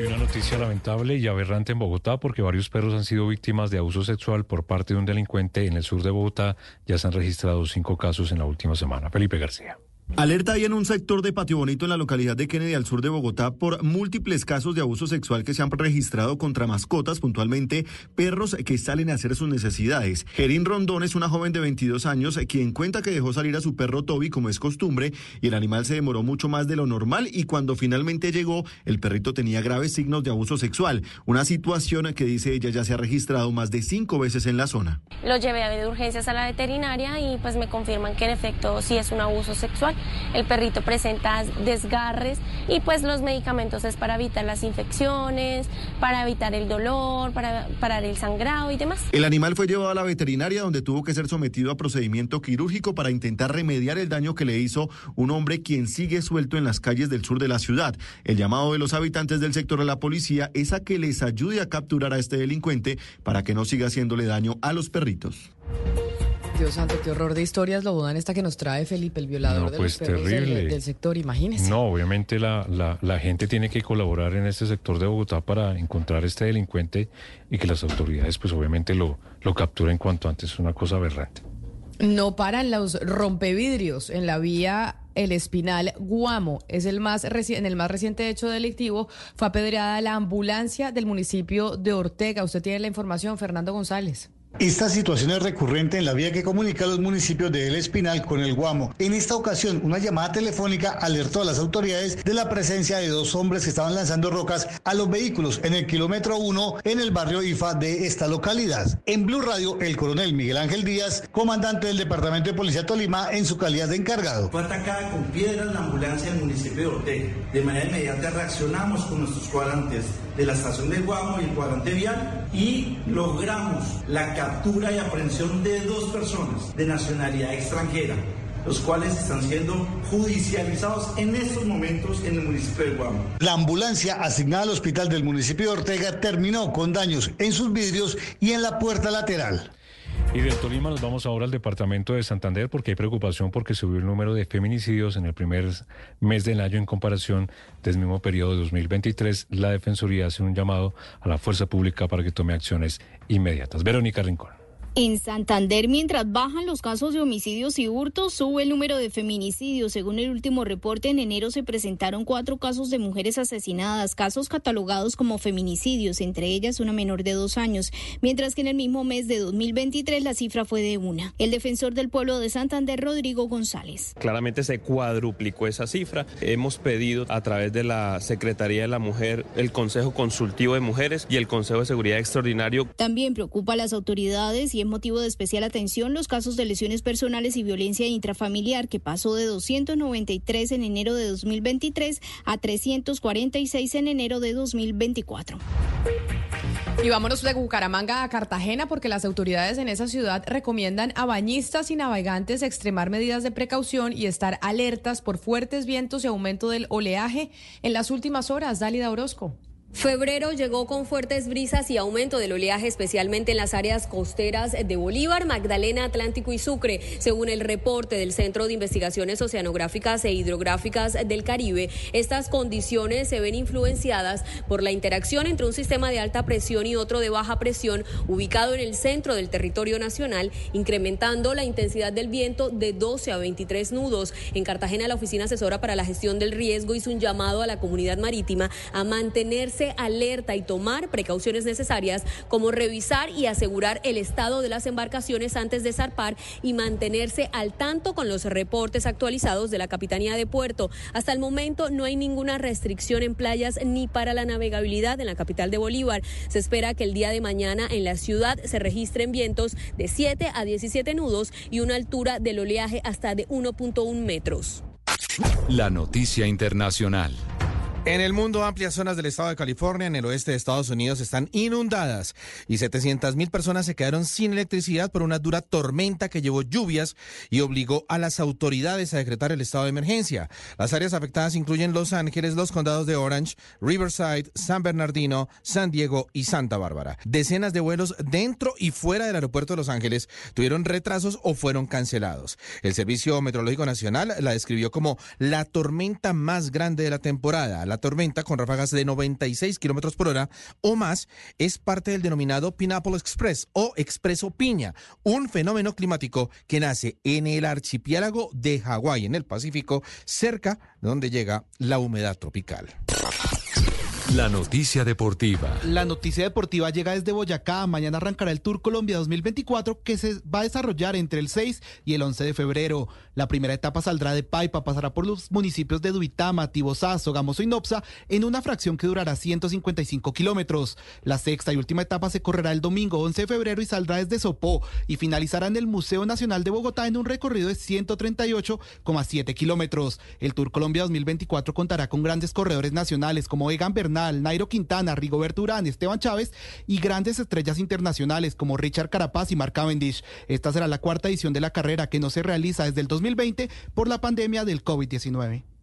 Y una noticia lamentable y aberrante en Bogotá porque varios perros han sido víctimas de abuso sexual por parte de un delincuente en el sur de Bogotá. Ya se han registrado cinco casos en la última semana. Felipe García. Alerta hay en un sector de Patio Bonito en la localidad de Kennedy al sur de Bogotá por múltiples casos de abuso sexual que se han registrado contra mascotas, puntualmente perros que salen a hacer sus necesidades. Gerín Rondón es una joven de 22 años quien cuenta que dejó salir a su perro Toby como es costumbre y el animal se demoró mucho más de lo normal y cuando finalmente llegó el perrito tenía graves signos de abuso sexual, una situación que dice ella ya se ha registrado más de cinco veces en la zona. Lo llevé de urgencias a la veterinaria y pues me confirman que en efecto sí es un abuso sexual el perrito presenta desgarres y pues los medicamentos es para evitar las infecciones, para evitar el dolor, para parar el sangrado y demás. El animal fue llevado a la veterinaria donde tuvo que ser sometido a procedimiento quirúrgico para intentar remediar el daño que le hizo un hombre quien sigue suelto en las calles del sur de la ciudad. El llamado de los habitantes del sector de la policía es a que les ayude a capturar a este delincuente para que no siga haciéndole daño a los perritos. Dios santo, qué horror de historias lo dan esta que nos trae Felipe, el violador de pues los perros del, sector, imagínese. No, obviamente la, la, la, gente tiene que colaborar en este sector de Bogotá para encontrar este delincuente y que las autoridades pues obviamente lo, lo capturen cuanto antes. Es una cosa aberrante. No paran los rompevidrios en la vía El Espinal Guamo. Es el más en el más reciente hecho delictivo fue apedreada la ambulancia del municipio de Ortega. Usted tiene la información, Fernando González. Esta situación es recurrente en la vía que comunica los municipios de El Espinal con el Guamo. En esta ocasión, una llamada telefónica alertó a las autoridades de la presencia de dos hombres que estaban lanzando rocas a los vehículos en el kilómetro 1 en el barrio IFA de esta localidad. En Blue Radio, el coronel Miguel Ángel Díaz, comandante del Departamento de Policía Tolima, en su calidad de encargado. Fue atacada con piedras la ambulancia del municipio de Ortega. De manera inmediata reaccionamos con nuestros cuadrantes de la estación del Guamo y el cuadrante vial y logramos la captura y aprehensión de dos personas de nacionalidad extranjera los cuales están siendo judicializados en estos momentos en el municipio de Guamo. La ambulancia asignada al hospital del municipio de Ortega terminó con daños en sus vidrios y en la puerta lateral. Y del Tolima nos vamos ahora al departamento de Santander porque hay preocupación porque subió el número de feminicidios en el primer mes del año en comparación del mismo periodo de 2023. La Defensoría hace un llamado a la fuerza pública para que tome acciones inmediatas. Verónica Rincón. En Santander, mientras bajan los casos de homicidios y hurtos, sube el número de feminicidios. Según el último reporte, en enero se presentaron cuatro casos de mujeres asesinadas, casos catalogados como feminicidios, entre ellas una menor de dos años, mientras que en el mismo mes de 2023 la cifra fue de una. El defensor del pueblo de Santander, Rodrigo González. Claramente se cuadruplicó esa cifra. Hemos pedido a través de la Secretaría de la Mujer, el Consejo Consultivo de Mujeres y el Consejo de Seguridad Extraordinario. También preocupa a las autoridades y motivo de especial atención los casos de lesiones personales y violencia intrafamiliar, que pasó de 293 en enero de 2023 a 346 en enero de 2024. Y vámonos de Bucaramanga a Cartagena porque las autoridades en esa ciudad recomiendan a bañistas y navegantes extremar medidas de precaución y estar alertas por fuertes vientos y aumento del oleaje en las últimas horas. Dálida Orozco. Febrero llegó con fuertes brisas y aumento del oleaje, especialmente en las áreas costeras de Bolívar, Magdalena, Atlántico y Sucre. Según el reporte del Centro de Investigaciones Oceanográficas e Hidrográficas del Caribe, estas condiciones se ven influenciadas por la interacción entre un sistema de alta presión y otro de baja presión ubicado en el centro del territorio nacional, incrementando la intensidad del viento de 12 a 23 nudos. En Cartagena, la Oficina Asesora para la Gestión del Riesgo hizo un llamado a la comunidad marítima a mantenerse alerta y tomar precauciones necesarias como revisar y asegurar el estado de las embarcaciones antes de zarpar y mantenerse al tanto con los reportes actualizados de la Capitanía de Puerto. Hasta el momento no hay ninguna restricción en playas ni para la navegabilidad en la capital de Bolívar. Se espera que el día de mañana en la ciudad se registren vientos de 7 a 17 nudos y una altura del oleaje hasta de 1.1 metros. La noticia internacional. En el mundo, amplias zonas del estado de California, en el oeste de Estados Unidos, están inundadas y 700 mil personas se quedaron sin electricidad por una dura tormenta que llevó lluvias y obligó a las autoridades a decretar el estado de emergencia. Las áreas afectadas incluyen Los Ángeles, los condados de Orange, Riverside, San Bernardino, San Diego y Santa Bárbara. Decenas de vuelos dentro y fuera del aeropuerto de Los Ángeles tuvieron retrasos o fueron cancelados. El Servicio Meteorológico Nacional la describió como la tormenta más grande de la temporada. La tormenta, con ráfagas de 96 kilómetros por hora o más, es parte del denominado Pineapple Express o Expreso Piña, un fenómeno climático que nace en el archipiélago de Hawái, en el Pacífico, cerca de donde llega la humedad tropical. La noticia deportiva. La noticia deportiva llega desde Boyacá. Mañana arrancará el Tour Colombia 2024 que se va a desarrollar entre el 6 y el 11 de febrero. La primera etapa saldrá de Paipa, pasará por los municipios de Duitama, Tibozá, Sogamoso y Nopsa en una fracción que durará 155 kilómetros. La sexta y última etapa se correrá el domingo 11 de febrero y saldrá desde Sopó y finalizará en el Museo Nacional de Bogotá en un recorrido de 138,7 kilómetros. El Tour Colombia 2024 contará con grandes corredores nacionales como Egan Bernal, Nairo Quintana, Rigoberto Urán, Esteban Chávez y grandes estrellas internacionales como Richard Carapaz y Mark Cavendish. Esta será la cuarta edición de la carrera que no se realiza desde el 2020 por la pandemia del COVID-19.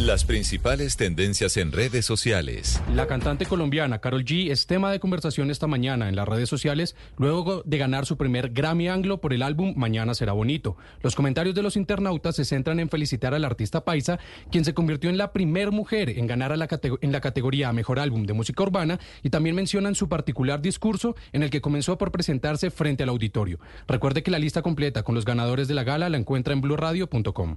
Las principales tendencias en redes sociales. La cantante colombiana Carol G es tema de conversación esta mañana en las redes sociales luego de ganar su primer Grammy Anglo por el álbum Mañana será bonito. Los comentarios de los internautas se centran en felicitar al artista paisa, quien se convirtió en la primer mujer en ganar la en la categoría Mejor Álbum de Música Urbana y también mencionan su particular discurso en el que comenzó por presentarse frente al auditorio. Recuerde que la lista completa con los ganadores de la gala la encuentra en blurradio.com.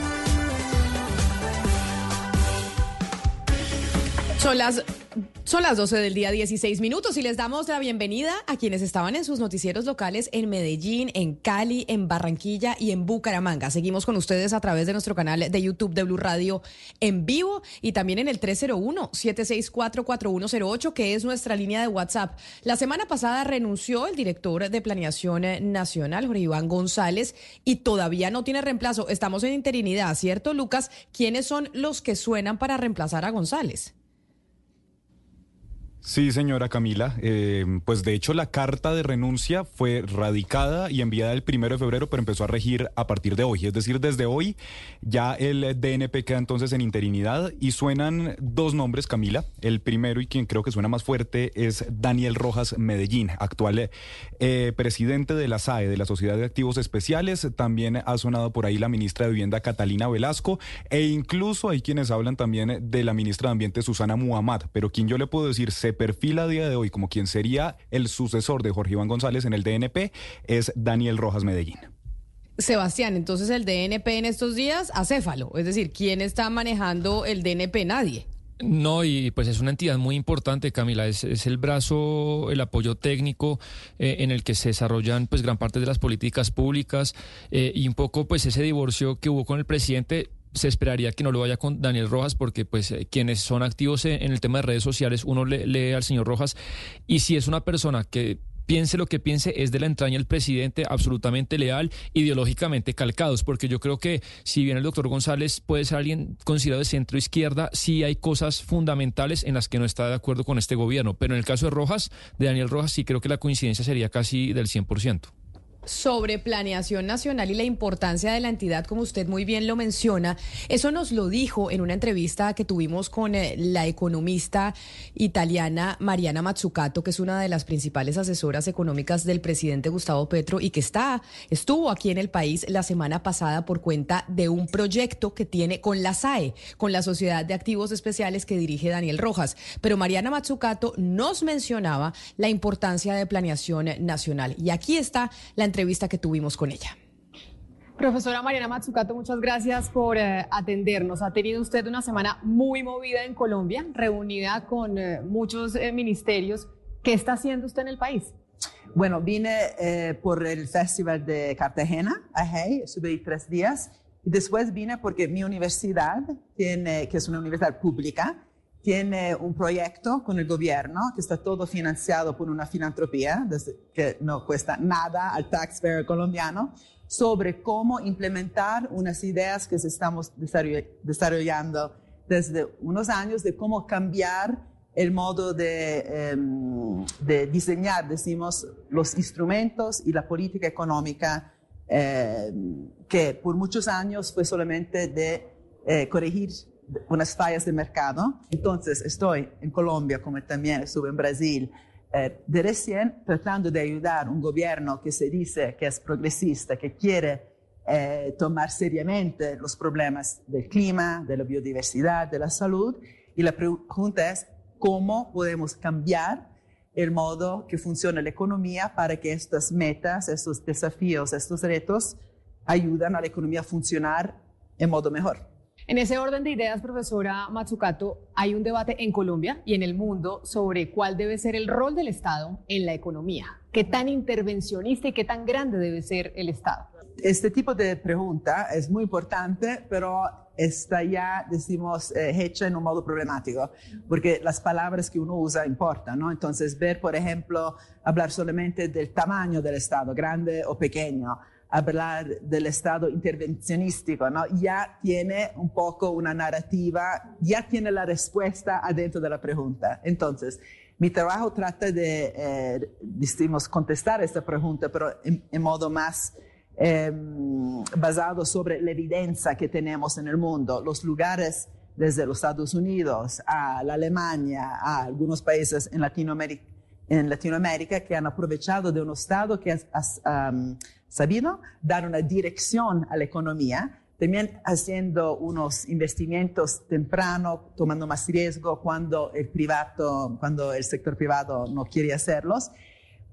Son las Son las 12 del día 16 minutos y les damos la bienvenida a quienes estaban en sus noticieros locales en Medellín, en Cali, en Barranquilla y en Bucaramanga. Seguimos con ustedes a través de nuestro canal de YouTube de Blue Radio en vivo y también en el 301-764-4108 que es nuestra línea de WhatsApp. La semana pasada renunció el director de Planeación Nacional, Jorge Iván González, y todavía no tiene reemplazo. Estamos en interinidad, ¿cierto, Lucas? ¿Quiénes son los que suenan para reemplazar a González? Sí, señora Camila. Eh, pues de hecho la carta de renuncia fue radicada y enviada el primero de febrero, pero empezó a regir a partir de hoy. Es decir, desde hoy ya el DNP queda entonces en interinidad y suenan dos nombres, Camila. El primero y quien creo que suena más fuerte es Daniel Rojas Medellín, actual eh, presidente de la SAE, de la Sociedad de Activos Especiales. También ha sonado por ahí la ministra de Vivienda Catalina Velasco e incluso hay quienes hablan también de la ministra de Ambiente Susana Muhammad. Pero quien yo le puedo decir perfila a día de hoy como quien sería el sucesor de Jorge Iván González en el DNP es Daniel Rojas Medellín. Sebastián, entonces el DNP en estos días, acéfalo, es decir, ¿quién está manejando el DNP? Nadie. No, y pues es una entidad muy importante, Camila, es, el brazo, el apoyo técnico eh, en el que se desarrollan pues gran parte de las políticas públicas eh, y un poco pues ese divorcio que hubo con el presidente se esperaría que no lo vaya con Daniel Rojas porque pues eh, quienes son activos en, el tema de redes sociales uno le, lee al señor Rojas y si es una persona que piense lo que piense, es de la entraña el presidente, absolutamente leal, ideológicamente calcados, porque yo creo que si bien el doctor González puede ser alguien considerado de centro izquierda, sí hay cosas fundamentales en las que no está de acuerdo con este gobierno, pero en el caso de Rojas, de Daniel Rojas, sí creo que la coincidencia sería casi del 100% sobre planeación nacional y la importancia de la entidad, como usted muy bien lo menciona. Eso nos lo dijo en una entrevista que tuvimos con eh, la economista italiana Mariana Mazzucato, que es una de las principales asesoras económicas del presidente Gustavo Petro y que está, estuvo aquí en el país la semana pasada por cuenta de un proyecto que tiene con la SAE, con la Sociedad de Activos Especiales que dirige Daniel Rojas. Pero Mariana Mazzucato nos mencionaba la importancia de planeación nacional. Y aquí está la entrevista que tuvimos con ella. Profesora Mariana Matsukato, muchas gracias por eh, atendernos. Ha tenido usted una semana muy movida en Colombia, reunida con eh, muchos eh, ministerios. ¿Qué está haciendo usted en el país? Bueno, vine por el Festival de Cartagena, ahí, estuve tres días. Y después vine porque mi universidad, tiene, que es una universidad pública, tiene un proyecto con el gobierno que está todo financiado por una filantropía que no cuesta nada al taxpayer colombiano sobre cómo implementar unas ideas que estamos desarrollando desde unos años de cómo cambiar el modo de, em, de diseñar, decimos, los instrumentos y la política económica em, que por muchos años fue solamente de eh, corregir unas fallas de mercado. Entonces, estoy en Colombia, como también estuve en Brasil, eh, de recién tratando de ayudar un gobierno que se dice que es progresista, que quiere eh, tomar seriamente los problemas del clima, de la biodiversidad, de la salud. Y la pregunta es, ¿cómo podemos cambiar el modo que funciona la economía para que estas metas, estos desafíos, estos retos ayuden a la economía a funcionar en modo mejor? En ese orden de ideas, profesora Matsukato, hay un debate en Colombia y en el mundo sobre cuál debe ser el rol del Estado en la economía. ¿Qué tan intervencionista y qué tan grande debe ser el Estado? Este tipo de pregunta es muy importante, pero está ya, decimos, eh, hecha en un modo problemático, porque las palabras que uno usa importan, ¿no? Entonces, ver, por ejemplo, hablar solamente del tamaño del Estado, grande o pequeño, hablar del Estado intervencionístico, ¿no? Ya tiene un poco una narrativa, ya tiene la respuesta adentro de la pregunta. Entonces, mi trabajo trata de, eh, decimos, contestar esta pregunta, pero en, modo más em, basado sobre la evidencia que tenemos en el mundo, los lugares desde los Estados Unidos a la Alemania, a algunos países en Latinoamérica, que han aprovechado de un Estado que ha sabido dar una dirección a la economía, también haciendo unos investimientos temprano, tomando más riesgo cuando el privado, cuando el sector privado no quiere hacerlos,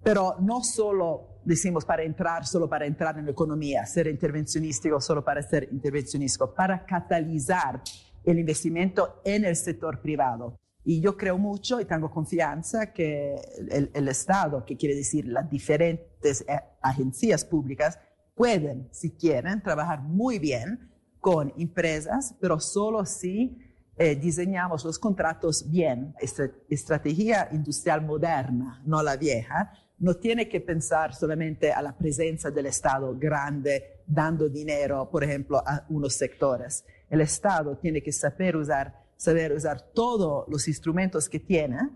pero no solo decimos para entrar, solo para entrar en la economía, ser intervencionístico solo para ser intervencionístico, para catalizar el investimento en el sector privado. Y yo creo mucho y tengo confianza que el, el Estado, que quiere decir las diferentes eh, agencias públicas, pueden, si quieren, trabajar muy bien con empresas, pero solo si eh, diseñamos los contratos bien. Esta estrategia industrial moderna, no la vieja, no tiene que pensar solamente a la presencia del Estado grande dando dinero, por ejemplo, a unos sectores. El Estado tiene que saber usar, saber usar todos los instrumentos que tiene,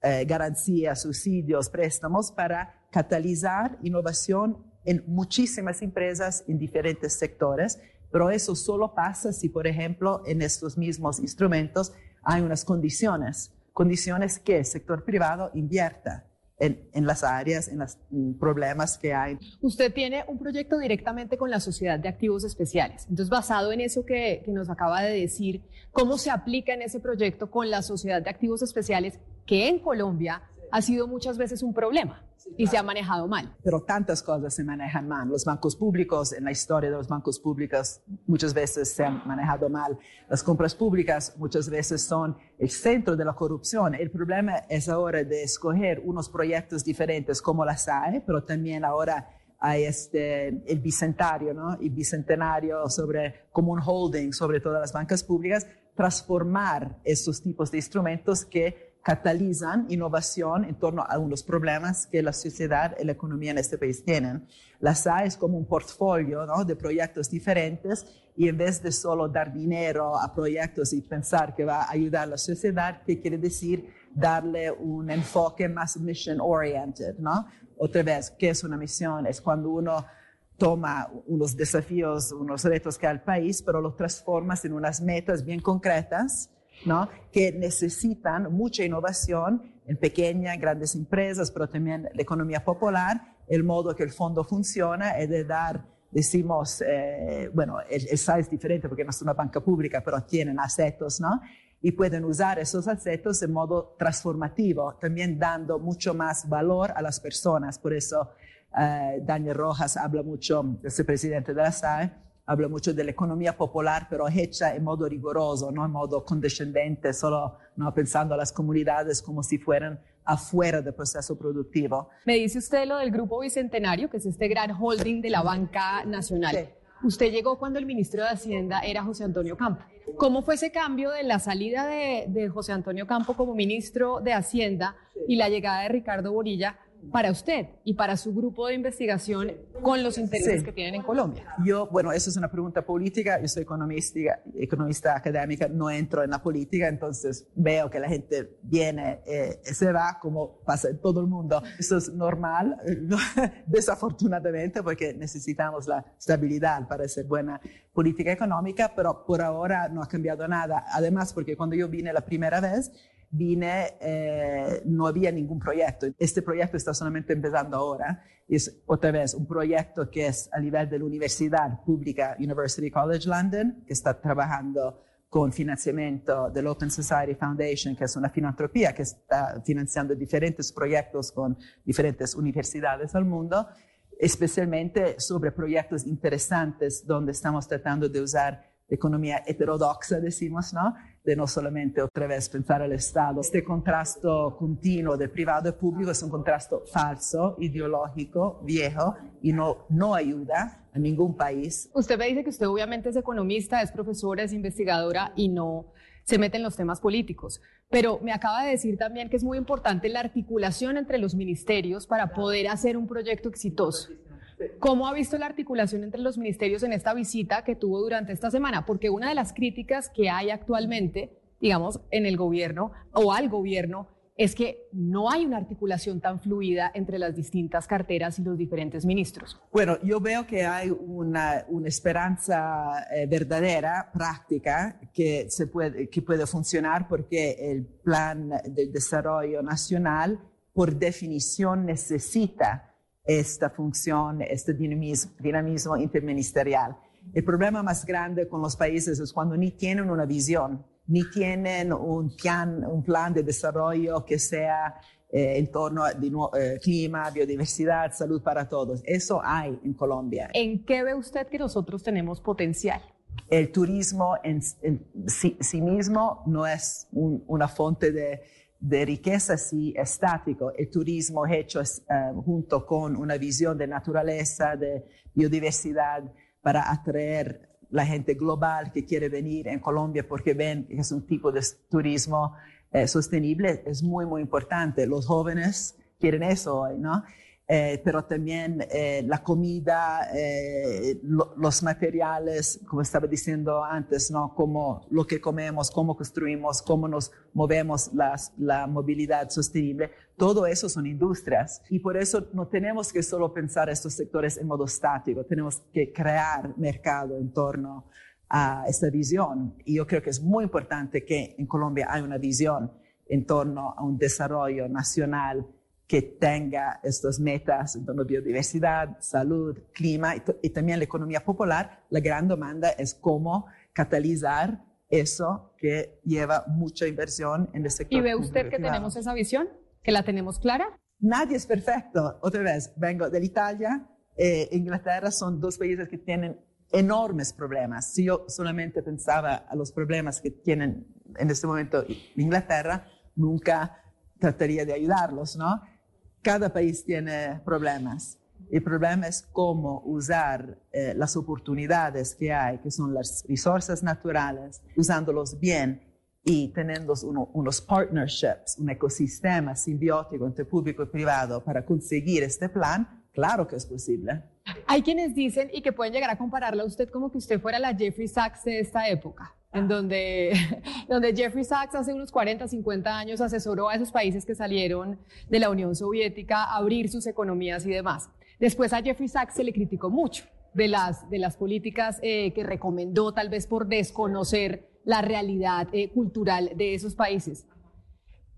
eh, garantías, subsidios, préstamos, para catalizar innovación en muchísimas empresas en diferentes sectores pero eso solo pasa si, por ejemplo, en estos mismos instrumentos hay unas condiciones, condiciones que el sector privado invierta. En, las áreas, en los problemas que hay. Usted tiene un proyecto directamente con la Sociedad de Activos Especiales. Entonces, basado en eso que, que nos acaba de decir, ¿cómo se aplica en ese proyecto con la Sociedad de Activos Especiales que en Colombia ha sido muchas veces un problema? y se ha manejado mal. Pero tantas cosas se manejan mal. Los bancos públicos, en la historia de los bancos públicos, muchas veces se han manejado mal. Las compras públicas muchas veces son el centro de la corrupción. El problema es ahora de escoger unos proyectos diferentes como la SAE, pero también ahora hay este, el bicentenario, ¿no? El bicentenario sobre, como un holding sobre todas las bancas públicas, transformar estos tipos de instrumentos que catalizan innovación en torno a unos problemas que la sociedad y la economía en este país tienen. La SA es como un portfolio ¿no? de proyectos diferentes y en vez de solo dar dinero a proyectos y pensar que va a ayudar a la sociedad, ¿qué quiere decir? Darle un enfoque más mission oriented, ¿no? Otra vez, ¿qué es una misión? Es cuando uno toma unos desafíos, unos retos que hay al país, pero los transforma en unas metas bien concretas ¿no? que necesitan mucha innovación en pequeñas, grandes empresas, pero también la economía popular. El modo que el fondo funciona es de dar, decimos, eh, bueno, el, el SAI es diferente porque no es una banca pública, pero tienen asetos, ¿no? Y pueden usar esos asetos de modo transformativo, también dando mucho más valor a las personas. Por eso eh, Daniel Rojas habla mucho, es el presidente de la SAE, habla mucho de la economía popular, pero hecha en modo riguroso, no en modo condescendente, solo no pensando a las comunidades como si fueran afuera del proceso productivo. Me dice usted lo del Grupo Bicentenario, que es este gran holding de la banca nacional. Usted llegó cuando el ministro de Hacienda era José Antonio Campo. ¿Cómo fue ese cambio de la salida de, de José Antonio Campo como ministro de Hacienda y la llegada de Ricardo Borilla para usted y para su grupo de investigación con los intereses que tienen en Colombia? Yo, bueno, eso es una pregunta política. Yo soy economista, economista académica, no entro en la política, entonces veo que la gente viene eh, se va como pasa en todo el mundo. Eso es normal, desafortunadamente, porque necesitamos la estabilidad para hacer buena política económica, pero por ahora no ha cambiado nada. Además, porque cuando yo vine la primera vez, vine, eh, no había ningún proyecto. Este proyecto está solamente empezando ahora. Es otra vez un proyecto que es a nivel de la Universidad Pública University College London, que está trabajando con financiamiento del Open Society Foundation, que es una filantropía que está financiando diferentes proyectos con diferentes universidades del mundo, especialmente sobre proyectos interesantes donde estamos tratando de usar economía heterodoxa, decimos, ¿no? De no solamente otra vez pensar al Estado. Este contrasto continuo de privado y público es un contrasto falso, ideológico, viejo y no, no ayuda a ningún país. Usted me dice que usted obviamente es economista, es profesora, es investigadora y no se mete en los temas políticos. Pero me acaba de decir también que es muy importante la articulación entre los ministerios para poder hacer un proyecto exitoso. ¿Cómo ha visto la articulación entre los ministerios en esta visita que tuvo durante esta semana? Porque una de las críticas que hay actualmente, digamos, en el gobierno o al gobierno, es que no hay una articulación tan fluida entre las distintas carteras y los diferentes ministros. Bueno, yo veo que hay una, esperanza eh, verdadera, práctica, que, puede, que puede funcionar porque el plan de desarrollo nacional, por definición, necesita esta función, este dinamismo, dinamismo interministerial. El problema más grande con los países es cuando ni tienen una visión, ni tienen un plan, un plan de desarrollo que sea eh, en torno al eh, clima, biodiversidad, salud para todos. Eso hay en Colombia. ¿En qué ve usted que nosotros tenemos potencial? el turismo en, sí, mismo no es una fuente de, de, riqueza sí estático. El turismo hecho eh, junto con una visión de naturaleza, de biodiversidad, para atraer la gente global que quiere venir en Colombia porque ven que es un tipo de turismo eh, sostenible, es muy, muy importante. Los jóvenes quieren eso hoy, ¿no? Eh, pero también eh, la comida, eh, los materiales, como estaba diciendo antes, ¿no? Como lo que comemos, cómo construimos, cómo nos movemos, las, la movilidad sostenible, todo eso son industrias. Y por eso no tenemos que solo pensar estos sectores en modo estático, tenemos que crear mercado en torno a esta visión. Y yo creo que es muy importante que en Colombia hay una visión en torno a un desarrollo nacional que tenga estas metas en torno a biodiversidad, salud, clima y, también la economía popular, la gran demanda es cómo catalizar eso que lleva mucha inversión en el sector. ¿Y ve usted que tenemos esa visión? ¿Que la tenemos clara? Nadie es perfecto. Otra vez, vengo de Italia. Eh, Inglaterra son dos países que tienen enormes problemas. Si yo solamente pensaba a los problemas que tienen en este momento Inglaterra, nunca trataría de ayudarlos, ¿no? Cada país tiene problemas. El problema es cómo usar eh, las oportunidades que hay, que son las resources naturales, usándolos bien y teniendo unos partnerships, un ecosistema simbiótico entre público y privado para conseguir este plan, claro que es posible. Hay quienes dicen y que pueden llegar a compararla a usted como que usted fuera la Jeffrey Sachs de esta época en donde, donde Jeffrey Sachs hace unos 40, 50 años asesoró a esos países que salieron de la Unión Soviética a abrir sus economías y demás. Después a Jeffrey Sachs se le criticó mucho de las, de las políticas eh, que recomendó, tal vez por desconocer la realidad eh, cultural de esos países.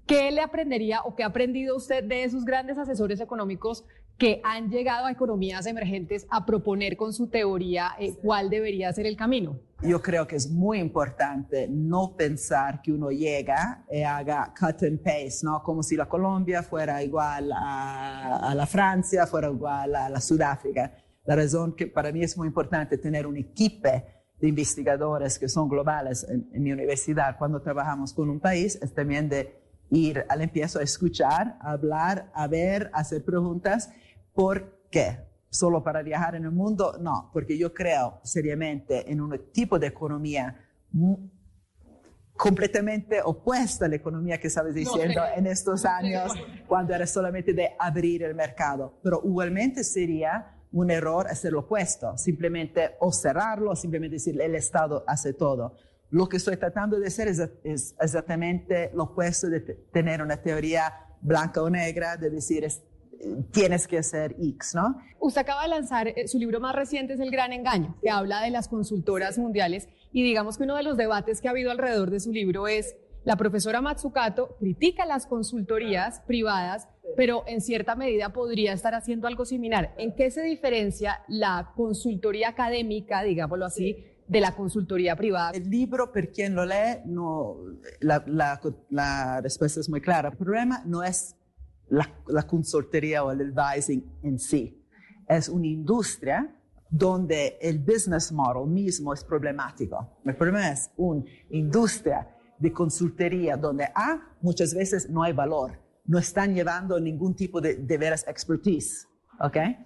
¿Qué le aprendería o qué ha aprendido usted de esos grandes asesores económicos que han llegado a economías emergentes a proponer con su teoría eh, cuál debería ser el camino? Yo creo que es muy importante no pensar que uno llega y haga cut and paste, ¿no? Como si la Colombia fuera igual a, la Francia, fuera igual a la Sudáfrica. La razón que para mí es muy importante tener un equipo de investigadores que son globales en, en mi universidad cuando trabajamos con un país es también de ir al empiezo a escuchar, a hablar, a ver, a hacer preguntas ¿Por qué? ¿Solo para viajar en el mundo? No, porque yo creo seriamente en un tipo de economía completamente opuesta a la economía que estabas diciendo en estos años, cuando era solamente de abrir el mercado. Pero igualmente sería un error hacer lo opuesto, simplemente o cerrarlo, o simplemente decir el Estado hace todo. Lo que estoy tratando de hacer es, es exactamente lo opuesto de tener una teoría blanca o negra, de decir tienes que hacer X, ¿no? Usted acaba de lanzar, eh, su libro más reciente es El Gran Engaño, que habla de las consultoras mundiales y digamos que uno de los debates que ha habido alrededor de su libro es, la profesora Matsukato critica las consultorías privadas, pero en cierta medida podría estar haciendo algo similar. ¿En qué se diferencia la consultoría académica, digámoslo así, de la consultoría privada? El libro, per quien lo lee, no, la, la respuesta es muy clara. El problema no es la, consultoría o el advising en sí. Es una industria donde el business model mismo es problemático. El problema es una industria de consultoría donde A, muchas veces no hay valor, no están llevando ningún tipo de, de veras expertise. ¿okay?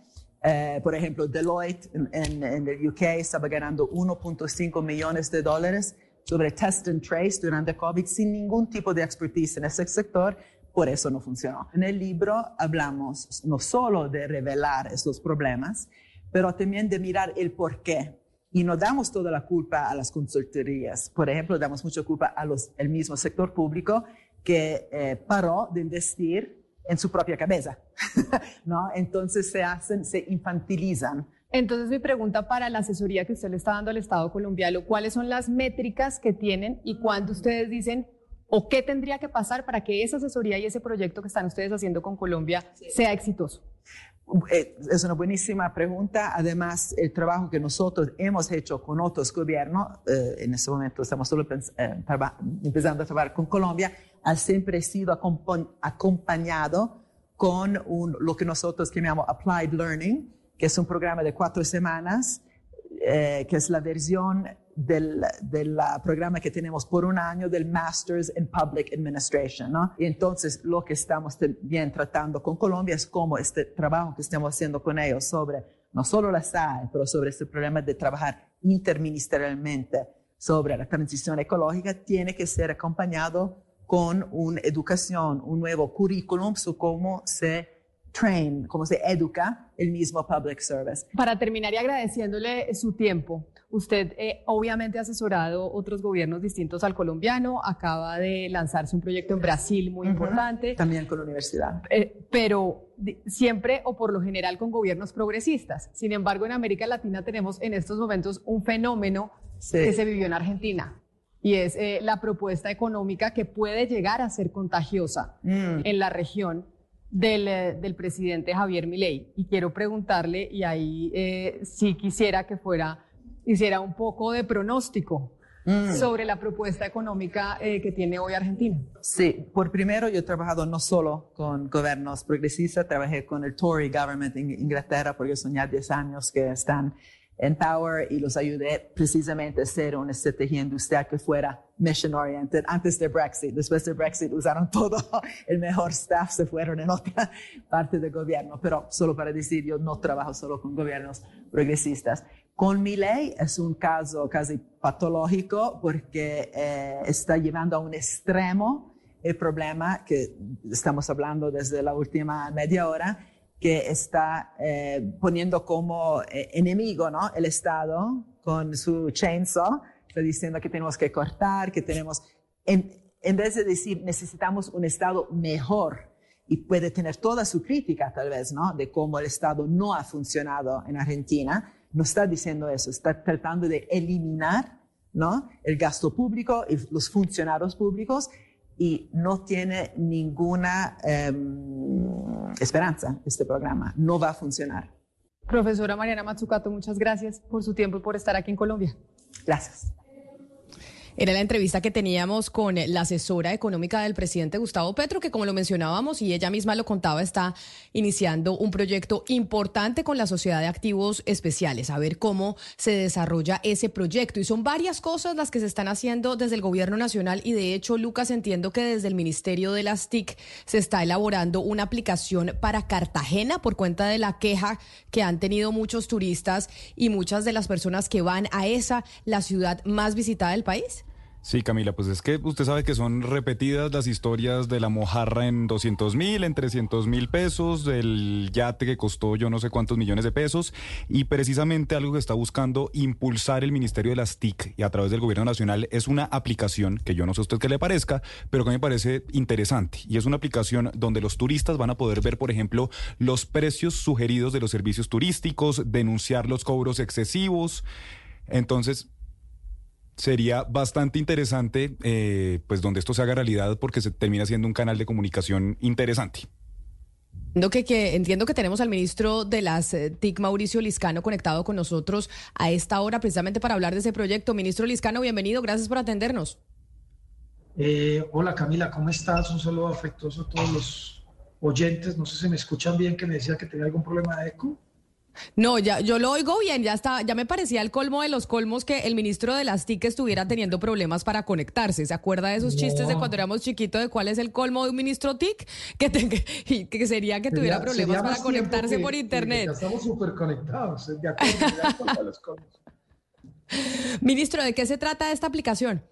Eh, por ejemplo, Deloitte en, en, el UK estaba ganando 1.5 millones de dólares sobre test and trace durante COVID sin ningún tipo de expertise en ese sector por eso no funcionó. En el libro hablamos no solo de revelar estos problemas, pero también de mirar el por qué. Y no damos toda la culpa a las consultorías. Por ejemplo, damos mucha culpa al mismo sector público que eh, paró de investir en su propia cabeza. ¿no? Entonces se hacen, se infantilizan. Entonces mi pregunta para la asesoría que usted le está dando al Estado colombiano, ¿cuáles son las métricas que tienen y cuándo ustedes dicen ¿O qué tendría que pasar para que esa asesoría y ese proyecto que están ustedes haciendo con Colombia sea exitoso? Eh, es una buenísima pregunta. Además, el trabajo que nosotros hemos hecho con otros gobiernos, eh, en este momento estamos solo eh, empezando a trabajar con Colombia, ha siempre sido acompañado con un, lo que nosotros llamamos Applied Learning, que es un programa de cuatro semanas, que es la versión del, del programa que tenemos por un año del Masters in Public Administration, ¿no? Y entonces lo que estamos bien tratando con Colombia es cómo este trabajo que estamos haciendo con ellos sobre no solo la SAE, pero sobre este problema de trabajar interministerialmente sobre la transición ecológica, tiene que ser acompañado con una educación, un nuevo currículum sobre cómo se train, cómo se educa el mismo public service. Para terminar y agradeciéndole su tiempo, usted eh, obviamente ha asesorado otros gobiernos distintos al colombiano, acaba de lanzarse un proyecto en Brasil muy importante. También con la universidad. Eh, pero siempre o por lo general con gobiernos progresistas. Sin embargo, en América Latina tenemos en estos momentos un fenómeno que se vivió en Argentina y es eh, la propuesta económica que puede llegar a ser contagiosa mm. en la región del, eh, del, presidente Javier Milei. Y quiero preguntarle, y ahí eh, sí quisiera que fuera, hiciera un poco de pronóstico mm. sobre la propuesta económica que tiene hoy Argentina. Sí, por primero yo he trabajado no solo con gobiernos progresistas, trabajé con el Tory government en Inglaterra porque son ya 10 años que están en Power y los ayudé precisamente a hacer una estrategia industrial que fuera mission oriented antes de Brexit. Después de Brexit usaron todo el mejor staff, se fueron en otra parte del gobierno. Pero solo para decir, yo no trabajo solo con gobiernos progresistas. Con mi ley es un caso casi patológico porque eh, está llevando a un extremo el problema que estamos hablando desde la última media hora que está eh, poniendo como eh, enemigo ¿no? el Estado con su chainsaw, está diciendo que tenemos que cortar, que tenemos, en, en vez de decir necesitamos un Estado mejor, y puede tener toda su crítica tal vez, ¿no? De cómo el Estado no ha funcionado en Argentina, no está diciendo eso, está tratando de eliminar, ¿no? El gasto público y los funcionarios públicos y no tiene ninguna em, esperanza este programa. No va a funcionar. Profesora Mariana Matsukato, muchas gracias por su tiempo y por estar aquí en Colombia. Gracias. Era la entrevista que teníamos con la asesora económica del presidente Gustavo Petro, que como lo mencionábamos y ella misma lo contaba, está iniciando un proyecto importante con la Sociedad de Activos Especiales, a ver cómo se desarrolla ese proyecto. Y son varias cosas las que se están haciendo desde el Gobierno Nacional y de hecho, Lucas, entiendo que desde el Ministerio de las TIC se está elaborando una aplicación para Cartagena por cuenta de la queja que han tenido muchos turistas y muchas de las personas que van a esa, la ciudad más visitada del país. Sí, Camila, pues es que usted sabe que son repetidas las historias de la mojarra en 200 mil, en 300 mil pesos, del yate que costó yo no sé cuántos millones de pesos, y precisamente algo que está buscando impulsar el Ministerio de las TIC y a través del Gobierno Nacional es una aplicación que yo no sé a usted qué le parezca, pero que me parece interesante. Y es una aplicación donde los turistas van a poder ver, por ejemplo, los precios sugeridos de los servicios turísticos, denunciar los cobros excesivos. Entonces, sería bastante interesante eh, pues donde esto se haga realidad porque se termina siendo un canal de comunicación interesante. Entiendo que, que, entiendo que tenemos al ministro de las eh, TIC, Mauricio Liscano, conectado con nosotros a esta hora precisamente para hablar de ese proyecto. Ministro Liscano, bienvenido, gracias por atendernos. Eh, hola Camila, ¿cómo estás? Un saludo afectuoso a todos los oyentes. No sé si me escuchan bien, que me decía que tenía algún problema de eco. No, ya yo lo oigo bien, ya está, ya me parecía el colmo de los colmos que el ministro de las TIC estuviera teniendo problemas para conectarse. ¿Se acuerda de esos chistes de cuando éramos chiquitos de cuál es el colmo de un ministro TIC? Que, que, sería que tuviera problemas para conectarse por internet. estamos súper conectados, de acuerdo, los colmos. Ministro, ¿de qué se trata esta aplicación?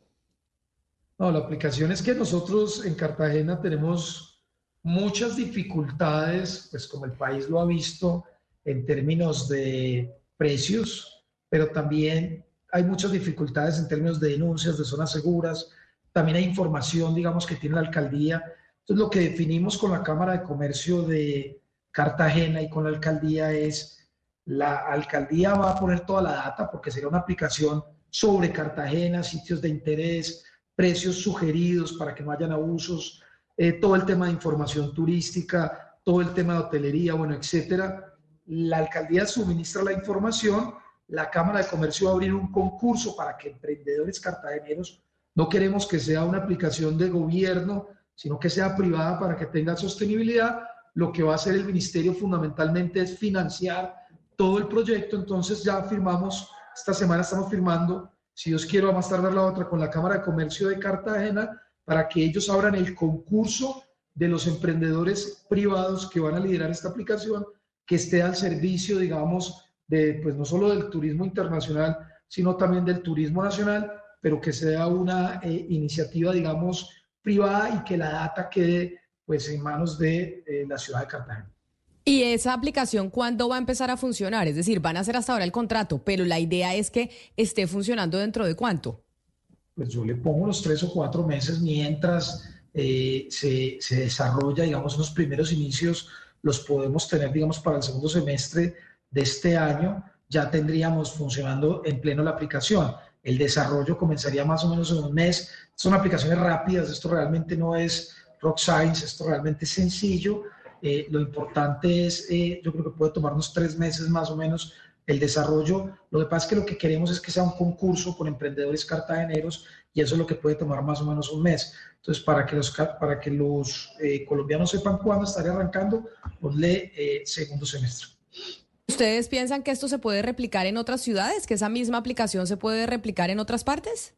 No, la aplicación es que nosotros en Cartagena tenemos muchas dificultades, pues como el país lo ha visto, en términos de precios, pero también hay muchas dificultades en términos de denuncias de zonas seguras, también hay información, digamos, que tiene la alcaldía. Entonces, lo que definimos con la Cámara de Comercio de Cartagena y con la alcaldía es, la alcaldía va a poner toda la data porque sería una aplicación sobre Cartagena, sitios de interés, precios sugeridos para que no hayan abusos, eh, todo el tema de información turística, todo el tema de hotelería, bueno, etcétera la alcaldía suministra la información, la Cámara de Comercio va a abrir un concurso para que emprendedores cartageneros, no queremos que sea una aplicación de gobierno, sino que sea privada para que tenga sostenibilidad. Lo que va a hacer el ministerio fundamentalmente es financiar todo el proyecto. Entonces ya firmamos, esta semana estamos firmando si Dios quiere, vamos a tardar la otra con la Cámara de Comercio de Cartagena para que ellos abran el concurso de los emprendedores privados que van a liderar esta aplicación, que esté al servicio, digamos, de, pues no solo del turismo internacional, sino también del turismo nacional, pero que sea una eh, iniciativa, digamos, privada y que la data quede pues en manos de eh, la ciudad de Cartagena. ¿Y esa aplicación cuándo va a empezar a funcionar? Es decir, van a hacer hasta ahora el contrato, pero la idea es que esté funcionando dentro de cuánto. Pues yo le pongo los tres o cuatro meses mientras eh, se, se, desarrolla, digamos, los primeros inicios los podemos tener, digamos, para el segundo semestre de este año, ya tendríamos funcionando en pleno la aplicación. El desarrollo comenzaría más o menos en un mes. Son aplicaciones rápidas, esto realmente no es rock science, esto realmente es sencillo eh, lo importante es, eh, yo creo que puede tomarnos tres meses más o menos el desarrollo. Lo que pasa es que lo que queremos es que sea un concurso con emprendedores cartageneros y eso es lo que puede tomar más o menos un mes. Entonces, para que los, para que los eh, colombianos sepan cuándo estaría arrancando, ponle segundo semestre. ¿Ustedes piensan que esto se puede replicar en otras ciudades? ¿Que esa misma aplicación se puede replicar en otras partes?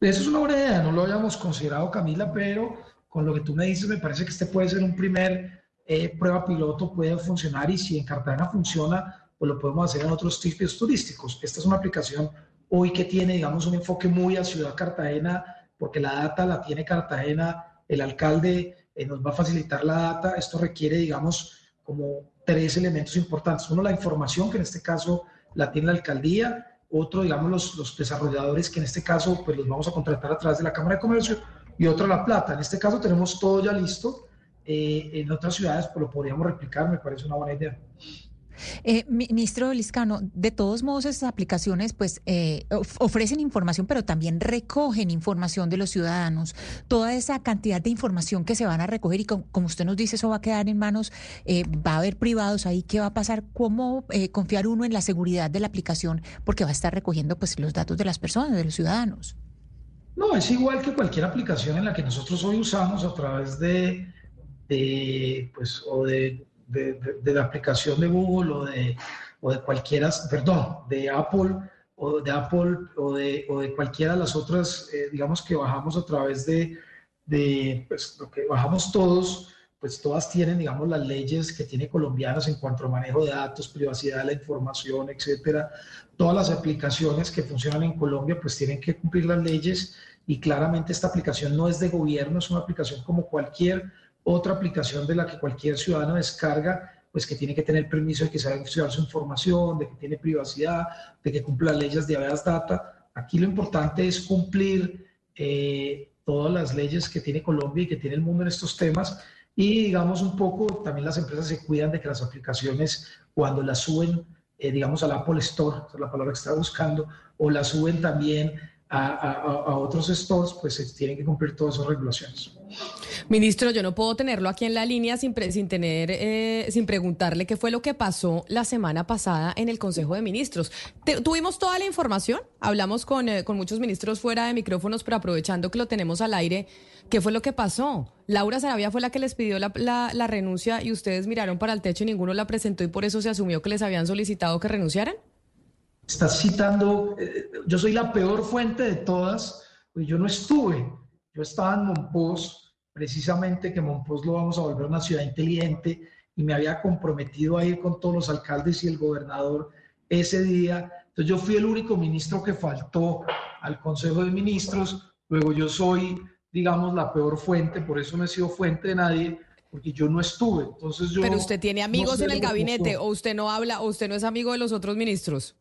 Eso es una buena idea, no lo habíamos considerado, Camila, pero con lo que tú me dices, me parece que este puede ser un primer eh, prueba piloto puede funcionar y si en Cartagena funciona, pues lo podemos hacer en otros sitios turísticos. Esta es una aplicación hoy que tiene, digamos, un enfoque muy a Ciudad Cartagena, porque la data la tiene Cartagena, el alcalde eh, nos va a facilitar la data. Esto requiere, digamos, como tres elementos importantes. Uno, la información, que en este caso la tiene la alcaldía. Otro, digamos, los, los desarrolladores, que en este caso, pues los vamos a contratar a través de la Cámara de Comercio. Y otro, la plata. En este caso tenemos todo ya listo eh, en otras ciudades pues lo podríamos replicar, me parece una buena idea. Eh, ministro Liscano, de todos modos esas aplicaciones pues eh, ofrecen información, pero también recogen información de los ciudadanos. Toda esa cantidad de información que se van a recoger y como usted nos dice, eso va a quedar en manos, eh, va a haber privados ahí, ¿qué va a pasar? ¿Cómo confiar uno en la seguridad de la aplicación? Porque va a estar recogiendo pues los datos de las personas, de los ciudadanos. No, es igual que cualquier aplicación en la que nosotros hoy usamos a través de, pues, o de, de, la aplicación de Google o de, o de cualquiera, perdón, de Apple o de Apple o de, o de cualquiera de las otras, eh, digamos que bajamos a través de, de pues, lo que bajamos todos, pues todas tienen, digamos, las leyes que tiene colombianas en cuanto al manejo de datos, privacidad de la información, etcétera. Todas las aplicaciones que funcionan en Colombia, pues tienen que cumplir las leyes y claramente esta aplicación no es de gobierno, es una aplicación como cualquier otra aplicación de la que cualquier ciudadano descarga, pues que tiene que tener permiso de que se estudiar su información, de que tiene privacidad, de que cumpla leyes de habeas data. Aquí lo importante es cumplir eh, todas las leyes que tiene Colombia y que tiene el mundo en estos temas y digamos un poco, también las empresas se cuidan de que las aplicaciones cuando las suben, eh, digamos al Apple Store, es la palabra que estaba buscando, o las suben también a, otros stores, pues tienen que cumplir todas esas regulaciones. Ministro, yo no puedo tenerlo aquí en la línea sin, sin tener, eh, sin preguntarle qué fue lo que pasó la semana pasada en el Consejo de Ministros. tuvimos toda la información, hablamos con, eh, con muchos ministros fuera de micrófonos, pero aprovechando que lo tenemos al aire, ¿qué fue lo que pasó? Laura Sarabia fue la que les pidió la, la renuncia y ustedes miraron para el techo y ninguno la presentó y por eso se asumió que les habían solicitado que renunciaran. Estás citando, eh, yo soy la peor fuente de todas, pues yo no estuve, yo estaba en Monpós, precisamente que Monpós lo vamos a volver una ciudad inteligente y me había comprometido a ir con todos los alcaldes y el gobernador ese día. Entonces yo fui el único ministro que faltó al Consejo de Ministros, luego yo soy, digamos, la peor fuente, por eso no he sido fuente de nadie, porque yo no estuve. Entonces yo Pero usted tiene amigos en el gabinete, o usted no habla, o usted no es amigo de los otros ministros.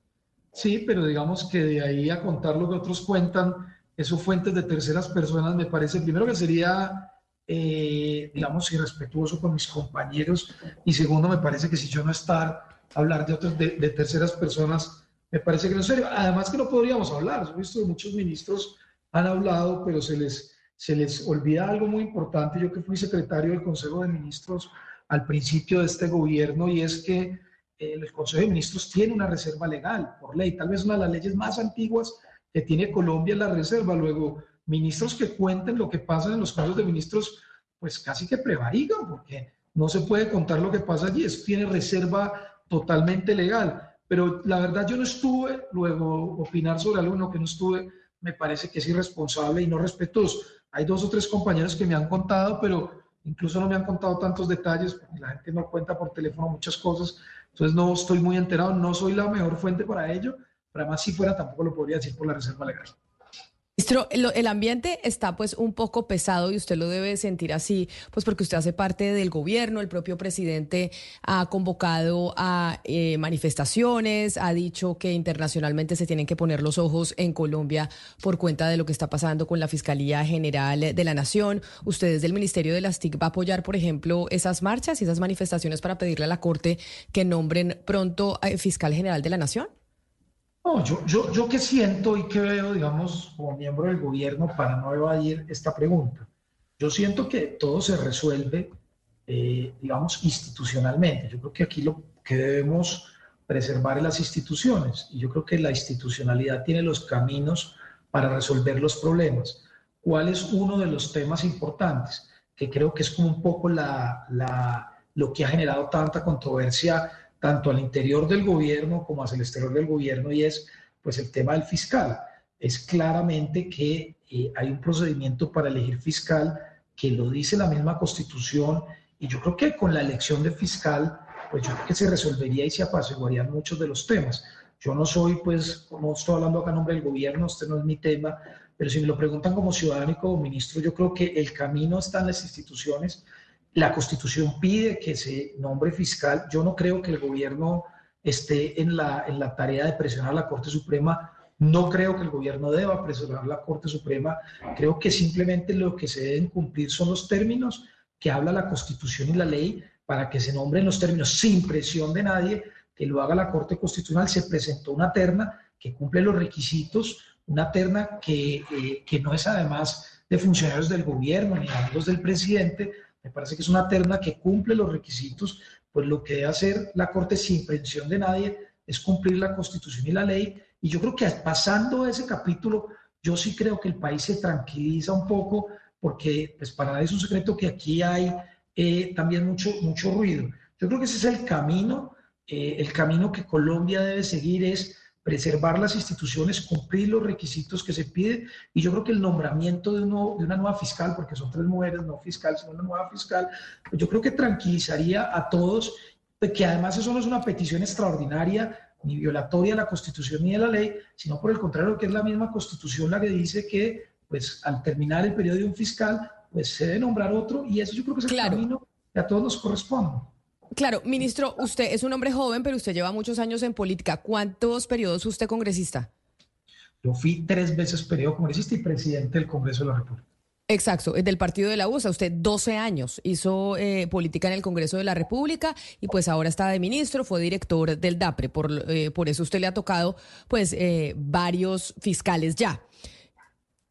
Sí, pero digamos que de ahí a contar lo que otros cuentan, esos fuentes de terceras personas me parece, primero que sería, eh, digamos, irrespetuoso con mis compañeros y segundo, me parece que si yo no estar, hablar de otros, de, terceras personas, me parece que no es serio. Además que no podríamos hablar, visto que muchos ministros han hablado, pero se les, se les olvida algo muy importante. Yo que fui secretario del Consejo de Ministros al principio de este gobierno y es que el Consejo de Ministros tiene una reserva legal por ley, tal vez una de las leyes más antiguas que tiene Colombia es la reserva. Luego, ministros que cuenten lo que pasa en los consejos de ministros, pues casi que prevarican, porque no se puede contar lo que pasa allí. Eso tiene reserva totalmente legal. pero la verdad yo no estuve, luego opinar sobre algo en que no estuve me parece que es irresponsable y no respetuoso. Hay dos o tres compañeros que me han contado, pero incluso no me han contado tantos detalles, porque la gente no cuenta por teléfono muchas cosas, entonces no estoy muy enterado, no soy la mejor fuente para ello, pero además si fuera tampoco lo podría decir por la reserva legal. Ministro, el, ambiente está pues un poco pesado y usted lo debe sentir así, pues porque usted hace parte del gobierno, el propio presidente ha convocado a eh, manifestaciones, ha dicho que internacionalmente se tienen que poner los ojos en Colombia por cuenta de lo que está pasando con la Fiscalía General de la Nación. ¿Usted desde el Ministerio de las TIC va a apoyar, por ejemplo, esas marchas y esas manifestaciones para pedirle a la Corte que nombren pronto fiscal general de la Nación? No, yo, yo, yo que siento y que veo, digamos, como miembro del gobierno, para no evadir esta pregunta, yo siento que todo se resuelve, eh, digamos, institucionalmente. Yo creo que aquí lo que debemos preservar es las instituciones y yo creo que la institucionalidad tiene los caminos para resolver los problemas. ¿Cuál es uno de los temas importantes? Que creo que es como un poco la, la, lo que ha generado tanta controversia tanto al interior del gobierno como hacia el exterior del gobierno y es pues el tema del fiscal. Es claramente que eh, hay un procedimiento para elegir fiscal que lo dice la misma constitución y yo creo que con la elección de fiscal pues yo creo que se resolvería y se apaciguarían muchos de los temas. Yo no soy pues, como estoy hablando acá en nombre del gobierno, este no es mi tema, pero si me lo preguntan como ciudadano y como ministro, yo creo que el camino está en las instituciones la Constitución pide que se nombre fiscal. Yo no creo que el gobierno esté en la, en la tarea de presionar a la Corte Suprema. No creo que el gobierno deba presionar a la Corte Suprema. Creo que simplemente lo que se deben cumplir son los términos que habla la Constitución y la ley para que se nombren los términos sin presión de nadie, que lo haga la Corte Constitucional. Se presentó una terna que cumple los requisitos, una terna que, eh, que no es además de funcionarios del gobierno ni amigos del presidente, me parece que es una terna que cumple los requisitos, pues lo que debe hacer la Corte sin presión de nadie es cumplir la Constitución y la ley. Y yo creo que pasando ese capítulo, yo sí creo que el país se tranquiliza un poco, porque pues para nadie es un secreto que aquí hay eh, también mucho, mucho ruido. Yo creo que ese es el camino, eh, el camino que Colombia debe seguir es preservar las instituciones, cumplir los requisitos que se pide y yo creo que el nombramiento de, uno, de una nueva fiscal, porque son tres mujeres, no fiscal, sino una nueva fiscal, pues yo creo que tranquilizaría a todos, que además eso no es una petición extraordinaria ni violatoria de la Constitución ni de la ley, sino por el contrario, que es la misma Constitución la que dice que pues al terminar el periodo de un fiscal, pues se debe nombrar otro y eso yo creo que es el camino que a todos nos corresponde. Claro, ministro, usted es un hombre joven, pero usted lleva muchos años en política. ¿Cuántos periodos usted congresista? Yo fui tres veces periodo congresista y presidente del Congreso de la República. Exacto, del partido de la USA. Usted 12 años hizo eh, política en el Congreso de la República y pues ahora está de ministro, fue director del DAPRE. Por, eh, por eso usted le ha tocado pues eh, varios fiscales ya.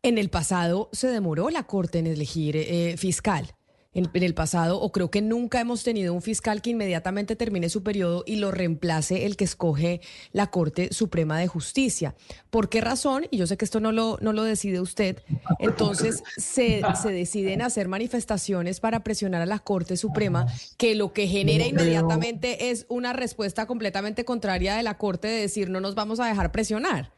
En el pasado se demoró la Corte en elegir fiscal en, el pasado, o creo que nunca hemos tenido un fiscal que inmediatamente termine su periodo y lo reemplace el que escoge la Corte Suprema de Justicia. ¿Por qué razón? Y yo sé que esto no lo, no lo decide usted. Entonces, se, se deciden hacer manifestaciones para presionar a la Corte Suprema, que lo que genera inmediatamente es una respuesta completamente contraria de la Corte de decir no nos vamos a dejar presionar.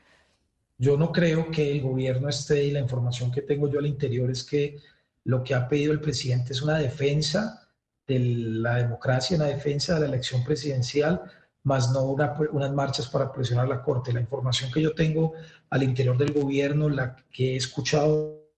Yo no creo que el gobierno esté y la información que tengo yo al interior es que lo que ha pedido el presidente es una defensa de la democracia, una defensa de la elección presidencial, más no unas marchas para presionar la Corte. La información que yo tengo al interior del gobierno, la que he escuchado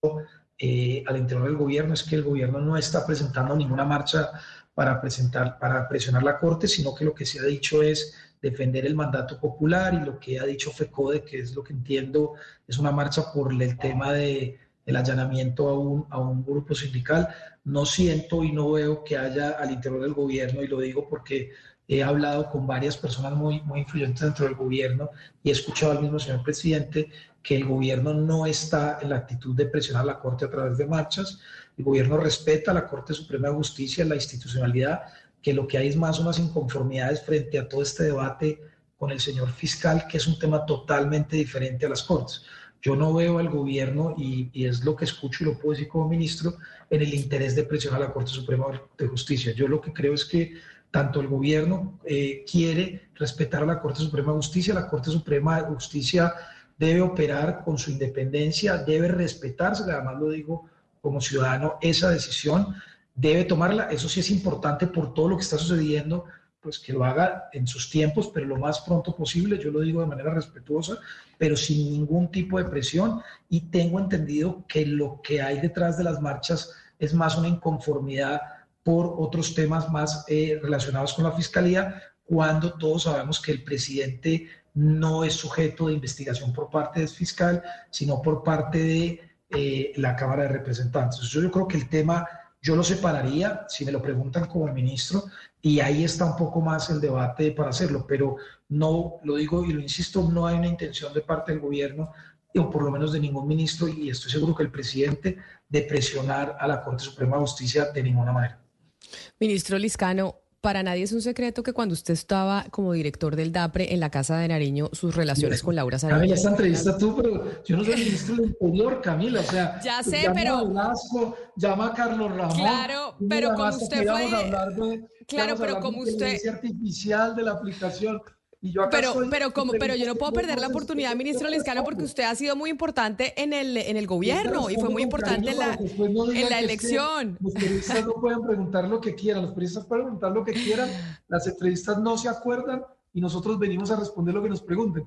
eh, al interior del gobierno, es que el gobierno no está presentando ninguna marcha para, presentar, para presionar la Corte, sino que lo que se ha dicho es defender el mandato popular y lo que ha dicho FECODE, que es lo que entiendo, es una marcha por el tema de el allanamiento a un, a un grupo sindical. No siento y no veo que haya al interior del gobierno, y lo digo porque he hablado con varias personas muy, muy influyentes dentro del gobierno y he escuchado al mismo señor presidente que el gobierno no está en la actitud de presionar a la Corte a través de marchas. El gobierno respeta a la Corte Suprema de Justicia, la institucionalidad, que lo que hay es más unas inconformidades frente a todo este debate con el señor fiscal, que es un tema totalmente diferente a las Cortes. Yo no veo al gobierno, y, es lo que escucho y lo puedo decir como ministro, en el interés de presionar a la Corte Suprema de Justicia. Yo lo que creo es que tanto el gobierno eh, quiere respetar a la Corte Suprema de Justicia, la Corte Suprema de Justicia debe operar con su independencia, debe respetarse, además lo digo como ciudadano, esa decisión debe tomarla, eso sí es importante por todo lo que está sucediendo, pues que lo haga en sus tiempos, pero lo más pronto posible, yo lo digo de manera respetuosa, pero sin ningún tipo de presión y tengo entendido que lo que hay detrás de las marchas es más una inconformidad por otros temas más eh, relacionados con la fiscalía, cuando todos sabemos que el presidente no es sujeto de investigación por parte del fiscal, sino por parte de eh, la Cámara de Representantes. yo creo que el tema yo lo separaría, si me lo preguntan como ministro, y ahí está un poco más el debate para hacerlo, pero no, lo digo y lo insisto, no hay una intención de parte del gobierno, o por lo menos de ningún ministro, y estoy seguro que el presidente, de presionar a la Corte Suprema de Justicia de ninguna manera. Ministro Liscano, para nadie es un secreto que cuando usted estaba como director del DAPRE en la Casa de Nariño, sus relaciones con Laura Sarabia. Camila, esta entrevista tú, pero yo no soy ministro del Interior, Camila, o sea... Ya sé, pero... A Velasco, llama a Carlos Ramón. Claro, pero como usted fue... claro, pero como usted... artificial de la aplicación pero, pero, como, pero yo no puedo perder la oportunidad, ministro Lescano, porque usted ha sido muy importante en el, en el gobierno y fue muy importante en la, en la elección. los periodistas no pueden preguntar lo que quieran, los periodistas pueden preguntar lo que quieran, las entrevistas no se acuerdan y nosotros venimos a responder lo que nos pregunten.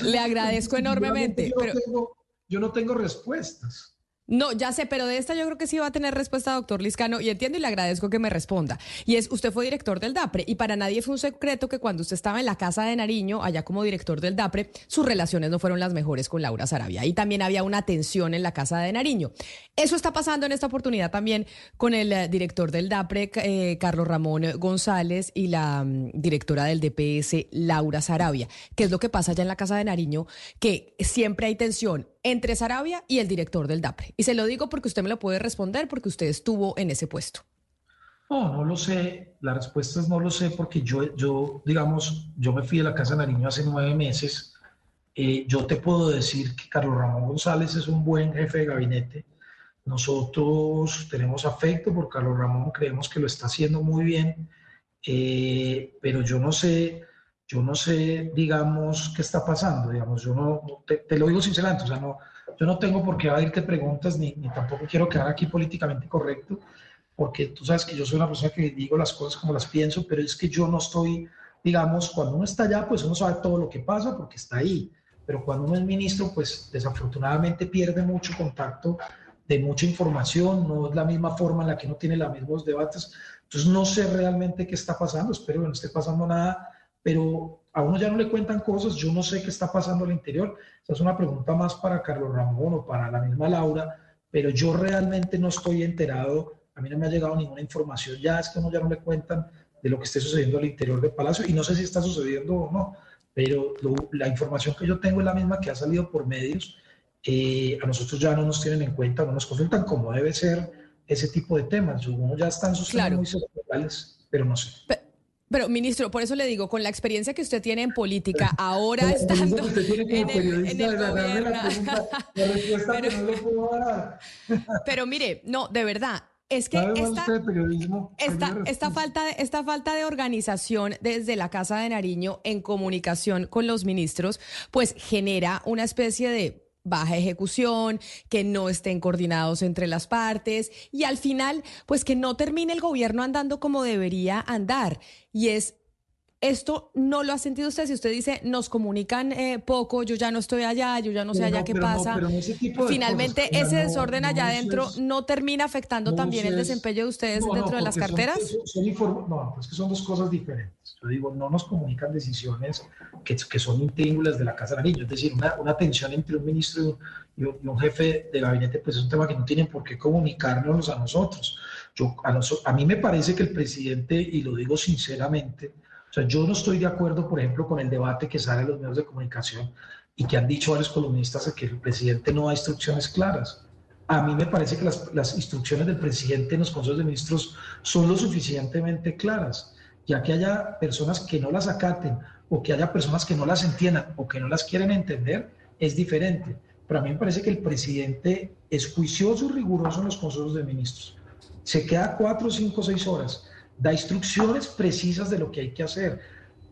Le agradezco enormemente. pero... yo no tengo respuestas. No, ya sé, pero de esta yo creo que sí va a tener respuesta, doctor Liscano, y entiendo y le agradezco que me responda. Y es, usted fue director del DAPRE, y para nadie fue un secreto que cuando usted estaba en la casa de Nariño, allá como director del DAPRE, sus relaciones no fueron las mejores con Laura Sarabia. Y también había una tensión en la casa de Nariño. Eso está pasando en esta oportunidad también con el eh, director del DAPRE, eh, Carlos Ramón González, y la mm, directora del DPS, Laura Sarabia. ¿Qué es lo que pasa allá en la casa de Nariño? Que siempre hay tensión entre Sarabia y el director del DAPRE. Y se lo digo porque usted me lo puede responder porque usted estuvo en ese puesto. No, no lo sé. La respuesta es no lo sé porque yo, yo digamos, yo me fui de la Casa de Nariño hace nueve meses. Eh, yo te puedo decir que Carlos Ramón González es un buen jefe de gabinete. Nosotros tenemos afecto por Carlos Ramón, creemos que lo está haciendo muy bien, eh, pero yo no sé yo no sé, digamos, qué está pasando, digamos, yo no, te, lo digo sinceramente, o sea, no, yo no tengo por qué abrirte preguntas, ni, ni tampoco quiero quedar aquí políticamente correcto, porque tú sabes que yo soy una persona que digo las cosas como las pienso, pero es que yo no estoy, digamos, cuando uno está allá, pues uno sabe todo lo que pasa porque está ahí, pero cuando uno es ministro, pues desafortunadamente pierde mucho contacto de mucha información, no es la misma forma en la que uno tiene los mismos debates, entonces no sé realmente qué está pasando, espero que no esté pasando nada pero a uno ya no le cuentan cosas, yo no sé qué está pasando al interior. Esa es una pregunta más para Carlos Ramón o para la misma Laura, pero yo realmente no estoy enterado, a mí no me ha llegado ninguna información, ya es que a uno ya no le cuentan de lo que esté sucediendo al interior del Palacio y no sé si está sucediendo o no, pero la información que yo tengo es la misma que ha salido por medios. Eh, a nosotros ya no nos tienen en cuenta, no nos consultan como debe ser ese tipo de temas. Uno ya está en sus claro. muy sociales, pero no sé. Pero, ministro, por eso le digo, con la experiencia que usted tiene en política, ahora estando en el, en el gobierno... pero, mire, no, de verdad, es que esta, esta, esta, falta de, esta falta de organización desde la Casa de Nariño en comunicación con los ministros, pues genera una especie de baja ejecución, que no estén coordinados entre las partes y al final, pues que no termine el gobierno andando como debería andar. Y es esto no lo ha sentido usted. Si usted dice, nos comunican eh, poco, yo ya no estoy allá, yo ya no sé allá qué pasa. Finalmente, ese desorden allá adentro no termina afectando también el desempeño de ustedes dentro de las carteras. no, es que son dos cosas diferentes. Yo digo, no nos comunican decisiones que, que son intríngulas de la Casa de Nariño. Es decir, una, una, tensión entre un ministro y un, y un, jefe de gabinete, pues es un tema que no tienen por qué comunicarnos a nosotros. Yo, a, a mí me parece que el presidente, y lo digo sinceramente, yo no estoy de acuerdo, por ejemplo, con el debate que sale en los medios de comunicación y que han dicho varios columnistas que el presidente no da instrucciones claras. A mí me parece que las, las instrucciones del presidente en los consejos de ministros son lo suficientemente claras, ya que haya personas que no las acaten o que haya personas que no las entiendan o que no las quieren entender, es diferente. Pero a mí me parece que el presidente es juicioso y riguroso en los consejos de ministros. Se queda cuatro, cinco, seis horas da instrucciones precisas de lo que hay que hacer.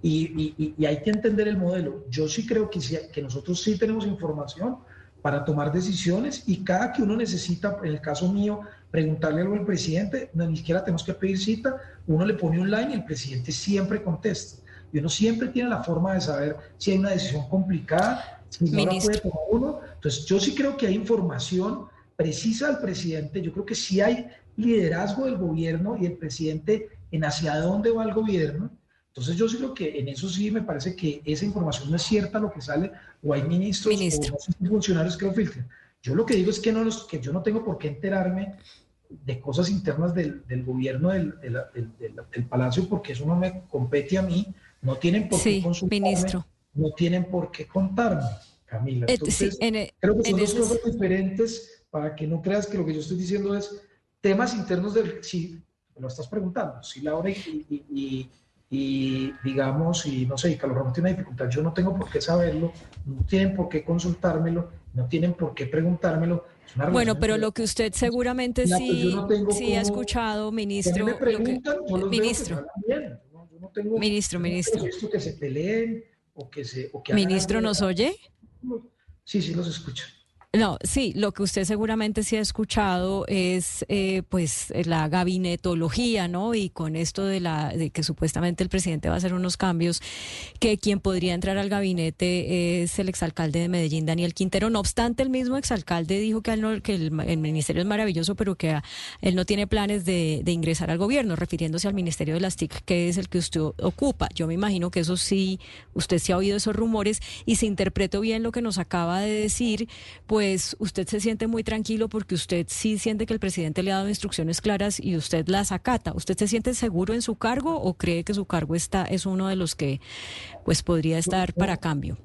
Y, hay que entender el modelo. Yo sí creo que, que nosotros sí tenemos información para tomar decisiones y cada que uno necesita, en el caso mío, preguntarle algo al presidente, no, ni siquiera tenemos que pedir cita, uno le pone un line y el presidente siempre contesta. Y uno siempre tiene la forma de saber si hay una decisión complicada, si no la puede tomar uno. Entonces, yo sí creo que hay información precisa del presidente, yo creo que sí hay liderazgo del gobierno y el presidente en hacia dónde va el gobierno. Entonces yo sí creo que en eso sí me parece que esa información no es cierta lo que sale, o hay ministros o funcionarios que lo filtren. Yo lo que digo es que, no que yo no tengo por qué enterarme de cosas internas del, del gobierno del, del, palacio porque eso no me compete a mí, no tienen por qué consultarme, ministro. no tienen por qué contarme, Camila. Eh, Entonces, e, creo que son dos cosas diferentes para que no creas que lo que yo estoy diciendo es temas internos del... Sí, lo estás preguntando, si Laura y, y, digamos, y no sé, y Carlos Ramón tiene una dificultad, yo no tengo por qué saberlo, no tienen por qué consultármelo, no tienen por qué preguntármelo. Bueno, pero lo que usted seguramente pues sí, sí ha escuchado, ministro. ministro. ministro, ministro. que se peleen o que se. ¿Ministro nos oye? Sí, sí, los escucho. No, sí, lo que usted seguramente sí ha escuchado es eh, pues la gabinetología, ¿no? Y con esto de la de que supuestamente el presidente va a hacer unos cambios, que quien podría entrar al gabinete es el exalcalde de Medellín, Daniel Quintero. No obstante, el mismo exalcalde dijo que, no, que el, ministerio es maravilloso, pero que él no tiene planes de, de, ingresar al gobierno, refiriéndose al ministerio de las TIC, que es el que usted ocupa. Yo me imagino que eso sí, usted sí ha oído esos rumores y si interpreto bien lo que nos acaba de decir, pues pues usted se siente muy tranquilo porque usted sí siente que el presidente le ha dado instrucciones claras y usted las acata. ¿Usted se siente seguro en su cargo o cree que su cargo está es uno de los que pues podría estar para cambio?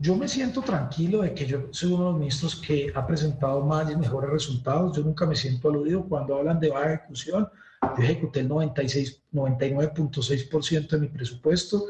Yo me siento tranquilo de que yo soy uno de los ministros que ha presentado más y mejores resultados. Yo nunca me siento aludido cuando hablan de baja ejecución. Yo ejecuté el 96, 99.6% de mi presupuesto.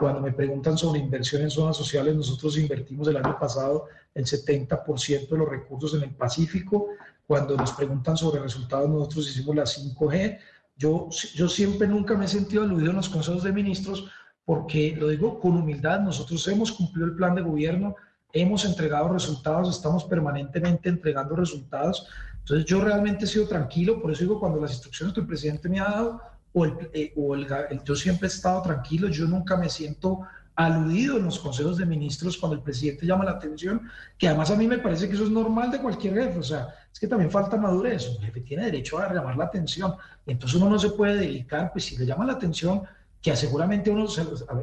Cuando me preguntan sobre inversión en zonas sociales, nosotros invertimos el año pasado el 70% de los recursos en el Pacífico. Cuando nos preguntan sobre resultados, nosotros hicimos la 5G. Yo, yo siempre nunca me he sentido aludido en los consejos de ministros porque, lo digo con humildad, nosotros hemos cumplido el plan de gobierno, hemos entregado resultados, estamos permanentemente entregando resultados. Entonces yo realmente he sido tranquilo, por eso digo, cuando las instrucciones que el presidente me ha dado, o, el, eh, o el, yo siempre he estado tranquilo, yo nunca me siento aludido en los consejos de ministros cuando el presidente llama la atención, que además a mí me parece que eso es normal de cualquier jefe, o sea, es que también falta madurez, el jefe tiene derecho a llamar la atención, entonces uno no se puede dedicar, pues si le llama la atención, que seguramente uno,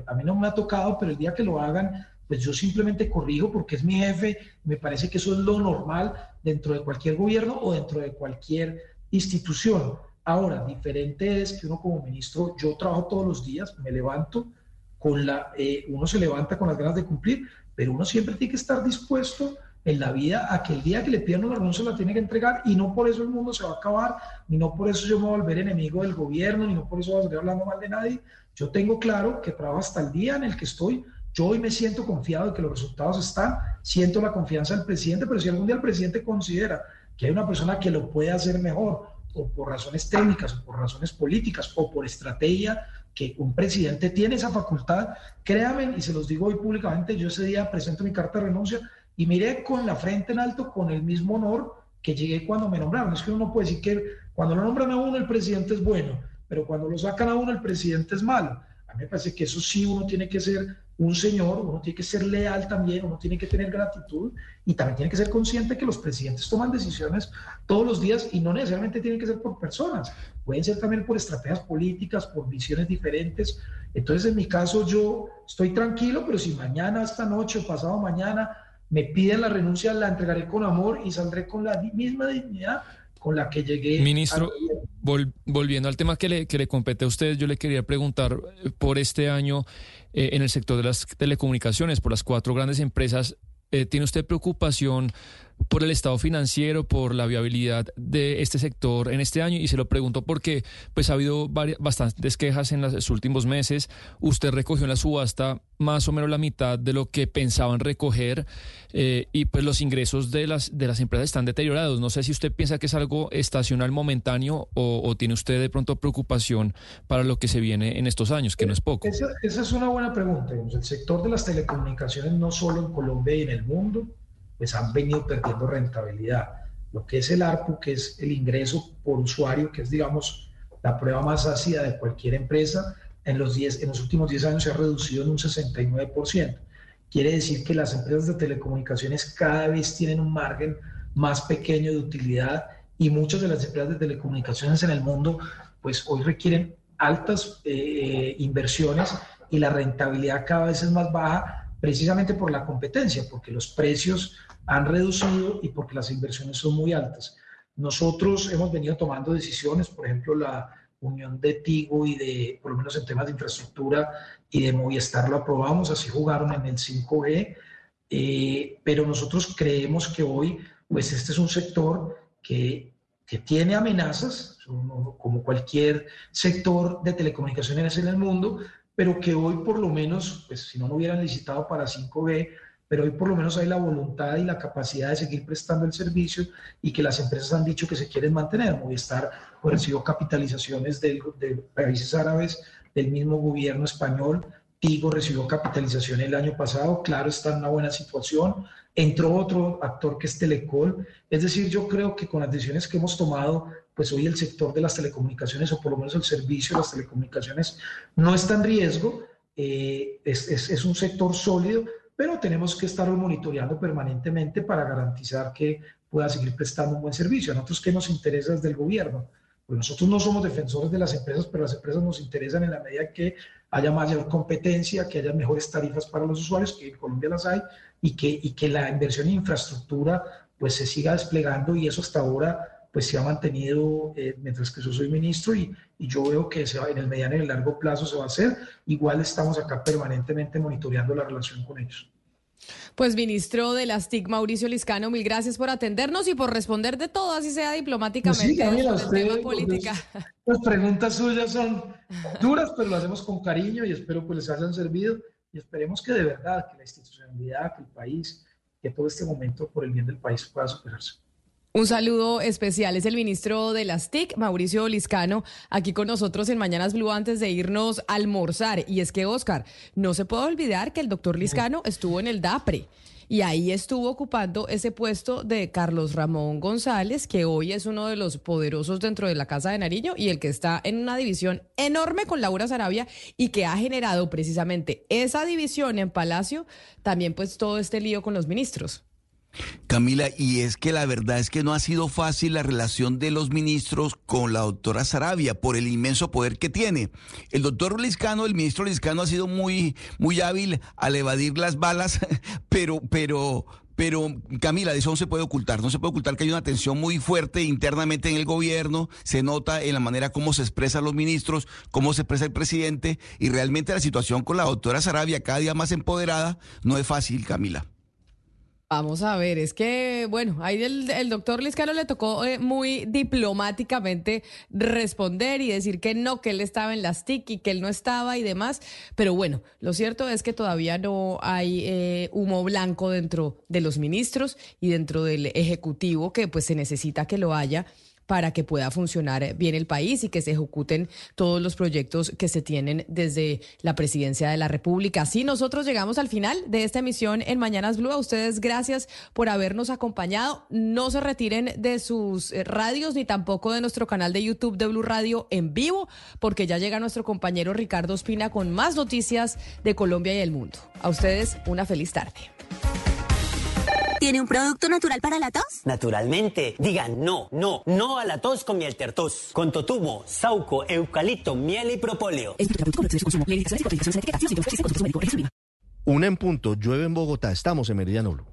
a mí no me ha tocado, pero el día que lo hagan, pues yo simplemente corrijo porque es mi jefe, me parece que eso es lo normal dentro de cualquier gobierno o dentro de cualquier institución. Ahora, diferente es que uno como ministro, yo trabajo todos los días, me levanto, con la, eh, uno se levanta con las ganas de cumplir, pero uno siempre tiene que estar dispuesto en la vida a que el día que le pidan una renuncia la tiene que entregar y no por eso el mundo se va a acabar, ni no por eso yo me voy a volver enemigo del gobierno, ni no por eso voy a seguir hablando mal de nadie. Yo tengo claro que trabajo hasta el día en el que estoy. Yo hoy me siento confiado de que los resultados están, siento la confianza del presidente, pero si algún día el presidente considera que hay una persona que lo puede hacer mejor, o por razones técnicas, o por razones políticas, o por estrategia, que un presidente tiene esa facultad, créanme, y se los digo hoy públicamente, yo ese día presento mi carta de renuncia y miré con la frente en alto, con el mismo honor que llegué cuando me nombraron. Es que uno puede decir que cuando lo nombran a uno el presidente es bueno, pero cuando lo sacan a uno el presidente es malo. A mí me parece que eso sí uno tiene que ser un señor, uno tiene que ser leal también, uno tiene que tener gratitud y también tiene que ser consciente que los presidentes toman decisiones todos los días y no necesariamente tienen que ser por personas, pueden ser también por estrategias políticas, por visiones diferentes. Entonces, en mi caso, yo estoy tranquilo, pero si mañana, esta noche o pasado mañana me piden la renuncia, la entregaré con amor y saldré con la misma dignidad con la que llegué. Ministro, volviendo al tema que le, que le compete a usted, yo le quería preguntar eh, por este año eh, en el sector de las telecomunicaciones, por las cuatro grandes empresas, eh, ¿tiene usted preocupación por el estado financiero, por la viabilidad de este sector en este año y se lo pregunto porque pues ha habido varias, bastantes quejas en los últimos meses. Usted recogió en la subasta más o menos la mitad de lo que pensaban recoger eh, y pues los ingresos de las de las empresas están deteriorados. No sé si usted piensa que es algo estacional momentáneo o, tiene usted de pronto preocupación para lo que se viene en estos años, que no es poco. Esa, esa es una buena pregunta. El sector de las telecomunicaciones no solo en Colombia y en el mundo pues han venido perdiendo rentabilidad. Lo que es el ARPU, que es el ingreso por usuario, que es, digamos, la prueba más ácida de cualquier empresa, en los, en los últimos 10 años se ha reducido en un 69%. Quiere decir que las empresas de telecomunicaciones cada vez tienen un margen más pequeño de utilidad y muchas de las empresas de telecomunicaciones en el mundo, pues hoy requieren altas eh, inversiones y la rentabilidad cada vez es más baja precisamente por la competencia, porque los precios han reducido y porque las inversiones son muy altas. Nosotros hemos venido tomando decisiones, por ejemplo, la unión de Tigo y de, por lo menos en temas de infraestructura y de Movistar lo aprobamos, así jugaron en el 5G, eh, pero nosotros creemos que hoy, pues este es un sector que, que tiene amenazas, como cualquier sector de telecomunicaciones en el mundo, pero que hoy por lo menos, pues si no, no hubieran licitado para 5B, pero hoy por lo menos hay la voluntad y la capacidad de seguir prestando el servicio y que las empresas han dicho que se quieren mantener. Movistar pues, recibió capitalizaciones de, de países árabes, del mismo gobierno español, Tigo recibió capitalización el año pasado, claro, está en una buena situación. Entró otro actor que es Telecol. Es decir, yo creo que con las decisiones que hemos tomado pues hoy el sector de las telecomunicaciones o por lo menos el servicio de las telecomunicaciones no está en riesgo, eh, es, es, es, un sector sólido, pero tenemos que estarlo monitoreando permanentemente para garantizar que pueda seguir prestando un buen servicio. A nosotros, ¿qué nos interesa desde el gobierno? Pues nosotros no somos defensores de las empresas, pero las empresas nos interesan en la medida que haya mayor competencia, que haya mejores tarifas para los usuarios, que en Colombia las hay, y que, y que la inversión en infraestructura pues se siga desplegando y eso hasta ahora pues se ha mantenido eh, mientras que yo soy ministro y, y, yo veo que se va, en el mediano y el largo plazo se va a hacer. Igual estamos acá permanentemente monitoreando la relación con ellos. Pues ministro de las TIC, Mauricio Liscano, mil gracias por atendernos y por responder de todo, así sea diplomáticamente, pues sí, tema política. Las preguntas suyas son duras, pero lo hacemos con cariño y espero que les hayan servido y esperemos que de verdad, que la institucionalidad, que el país, que todo este momento por el bien del país pueda superarse. Un saludo especial es el ministro de las TIC, Mauricio Liscano, aquí con nosotros en Mañanas Blue antes de irnos a almorzar. Y es que, Oscar, no se puede olvidar que el doctor Liscano estuvo en el DAPRE y ahí estuvo ocupando ese puesto de Carlos Ramón González, que hoy es uno de los poderosos dentro de la Casa de Nariño y el que está en una división enorme con Laura Sarabia y que ha generado precisamente esa división en Palacio, también pues todo este lío con los ministros. Camila, y es que la verdad es que no ha sido fácil la relación de los ministros con la doctora Sarabia por el inmenso poder que tiene. El doctor Liscano, el ministro Liscano ha sido muy, muy hábil al evadir las balas, pero, pero, pero Camila, eso no se puede ocultar, no se puede ocultar que hay una tensión muy fuerte internamente en el gobierno, se nota en la manera como se expresan los ministros, cómo se expresa el presidente, y realmente la situación con la doctora Sarabia cada día más empoderada no es fácil, Camila. Vamos a ver, es que, bueno, ahí el, doctor Liscano le tocó eh, muy diplomáticamente responder y decir que no, que él estaba en las TIC y que él no estaba y demás. Pero bueno, lo cierto es que todavía no hay eh, humo blanco dentro de los ministros y dentro del Ejecutivo, que pues se necesita que lo haya para que pueda funcionar bien el país y que se ejecuten todos los proyectos que se tienen desde la presidencia de la República. Así nosotros llegamos al final de esta emisión en Mañanas Blue. A ustedes gracias por habernos acompañado. No se retiren de sus eh, radios ni tampoco de nuestro canal de YouTube de Blue Radio en vivo, porque ya llega nuestro compañero Ricardo Espina con más noticias de Colombia y el mundo. A ustedes una feliz tarde. ¿Tiene un producto natural para la tos? Naturalmente. Digan no, no, no a la tos con miel tertos. Con totumo, sauco, eucalipto, miel y propóleo. Una en punto, llueve en Bogotá, estamos en Meridiano Blue.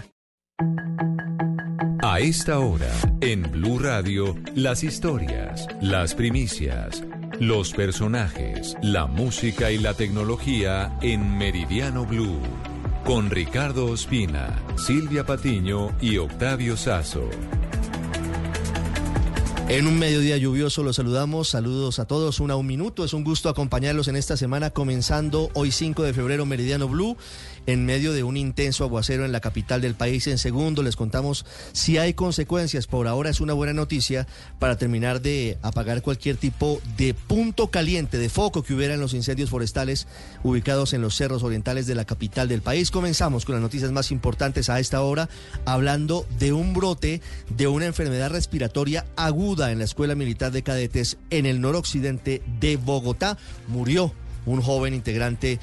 A esta hora, en Blue Radio, las historias, las primicias, los personajes, la música y la tecnología en Meridiano Blue. Con Ricardo Ospina, Silvia Patiño y Octavio Sazo. En un mediodía lluvioso los saludamos, saludos a todos, una un minuto, es un gusto acompañarlos en esta semana comenzando hoy 5 de febrero Meridiano Blue en medio de un intenso aguacero en la capital del país. En segundo les contamos si hay consecuencias. Por ahora es una buena noticia para terminar de apagar cualquier tipo de punto caliente, de foco que hubiera en los incendios forestales ubicados en los cerros orientales de la capital del país. Comenzamos con las noticias más importantes a esta hora, hablando de un brote de una enfermedad respiratoria aguda en la Escuela Militar de Cadetes en el noroccidente de Bogotá. Murió un joven integrante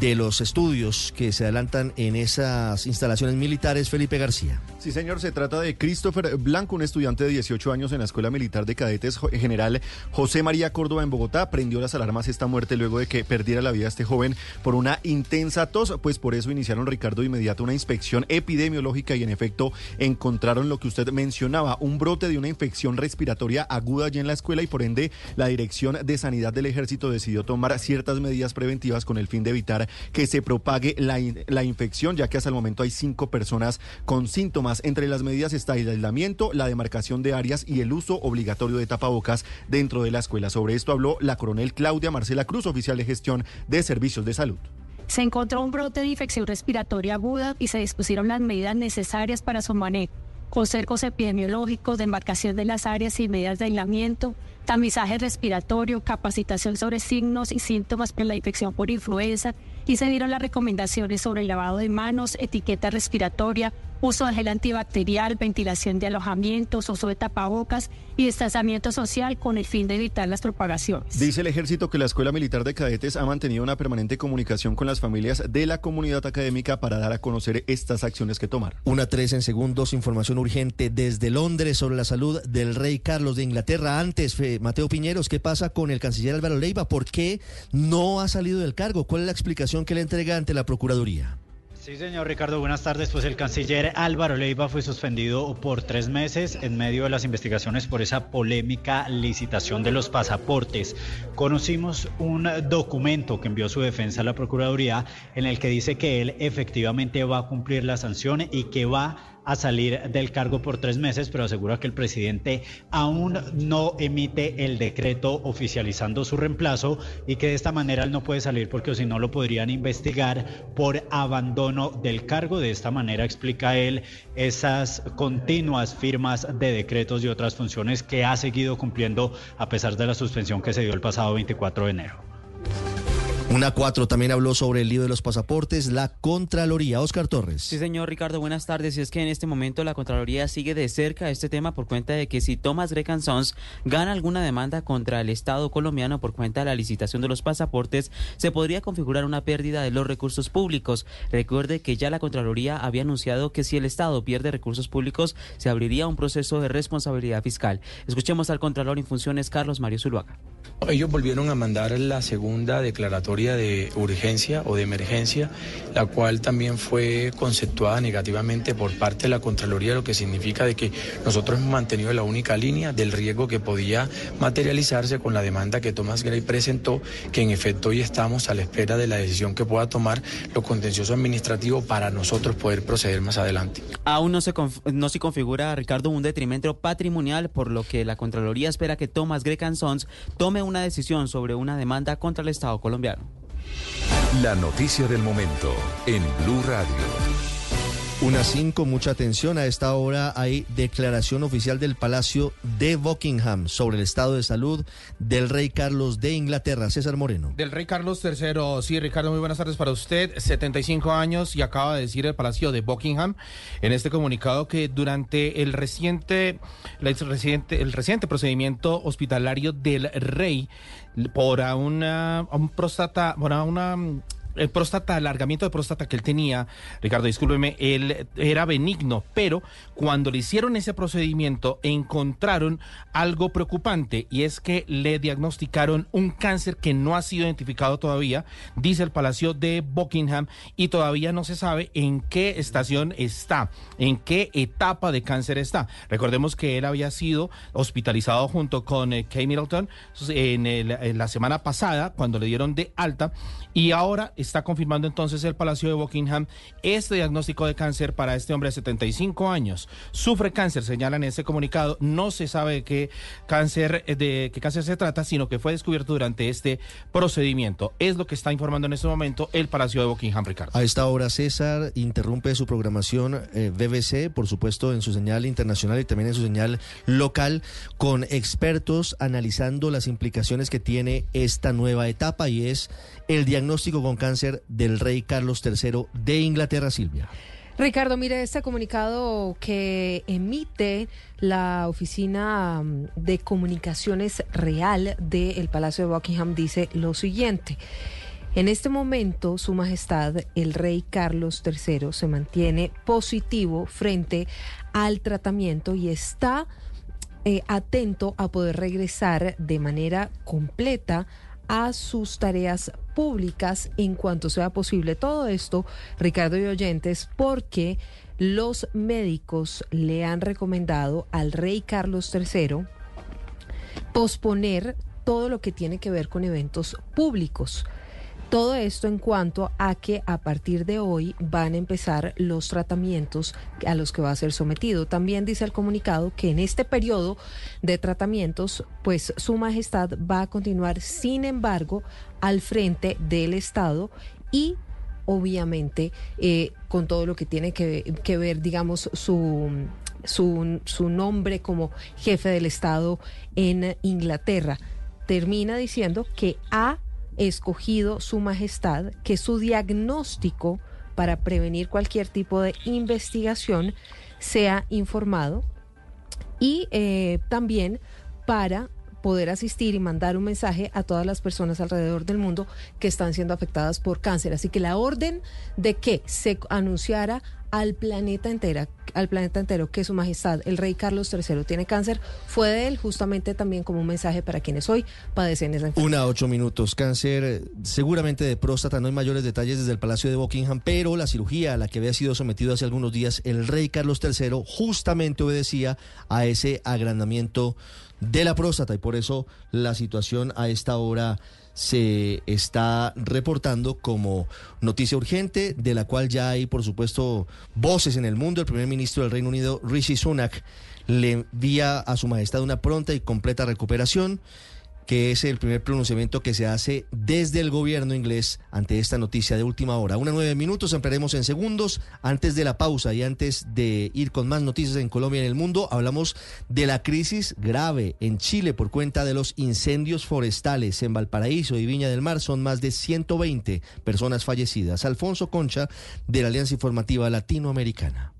de los estudios que se adelantan en esas instalaciones militares, Felipe García. Sí, señor, se trata de Christopher Blanco, un estudiante de 18 años en la Escuela Militar de Cadetes General José María Córdoba en Bogotá. Prendió las alarmas esta muerte luego de que perdiera la vida este joven por una intensa tos, pues por eso iniciaron, Ricardo, de inmediato una inspección epidemiológica y en efecto encontraron lo que usted mencionaba, un brote de una infección respiratoria aguda allí en la escuela y por ende la Dirección de Sanidad del Ejército decidió tomar ciertas medidas preventivas con el fin de evitar que se propague la, la infección, ya que hasta el momento hay cinco personas con síntomas. Entre las medidas está el aislamiento, la demarcación de áreas y el uso obligatorio de tapabocas dentro de la escuela. Sobre esto habló la coronel Claudia Marcela Cruz, oficial de gestión de servicios de salud. Se encontró un brote de infección respiratoria aguda y se dispusieron las medidas necesarias para su manejo, con cercos epidemiológicos, demarcación de las áreas y medidas de aislamiento, tamizaje respiratorio, capacitación sobre signos y síntomas de la infección por influenza y se dieron las recomendaciones sobre el lavado de manos, etiqueta respiratoria, uso de gel antibacterial, ventilación de alojamientos, uso de tapabocas y distanciamiento social con el fin de evitar las propagaciones. Dice el ejército que la Escuela Militar de Cadetes ha mantenido una permanente comunicación con las familias de la comunidad académica para dar a conocer estas acciones que tomar. Una tres en segundos, información urgente desde Londres sobre la salud del rey Carlos de Inglaterra. Antes, Mateo Piñeros, ¿qué pasa con el canciller Álvaro Leiva? ¿Por qué no ha salido del cargo? ¿Cuál es la explicación que le entrega ante la Procuraduría? Sí, señor Ricardo, buenas tardes. Pues el canciller Álvaro Leiva fue suspendido por tres meses en medio de las investigaciones por esa polémica licitación de los pasaportes. Conocimos un documento que envió su defensa a la Procuraduría en el que dice que él efectivamente va a cumplir la sanción y que va a salir del cargo por tres meses, pero asegura que el presidente aún no emite el decreto oficializando su reemplazo y que de esta manera él no puede salir porque si no lo podrían investigar por abandono del cargo. De esta manera explica él esas continuas firmas de decretos y otras funciones que ha seguido cumpliendo a pesar de la suspensión que se dio el pasado 24 de enero. Una cuatro también habló sobre el lío de los pasaportes, la Contraloría. Oscar Torres. Sí, señor Ricardo, buenas tardes. Y es que en este momento la Contraloría sigue de cerca este tema por cuenta de que si Thomas Grecan Sons gana alguna demanda contra el Estado colombiano por cuenta de la licitación de los pasaportes, se podría configurar una pérdida de los recursos públicos. Recuerde que ya la Contraloría había anunciado que si el Estado pierde recursos públicos, se abriría un proceso de responsabilidad fiscal. Escuchemos al Contralor en funciones, Carlos Mario Zuluaga. Ellos volvieron a mandar la segunda declaratoria de urgencia o de emergencia, la cual también fue conceptuada negativamente por parte de la Contraloría, lo que significa de que nosotros hemos mantenido la única línea del riesgo que podía materializarse con la demanda que Thomas Gray presentó, que en efecto hoy estamos a la espera de la decisión que pueda tomar lo contencioso administrativo para nosotros poder proceder más adelante. Aún no se, no se configura, Ricardo, un detrimento patrimonial, por lo que la Contraloría espera que Thomas Gray Sons tome una decisión sobre una demanda contra el Estado colombiano. La noticia del momento en Blue Radio. Una cinco, mucha atención. A esta hora hay declaración oficial del Palacio de Buckingham sobre el estado de salud del rey Carlos de Inglaterra. César Moreno. Del rey Carlos III. Sí, Ricardo, muy buenas tardes para usted. 75 años y acaba de decir el Palacio de Buckingham en este comunicado que durante el reciente, el reciente, procedimiento hospitalario del rey por una, un próstata, por una el próstata, alargamiento de próstata que él tenía, Ricardo, discúlpeme, él era benigno, pero cuando le hicieron ese procedimiento encontraron algo preocupante y es que le diagnosticaron un cáncer que no ha sido identificado todavía, dice el Palacio de Buckingham, y todavía no se sabe en qué estación está, en qué etapa de cáncer está. Recordemos que él había sido hospitalizado junto con eh, Kay Middleton en, en la semana pasada, cuando le dieron de alta, y ahora está confirmando entonces el Palacio de Buckingham este diagnóstico de cáncer para este hombre de 75 años. Sufre cáncer, señalan en ese comunicado. No se sabe de qué cáncer, de qué cáncer se trata, sino que fue descubierto durante este procedimiento. Es lo que está informando en este momento el Palacio de Buckingham, Ricardo. A esta hora, César interrumpe su programación eh, BBC, por supuesto, en su señal internacional y también en su señal local, con expertos analizando las implicaciones que tiene esta nueva etapa y es el diagnóstico con cáncer del rey Carlos III de Inglaterra, Silvia. Ricardo, mire este comunicado que emite la Oficina mm, de Comunicaciones Real del Palacio de Buckingham dice lo siguiente. En este momento, Su Majestad, el Rey Carlos III, se mantiene positivo frente al tratamiento y está eh, atento a poder regresar de manera completa a sus tareas públicas en cuanto sea posible. Todo esto, Ricardo y oyentes, porque los médicos le han recomendado al rey Carlos III posponer todo lo que tiene que ver con eventos públicos. Todo esto en cuanto a que a partir de hoy van a empezar los tratamientos a los que va a ser sometido. También dice el comunicado que en este periodo de tratamientos, pues su majestad va a continuar, sin embargo, al frente del Estado y obviamente eh, con todo lo que tiene que, ver, digamos, su, su, su nombre como jefe del Estado en Inglaterra. Termina diciendo que ha escogido su majestad que su diagnóstico para prevenir cualquier tipo de investigación sea informado y eh, también para poder asistir y mandar un mensaje a todas las personas alrededor del mundo que están siendo afectadas por cáncer. Así que la orden de que se anunciara al planeta entera, al planeta entero que su majestad, el rey Carlos III, tiene cáncer, fue de él justamente también como un mensaje para quienes hoy padecen esa enfermedad. Una ocho minutos. Cáncer seguramente de próstata, no hay mayores detalles desde el Palacio de Buckingham, pero la cirugía a la que había sido sometido hace algunos días el rey Carlos III justamente obedecía a ese agrandamiento de la próstata y por eso la situación a esta hora se está reportando como noticia urgente, de la cual ya hay, por supuesto, voces en el mundo. El primer ministro del Reino Unido, Rishi Sunak, le envía a su majestad una pronta y completa recuperación que es el primer pronunciamiento que se hace desde el gobierno inglés ante esta noticia de última hora. Una nueve minutos, ampliaremos en segundos. Antes de la pausa y antes de ir con más noticias en Colombia y en el mundo, hablamos de la crisis grave en Chile por cuenta de los incendios forestales en Valparaíso y Viña del Mar. Son más de 120 personas fallecidas. Alfonso Concha, de la Alianza Informativa Latinoamericana.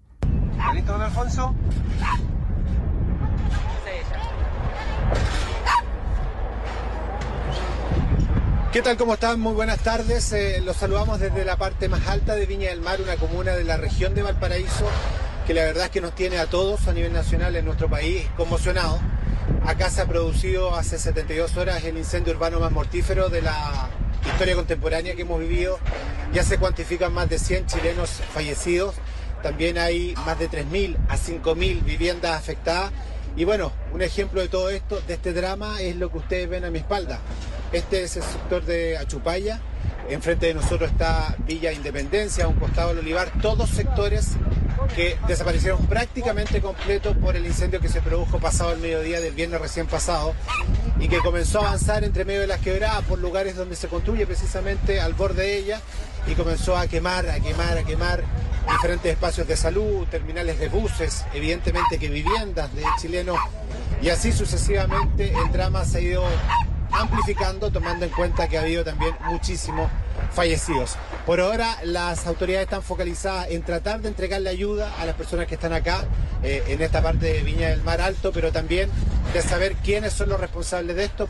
Alfonso? ¿Qué tal? ¿Cómo están? Muy buenas tardes. Eh, los saludamos desde la parte más alta de Viña del Mar, una comuna de la región de Valparaíso, que la verdad es que nos tiene a todos a nivel nacional en nuestro país conmocionados. Acá se ha producido hace 72 horas el incendio urbano más mortífero de la historia contemporánea que hemos vivido. Ya se cuantifican más de 100 chilenos fallecidos. También hay más de 3.000 a 5.000 viviendas afectadas. Y bueno, un ejemplo de todo esto, de este drama, es lo que ustedes ven a mi espalda. Este es el sector de Achupaya. Enfrente de nosotros está Villa Independencia, a un costado del Olivar, todos sectores que desaparecieron prácticamente completos por el incendio que se produjo pasado el mediodía del viernes recién pasado y que comenzó a avanzar entre medio de las quebradas por lugares donde se construye precisamente al borde de ella y comenzó a quemar, a quemar, a quemar diferentes espacios de salud, terminales de buses, evidentemente que viviendas de chilenos y así sucesivamente el drama se ha ido amplificando tomando en cuenta que ha habido también muchísimos fallecidos. Por ahora las autoridades están focalizadas en tratar de entregarle ayuda a las personas que están acá eh, en esta parte de Viña del Mar Alto, pero también de saber quiénes son los responsables de esto.